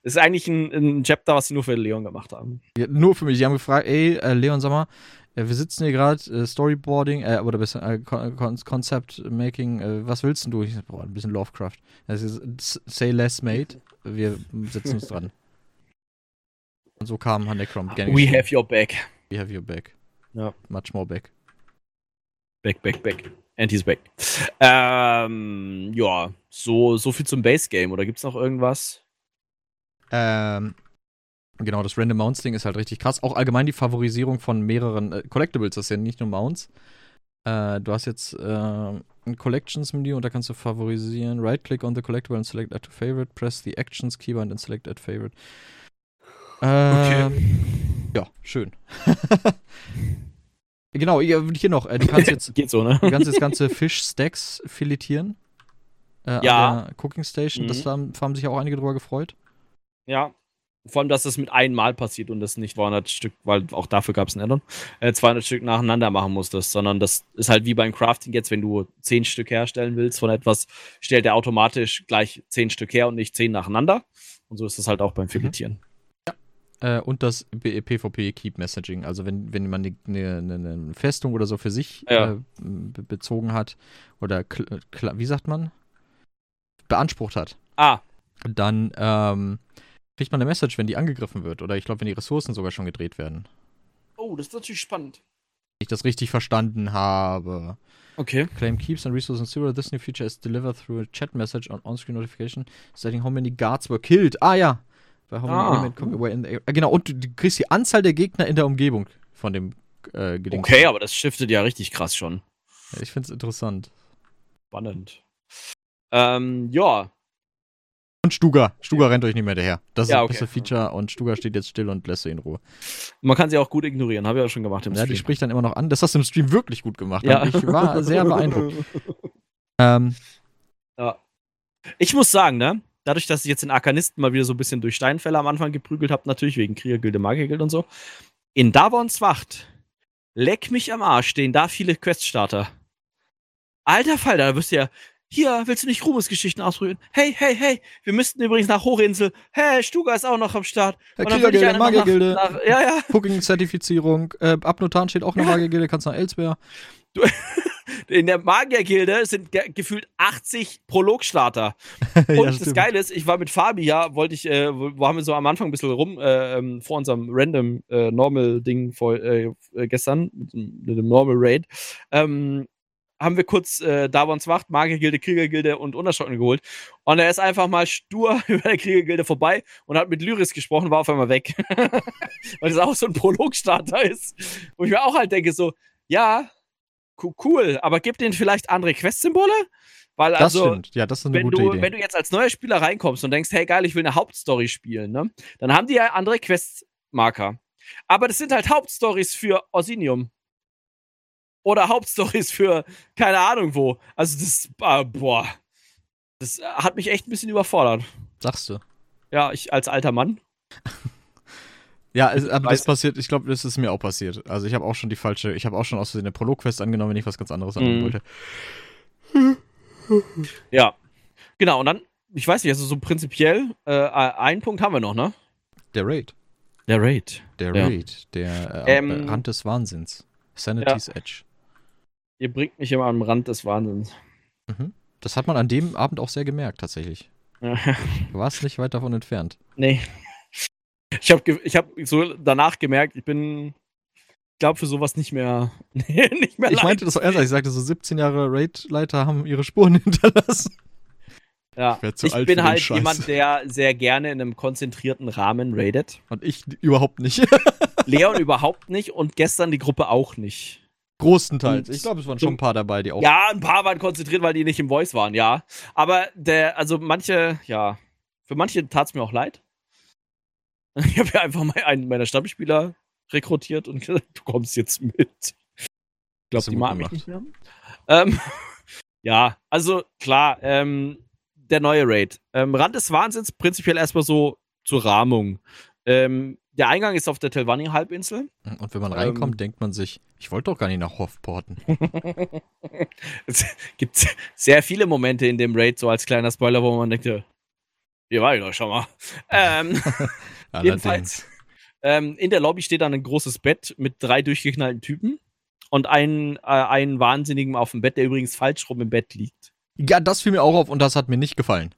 ist eigentlich ein, ein, Chapter, was sie nur für Leon gemacht haben. Ja, nur für mich. Die haben gefragt, ey, äh, Leon, sag mal, äh, wir sitzen hier gerade, äh, Storyboarding, äh, oder besser, äh, Concept Making, äh, was willst du? Ich sag, boah, ein bisschen Lovecraft. Das ist Say Less Made. Wir setzen uns dran. Und so kam Hanekrom. We have your back. We have your back. Ja. Much more back. Back, back, back. And he's back. Ähm, ja, so, so viel zum Base Game. Oder gibt's noch irgendwas? Ähm, genau, das Random Mounts Ding ist halt richtig krass. Auch allgemein die Favorisierung von mehreren äh, Collectibles, das ist ja nicht nur Mounts. Äh, du hast jetzt äh, ein Collections-Menü und da kannst du favorisieren. Right-click on the collectible and select add to favorite. Press the Actions Keybind and select add favorite. okay. Ähm, ja, schön. genau, hier noch. Äh, du kannst jetzt, Geht so, ne? du kannst jetzt ganze Fish-Stacks filetieren. Äh, ja. An der Cooking Station. Mhm. Das haben, haben sich auch einige drüber gefreut. Ja. Vor allem, dass das mit einmal passiert und das nicht 200 Stück, weil auch dafür gab es ein Addon, äh, 200 Stück nacheinander machen musstest, sondern das ist halt wie beim Crafting jetzt, wenn du 10 Stück herstellen willst von etwas, stellt er automatisch gleich 10 Stück her und nicht 10 nacheinander. Und so ist das halt auch beim mhm. Filetieren. Mhm. Äh, und das PvP Keep Messaging. Also wenn, wenn man eine, eine, eine Festung oder so für sich ja. äh, bezogen hat oder wie sagt man? Beansprucht hat. Ah. Dann ähm, kriegt man eine Message, wenn die angegriffen wird. Oder ich glaube, wenn die Ressourcen sogar schon gedreht werden. Oh, das ist natürlich spannend. Wenn ich das richtig verstanden habe. Okay. Claim keeps and resources zero. This new feature is delivered through a chat message on on-screen notification stating how many guards were killed. Ah ja. Bei how ah. many come away in the äh, Genau, und du, du, kriegst die Anzahl der Gegner in der Umgebung von dem äh, Geding. Okay, aber das shiftet ja richtig krass schon. Ja, ich find's interessant. Spannend. Ähm, ja. Und Stuga. Stuga rennt euch nicht mehr daher. Das ist ja, okay. das beste Feature und Stuga steht jetzt still und lässt sie in Ruhe. Man kann sie auch gut ignorieren, habe ich auch schon gemacht im ja, Stream. Ja, die spricht dann immer noch an. Das hast du im Stream wirklich gut gemacht. Ja. Ich war sehr beeindruckt. ähm. Ja. Ich muss sagen, ne? dadurch, dass ich jetzt den Arkanisten mal wieder so ein bisschen durch Steinfälle am Anfang geprügelt habe, natürlich wegen Kriegergilde, Magiergilde und so. In Davons Wacht, leck mich am Arsch, stehen da viele Queststarter. Alter Fall, da wirst du ja, hier, willst du nicht Ruhmesgeschichten ausprobieren? Hey, hey, hey, wir müssten übrigens nach Hochinsel. Hey, Stuga ist auch noch am Start. Herr Kriegergilde, Magiergilde, ja, ja. Cooking-Zertifizierung, äh, Abnotan steht auch noch Magiergilde, kannst nach Elsbär. Du, in der Magiergilde sind ge gefühlt 80 Prologstarter. Und ja, das Geile ist, ich war mit Fabi ja, wollte ich, äh, wo haben wir so am Anfang ein bisschen rum, äh, ähm, vor unserem random äh, Normal-Ding äh, äh, gestern, mit dem Normal Raid, ähm, haben wir kurz äh, Davons Wacht, Magiergilde, Kriegergilde und Unterstocken geholt. Und er ist einfach mal stur über der Kriegergilde vorbei und hat mit Lyris gesprochen, war auf einmal weg. Weil das auch so ein Prologstarter ist. Wo ich mir auch halt denke, so, ja, cool, aber gib denen vielleicht andere Quest-Symbole? Weil das also, stimmt. Ja, das ist eine wenn gute du, Idee. Wenn du jetzt als neuer Spieler reinkommst und denkst, hey geil, ich will eine Hauptstory spielen, ne? Dann haben die ja andere Quest-Marker. Aber das sind halt Hauptstories für Orsinium. Oder Hauptstories für keine Ahnung wo. Also das, äh, boah. Das hat mich echt ein bisschen überfordert. Sagst du? Ja, ich als alter Mann. Ja, es, aber das passiert, ich glaube, das ist mir auch passiert. Also ich habe auch schon die falsche, ich habe auch schon aus Versehen eine Prolog-Quest angenommen, wenn ich was ganz anderes annehmen wollte. Ja. Genau, und dann, ich weiß nicht, also so prinzipiell, äh, einen Punkt haben wir noch, ne? Der Raid. Der Raid. Der ja. Raid, der äh, ähm, Rand des Wahnsinns. Sanity's ja. Edge. Ihr bringt mich immer am Rand des Wahnsinns. Mhm. Das hat man an dem Abend auch sehr gemerkt, tatsächlich. du warst nicht weit davon entfernt. Nee. Ich habe ich hab so danach gemerkt, ich bin, ich glaube, für sowas nicht mehr, nicht mehr Ich meinte das auch ernst, ich sagte so 17 Jahre Raid-Leiter haben ihre Spuren hinterlassen. Ja, ich, ich bin halt jemand, der sehr gerne in einem konzentrierten Rahmen raidet. Und ich überhaupt nicht. Leon überhaupt nicht und gestern die Gruppe auch nicht. Großenteils. Ich glaube, es waren schon ein paar dabei, die auch. Ja, ein paar waren konzentriert, weil die nicht im Voice waren, ja. Aber der, also manche, ja, für manche tat es mir auch leid. Ich habe ja einfach mal einen meiner Stammspieler rekrutiert und gesagt, du kommst jetzt mit. Ich glaube, die mag mich nicht mehr. Ähm, ja, also klar, ähm, der neue Raid. Ähm, Rand des Wahnsinns, prinzipiell erstmal so zur Rahmung. Ähm, der Eingang ist auf der Telvanni-Halbinsel. Und wenn man reinkommt, ähm, denkt man sich, ich wollte doch gar nicht nach Hoffporten. es gibt sehr viele Momente in dem Raid, so als kleiner Spoiler, wo man denkt, hier war ich doch schon mal. Ähm, jedenfalls, ähm, in der Lobby steht dann ein großes Bett mit drei durchgeknallten Typen und einen, äh, einen Wahnsinnigen auf dem Bett, der übrigens falsch rum im Bett liegt. Ja, das fiel mir auch auf und das hat mir nicht gefallen.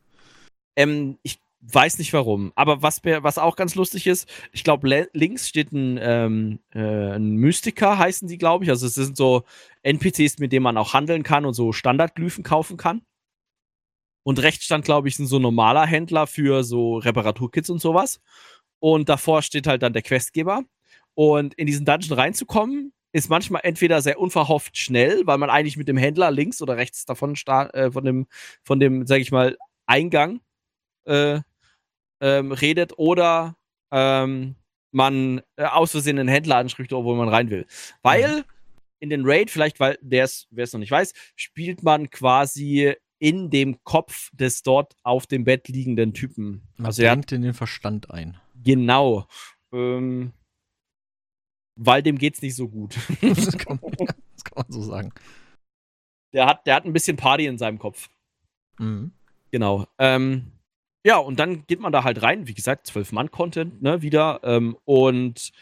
Ähm, ich weiß nicht warum. Aber was, was auch ganz lustig ist, ich glaube, links steht ein, ähm, äh, ein Mystiker, heißen die, glaube ich. Also es sind so NPCs, mit denen man auch handeln kann und so Standardglyphen kaufen kann. Und rechts stand, glaube ich, ein so normaler Händler für so Reparaturkits und sowas. Und davor steht halt dann der Questgeber. Und in diesen Dungeon reinzukommen, ist manchmal entweder sehr unverhofft schnell, weil man eigentlich mit dem Händler links oder rechts davon äh, von dem, von dem, sag ich mal, Eingang äh, ähm, redet oder ähm, man äh, aus Versehen einen Händler anspricht, obwohl man rein will. Weil in den Raid, vielleicht, weil der es, wer es noch nicht weiß, spielt man quasi in dem Kopf des dort auf dem Bett liegenden Typen. Man also denkt in den Verstand ein. Genau. Ähm, weil dem geht's nicht so gut. das, kann man, das, kann man, so sagen. Der hat, der hat ein bisschen Party in seinem Kopf. Mhm. Genau. Ähm, ja, und dann geht man da halt rein, wie gesagt, zwölf Mann-Content, ne, wieder. Ähm, und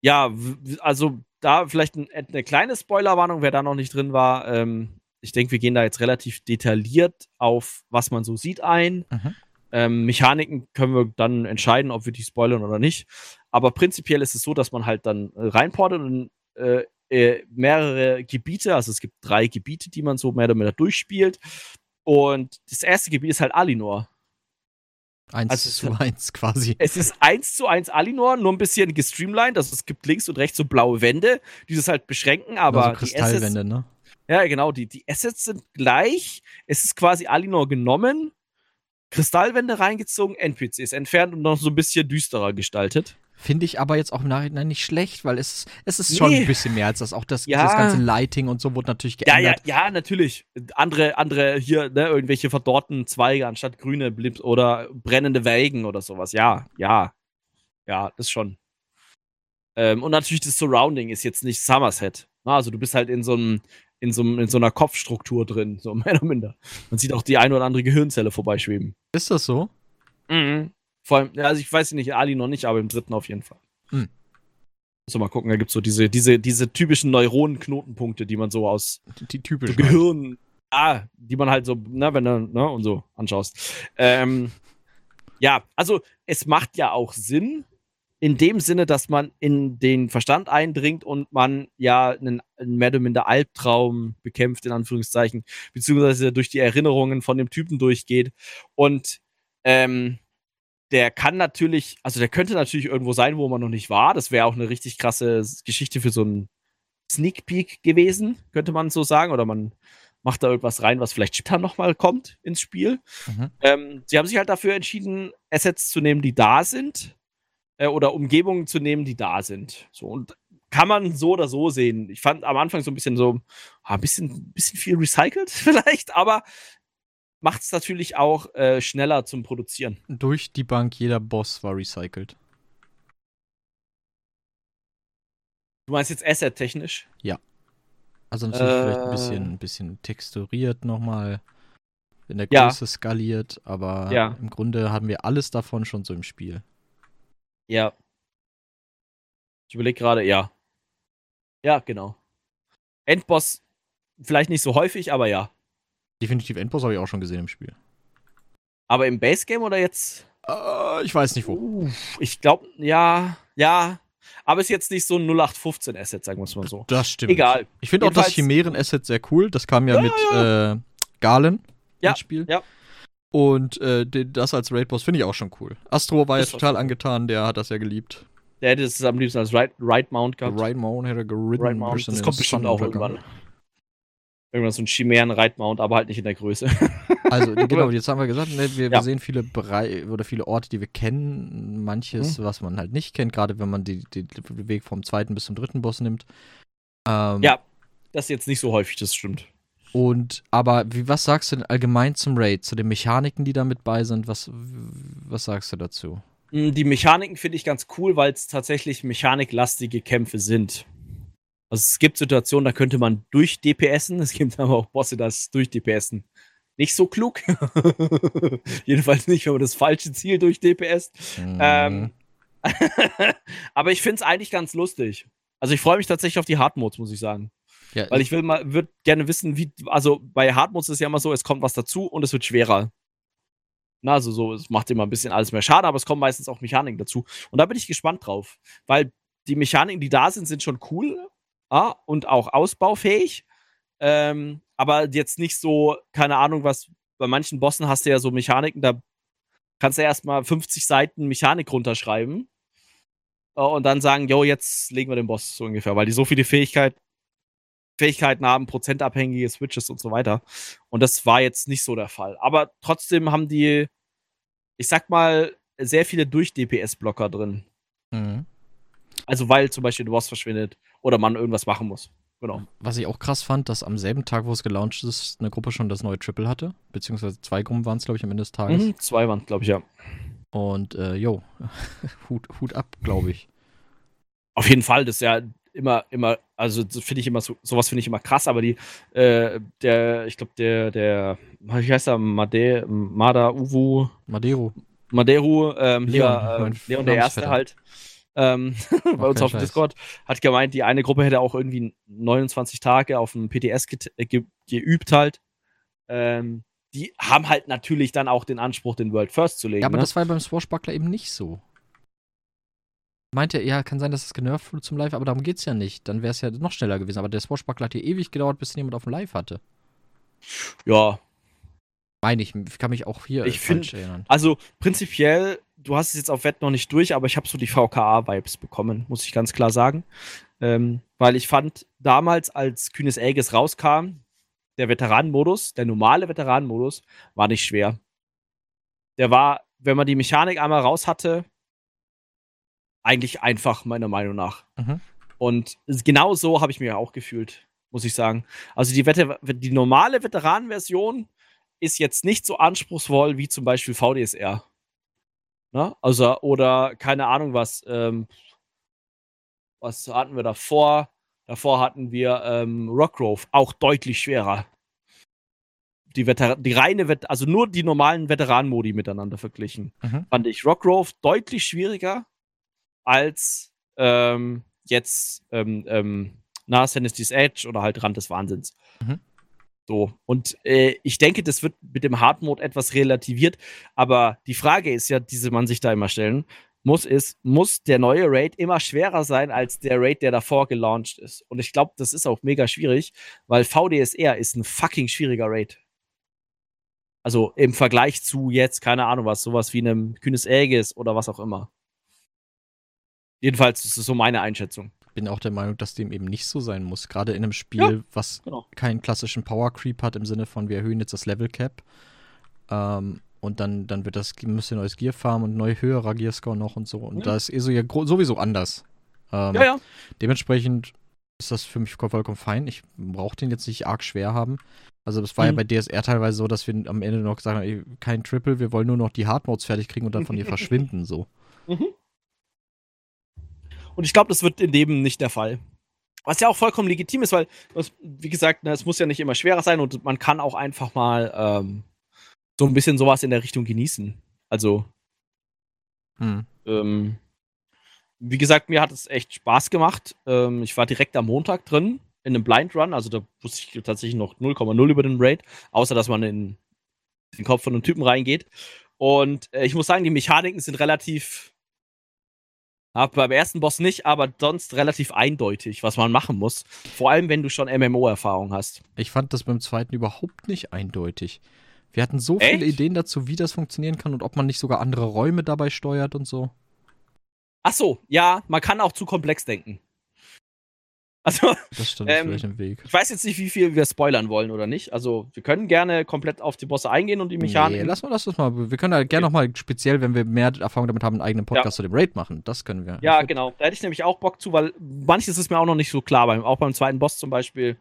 ja, also da vielleicht ein, eine kleine Spoilerwarnung, wer da noch nicht drin war. Ähm, ich denke, wir gehen da jetzt relativ detailliert auf, was man so sieht, ein. Mhm. Ähm, Mechaniken können wir dann entscheiden, ob wir die spoilern oder nicht. Aber prinzipiell ist es so, dass man halt dann äh, reinportet und äh, äh, mehrere Gebiete, also es gibt drei Gebiete, die man so mehr oder weniger durchspielt. Und das erste Gebiet ist halt Alinor. Eins also zu eins quasi. Es ist eins zu eins Alinor, nur ein bisschen gestreamlined. Also es gibt links und rechts so blaue Wände, die das halt beschränken, aber. Also Kristallwände, ne? Ja, genau. Die, die Assets sind gleich. Es ist quasi Alinor genommen, Kristallwände reingezogen, NPCs entfernt und noch so ein bisschen düsterer gestaltet. Finde ich aber jetzt auch im Nachhinein nicht schlecht, weil es, es ist schon nee. ein bisschen mehr als das. Auch das, ja. das ganze Lighting und so wurde natürlich geändert. Ja, ja, ja, natürlich. Andere, andere hier, ne, irgendwelche verdorrten Zweige anstatt grüne Blips oder brennende Wägen oder sowas. Ja, ja. Ja, das schon. Ähm, und natürlich das Surrounding ist jetzt nicht Somerset. Also du bist halt in so einem, in so, in so einer Kopfstruktur drin, so mehr oder minder. Man sieht auch die ein oder andere Gehirnzelle vorbeischweben. Ist das so? Mhm. Vor allem, also ich weiß nicht, Ali noch nicht, aber im dritten auf jeden Fall. Hm. Muss mal gucken, da gibt es so diese, diese, diese typischen Neuronenknotenpunkte, die man so aus die typischen so Gehirn, ah, die man halt so, ne, wenn du, ne, und so anschaust. Ähm, ja, also es macht ja auch Sinn, in dem Sinne, dass man in den Verstand eindringt und man ja einen, einen mehr oder minder Albtraum bekämpft, in Anführungszeichen, beziehungsweise durch die Erinnerungen von dem Typen durchgeht. Und ähm, der kann natürlich, also der könnte natürlich irgendwo sein, wo man noch nicht war. Das wäre auch eine richtig krasse Geschichte für so einen Sneak Peek gewesen, könnte man so sagen. Oder man macht da irgendwas rein, was vielleicht später nochmal kommt ins Spiel. Mhm. Ähm, sie haben sich halt dafür entschieden, Assets zu nehmen, die da sind. Äh, oder Umgebungen zu nehmen, die da sind. So, und kann man so oder so sehen. Ich fand am Anfang so ein bisschen so, ah, ein bisschen, bisschen viel recycelt vielleicht, aber macht es natürlich auch äh, schneller zum Produzieren. Durch die Bank, jeder Boss war recycelt. Du meinst jetzt asset-technisch? Ja. Also natürlich äh, vielleicht ein bisschen, ein bisschen texturiert nochmal, in der Größe ja. skaliert, aber ja. im Grunde haben wir alles davon schon so im Spiel. Ja. Ich überlege gerade, ja. Ja, genau. Endboss vielleicht nicht so häufig, aber ja. Definitiv Endboss habe ich auch schon gesehen im Spiel. Aber im Base Game oder jetzt? Uh, ich weiß nicht wo. Uh, ich glaube, ja, ja. Aber ist jetzt nicht so ein 0815 Asset, sagen wir es mal so. Das stimmt. Egal. Ich finde auch das Chimären-Asset sehr cool. Das kam ja, ja mit ja. Äh, Galen ja, ins Spiel. Ja. Und äh, das als Raid-Boss finde ich auch schon cool. Astro war ja total angetan, der hat das ja geliebt. Der hätte es am liebsten als Right-Mount gehabt. Right-Mount hätte er geritten. Mount. Das kommt bestimmt auch irgendwann. Irgendwas so ein Chimären-Reitmount, aber halt nicht in der Größe. Also, genau, jetzt haben wir gesagt, ne, wir, ja. wir, sehen viele Bereiche oder viele Orte, die wir kennen, manches, mhm. was man halt nicht kennt, gerade wenn man den Weg vom zweiten bis zum dritten Boss nimmt. Ähm, ja, das ist jetzt nicht so häufig, das stimmt. Und, aber wie, was sagst du denn allgemein zum Raid, zu den Mechaniken, die da mit bei sind? Was, was sagst du dazu? Hm, die Mechaniken finde ich ganz cool, weil es tatsächlich mechaniklastige Kämpfe sind. Also es gibt Situationen, da könnte man durch DPSen, es gibt aber auch Bosse, das durch DPSen nicht so klug. Jedenfalls nicht, wenn man das falsche Ziel durch DPS. Mhm. Ähm, aber ich finde es eigentlich ganz lustig. Also ich freue mich tatsächlich auf die Hard Modes, muss ich sagen. Ja, Weil ich will mal, würde gerne wissen, wie, also bei Hard Modes ist es ja immer so, es kommt was dazu und es wird schwerer. Na, also so, es macht immer ein bisschen alles mehr schade, aber es kommen meistens auch Mechaniken dazu. Und da bin ich gespannt drauf. Weil die Mechaniken, die da sind, sind schon cool ah, und auch ausbaufähig. Ähm, aber jetzt nicht so, keine Ahnung, was, bei manchen Bossen hast du ja so Mechaniken, da kannst du erstmal 50 Seiten Mechanik runterschreiben äh, und dann sagen, jo, jetzt legen wir den Boss so ungefähr, weil die so viele Fähigkeit, Fähigkeiten haben, prozentabhängige Switches und so weiter. Und das war jetzt nicht so der Fall. Aber trotzdem haben die, ich sag mal, sehr viele Durch-DPS-Blocker drin. Mhm. Also weil zum Beispiel der Boss verschwindet oder man irgendwas machen muss. Genau. Was ich auch krass fand, dass am selben Tag, wo es gelauncht ist, eine Gruppe schon das neue Triple hatte. Beziehungsweise zwei Gruppen waren es, glaube ich, am Ende des Tages. Mhm, zwei waren glaube ich, ja. Und, äh, jo, Hut, Hut ab, glaube ich. Auf jeden Fall, das ist ja immer, immer, also finde ich immer, so, sowas finde ich immer krass, aber die, äh, der, ich glaube, der, der, wie heißt der, Made, Mada Uwu? Maderu. Maderu, ähm, Leon, hier, äh, Leon der Erste halt, ähm, bei uns auf dem Discord, hat gemeint, die eine Gruppe hätte auch irgendwie 29 Tage auf dem PTS ge äh, ge geübt halt. Ähm, die haben halt natürlich dann auch den Anspruch, den World First zu legen. Ja, aber ne? das war ja beim Swashbuckler eben nicht so. Meinte, ja, kann sein, dass es genervt wurde zum Live, aber darum geht's ja nicht. Dann wäre es ja noch schneller gewesen. Aber der Swashbuckler hat hier ewig gedauert, bis jemand auf dem Live hatte. Ja. Meine ich, kann mich auch hier ich find, erinnern. Also prinzipiell, du hast es jetzt auf Wett noch nicht durch, aber ich habe so die VKA-Vibes bekommen, muss ich ganz klar sagen. Ähm, weil ich fand, damals, als Kühnes Aegis rauskam, der Veteranenmodus, der normale Veteranenmodus, war nicht schwer. Der war, wenn man die Mechanik einmal raus hatte, eigentlich einfach, meiner Meinung nach. Mhm. Und genau so habe ich mir auch gefühlt, muss ich sagen. Also die, Veter die normale Veteranenversion ist jetzt nicht so anspruchsvoll wie zum Beispiel VDSR. Ne? Also, oder keine Ahnung was. Ähm, was hatten wir davor? Davor hatten wir ähm, Rockgrove, auch deutlich schwerer. Die, Veter die reine, Vet also nur die normalen Veteranenmodi miteinander verglichen. Mhm. Fand ich Rockgrove deutlich schwieriger als ähm, jetzt ähm, ähm, na, Sinisty's Edge oder halt Rand des Wahnsinns. Mhm. So. Und äh, ich denke, das wird mit dem Hard Mode etwas relativiert. Aber die Frage ist ja, diese man sich da immer stellen muss, ist, muss der neue Raid immer schwerer sein als der Raid, der davor gelauncht ist? Und ich glaube, das ist auch mega schwierig, weil VDSR ist ein fucking schwieriger Raid. Also im Vergleich zu jetzt, keine Ahnung was, sowas wie einem Kühnes Aegis oder was auch immer. Jedenfalls ist es so meine Einschätzung. Bin auch der Meinung, dass dem eben nicht so sein muss. Gerade in einem Spiel, ja, was genau. keinen klassischen Power Creep hat, im Sinne von, wir erhöhen jetzt das Level Cap. Ähm, und dann, dann wird das, müsst ihr neues Gear farmen und neu höherer Gearscore noch und so. Und ja. da ist eh so ja sowieso anders. Ähm, ja, ja. Dementsprechend ist das für mich vollkommen fein. Ich brauche den jetzt nicht arg schwer haben. Also das war mhm. ja bei DSR teilweise so, dass wir am Ende noch gesagt haben, ey, kein Triple, wir wollen nur noch die Hardmodes fertig kriegen und dann von ihr verschwinden so. Mhm. Und ich glaube, das wird in dem nicht der Fall. Was ja auch vollkommen legitim ist, weil, wie gesagt, es muss ja nicht immer schwerer sein und man kann auch einfach mal ähm, so ein bisschen sowas in der Richtung genießen. Also, hm. ähm, wie gesagt, mir hat es echt Spaß gemacht. Ähm, ich war direkt am Montag drin in einem Blind Run, also da wusste ich tatsächlich noch 0,0 über den Raid, außer dass man in den Kopf von einem Typen reingeht. Und äh, ich muss sagen, die Mechaniken sind relativ aber beim ersten Boss nicht, aber sonst relativ eindeutig, was man machen muss. Vor allem, wenn du schon MMO-Erfahrung hast. Ich fand das beim zweiten überhaupt nicht eindeutig. Wir hatten so Echt? viele Ideen dazu, wie das funktionieren kann und ob man nicht sogar andere Räume dabei steuert und so. Ach so, ja, man kann auch zu komplex denken. Also, das stimmt, ähm, vielleicht im Weg. Ich weiß jetzt nicht, wie viel wir spoilern wollen oder nicht. Also, wir können gerne komplett auf die Bosse eingehen und die Mechanik. Nee, lass mal das mal. Wir können da gerne okay. nochmal speziell, wenn wir mehr Erfahrung damit haben, einen eigenen Podcast ja. zu dem Raid machen. Das können wir. Ja, genau. Da hätte ich nämlich auch Bock zu, weil manches ist mir auch noch nicht so klar. Beim, auch beim zweiten Boss zum Beispiel.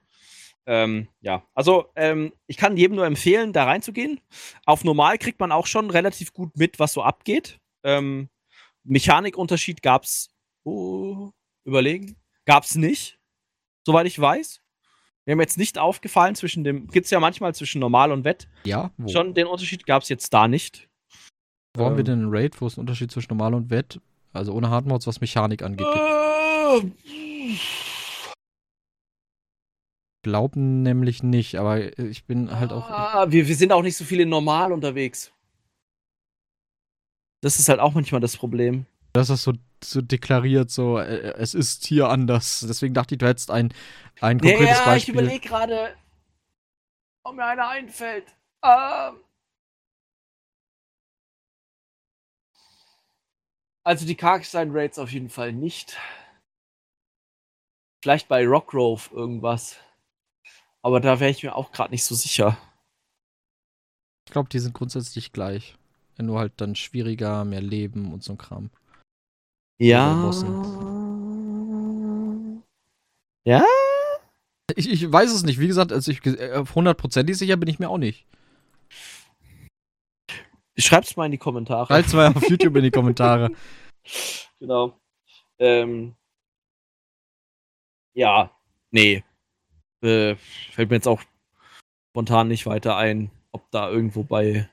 Ähm, ja, also ähm, ich kann jedem nur empfehlen, da reinzugehen. Auf normal kriegt man auch schon relativ gut mit, was so abgeht. Ähm, Mechanikunterschied gab's. Oh, überlegen. Gab's nicht soweit ich weiß. Mir haben jetzt nicht aufgefallen zwischen dem, gibt es ja manchmal zwischen normal und Wett. Ja. Wo? Schon den Unterschied gab es jetzt da nicht. Wo ähm, haben wir denn einen Raid, wo es einen Unterschied zwischen normal und Wett, also ohne Hardmods, was Mechanik angeht? Äh, Glauben nämlich nicht, aber ich bin halt auch. Ah, wir, wir sind auch nicht so viel in normal unterwegs. Das ist halt auch manchmal das Problem. Das ist so so deklariert, so, äh, es ist hier anders. Deswegen dachte ich, du hättest ein, ein konkretes ja, Beispiel. Ja, ich überlege gerade, ob mir einer einfällt. Ähm. Also die Karkstein Raids auf jeden Fall nicht. Vielleicht bei Rockgrove irgendwas. Aber da wäre ich mir auch gerade nicht so sicher. Ich glaube, die sind grundsätzlich gleich. Nur halt dann schwieriger, mehr Leben und so ein Kram. Ja. Ja? Ich, ich weiß es nicht. Wie gesagt, also ich, hundertprozentig sicher bin ich mir auch nicht. Schreib's mal in die Kommentare. Schreib's mal auf YouTube in die Kommentare. Genau. Ähm, ja, nee. Äh, fällt mir jetzt auch spontan nicht weiter ein, ob da irgendwo bei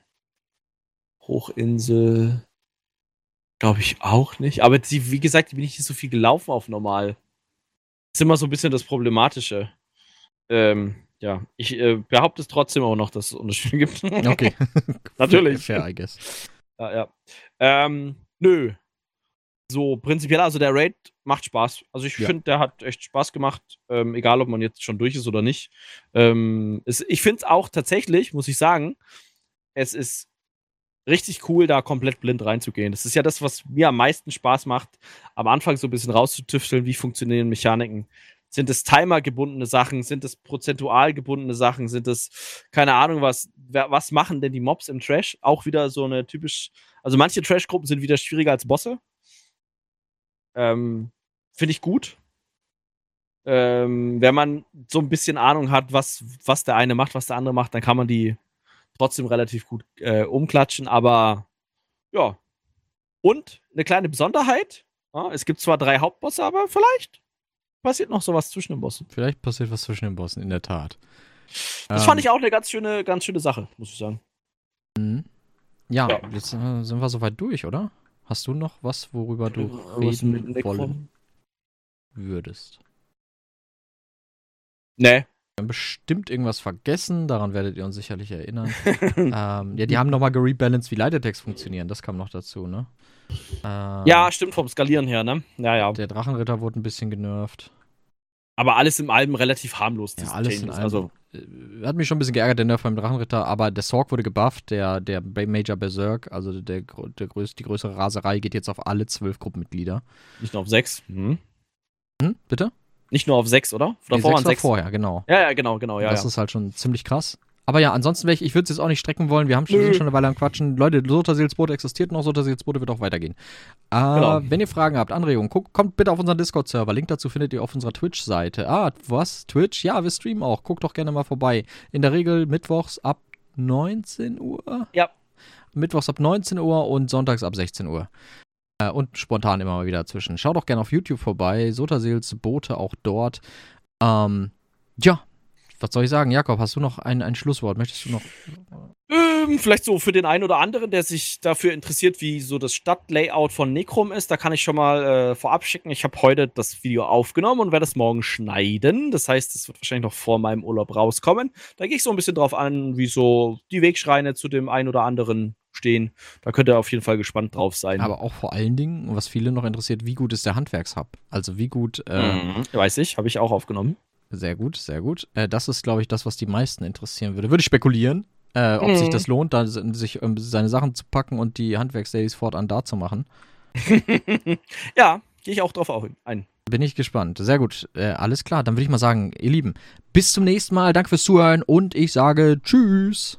Hochinsel Glaube ich auch nicht. Aber die, wie gesagt, bin ich nicht so viel gelaufen auf normal. Das ist immer so ein bisschen das Problematische. Ähm, ja, ich äh, behaupte es trotzdem auch noch, dass es Unterschiede gibt. Okay. Natürlich. Fair, I guess. Ja, ja. Ähm, nö. So, prinzipiell, also der Raid macht Spaß. Also ich ja. finde, der hat echt Spaß gemacht, ähm, egal ob man jetzt schon durch ist oder nicht. Ähm, es, ich finde es auch tatsächlich, muss ich sagen, es ist richtig cool, da komplett blind reinzugehen. Das ist ja das, was mir am meisten Spaß macht, am Anfang so ein bisschen rauszutüfteln, wie funktionieren Mechaniken. Sind es timergebundene Sachen? Sind es prozentual gebundene Sachen? Sind es, keine Ahnung, was, was machen denn die Mobs im Trash? Auch wieder so eine typisch, also manche Trash-Gruppen sind wieder schwieriger als Bosse. Ähm, Finde ich gut. Ähm, wenn man so ein bisschen Ahnung hat, was, was der eine macht, was der andere macht, dann kann man die trotzdem relativ gut äh, umklatschen, aber ja. Und eine kleine Besonderheit: ja, es gibt zwar drei Hauptbosse, aber vielleicht passiert noch sowas zwischen den Bossen. Vielleicht passiert was zwischen den Bossen, in der Tat. Das ähm, fand ich auch eine ganz schöne, ganz schöne Sache, muss ich sagen. Mhm. Ja, ja. jetzt äh, sind wir soweit durch, oder? Hast du noch was, worüber du reden wollen würdest? Nee, wir haben bestimmt irgendwas vergessen, daran werdet ihr uns sicherlich erinnern. ähm, ja, die haben nochmal gerebalanced, wie Leitertext funktionieren, das kam noch dazu, ne? Ähm, ja, stimmt, vom Skalieren her, ne? Ja, ja. Der Drachenritter wurde ein bisschen genervt. Aber alles im Allem relativ harmlos. Ja, alles in allem. Also, äh, hat mich schon ein bisschen geärgert, der Nerf beim Drachenritter, aber der Sorg wurde gebufft, der, der Major Berserk, also der, der größ, die größere Raserei geht jetzt auf alle zwölf Gruppenmitglieder. Nicht nur auf sechs. Mhm. Hm, bitte? Nicht nur auf sechs, oder? Davor nee, sechs waren sechs. vorher, genau. Ja, ja, genau, genau. Ja, das ja. ist halt schon ziemlich krass. Aber ja, ansonsten, ich, ich würde es jetzt auch nicht strecken wollen. Wir haben schon, sind schon eine Weile am Quatschen. Leute, Sotaseelsbote existiert noch, Sotaseelsbote wird auch weitergehen. Äh, genau. Wenn ihr Fragen habt, Anregungen, guckt, kommt bitte auf unseren Discord-Server. Link dazu findet ihr auf unserer Twitch-Seite. Ah, was? Twitch? Ja, wir streamen auch. Guckt doch gerne mal vorbei. In der Regel mittwochs ab 19 Uhr. Ja. Mittwochs ab 19 Uhr und sonntags ab 16 Uhr. Äh, und spontan immer mal wieder dazwischen. Schaut doch gerne auf YouTube vorbei. Sotaseels Boote auch dort. Ähm, ja, was soll ich sagen? Jakob, hast du noch ein, ein Schlusswort? Möchtest du noch. Ähm, vielleicht so für den einen oder anderen, der sich dafür interessiert, wie so das Stadtlayout von Necrom ist, da kann ich schon mal äh, vorab schicken. Ich habe heute das Video aufgenommen und werde es morgen schneiden. Das heißt, es wird wahrscheinlich noch vor meinem Urlaub rauskommen. Da gehe ich so ein bisschen drauf an, wie so die Wegschreine zu dem einen oder anderen stehen. Da könnt ihr auf jeden Fall gespannt drauf sein. Aber auch vor allen Dingen, was viele noch interessiert, wie gut ist der Handwerkshub? Also wie gut. Äh, mhm, weiß ich, habe ich auch aufgenommen. Sehr gut, sehr gut. Äh, das ist, glaube ich, das, was die meisten interessieren würde. Würde ich spekulieren, äh, ob mhm. sich das lohnt, da sich ähm, seine Sachen zu packen und die Handwerksdays fortan da zu machen. ja, gehe ich auch drauf ein. Bin ich gespannt. Sehr gut. Äh, alles klar. Dann würde ich mal sagen, ihr Lieben, bis zum nächsten Mal. Danke fürs Zuhören und ich sage Tschüss.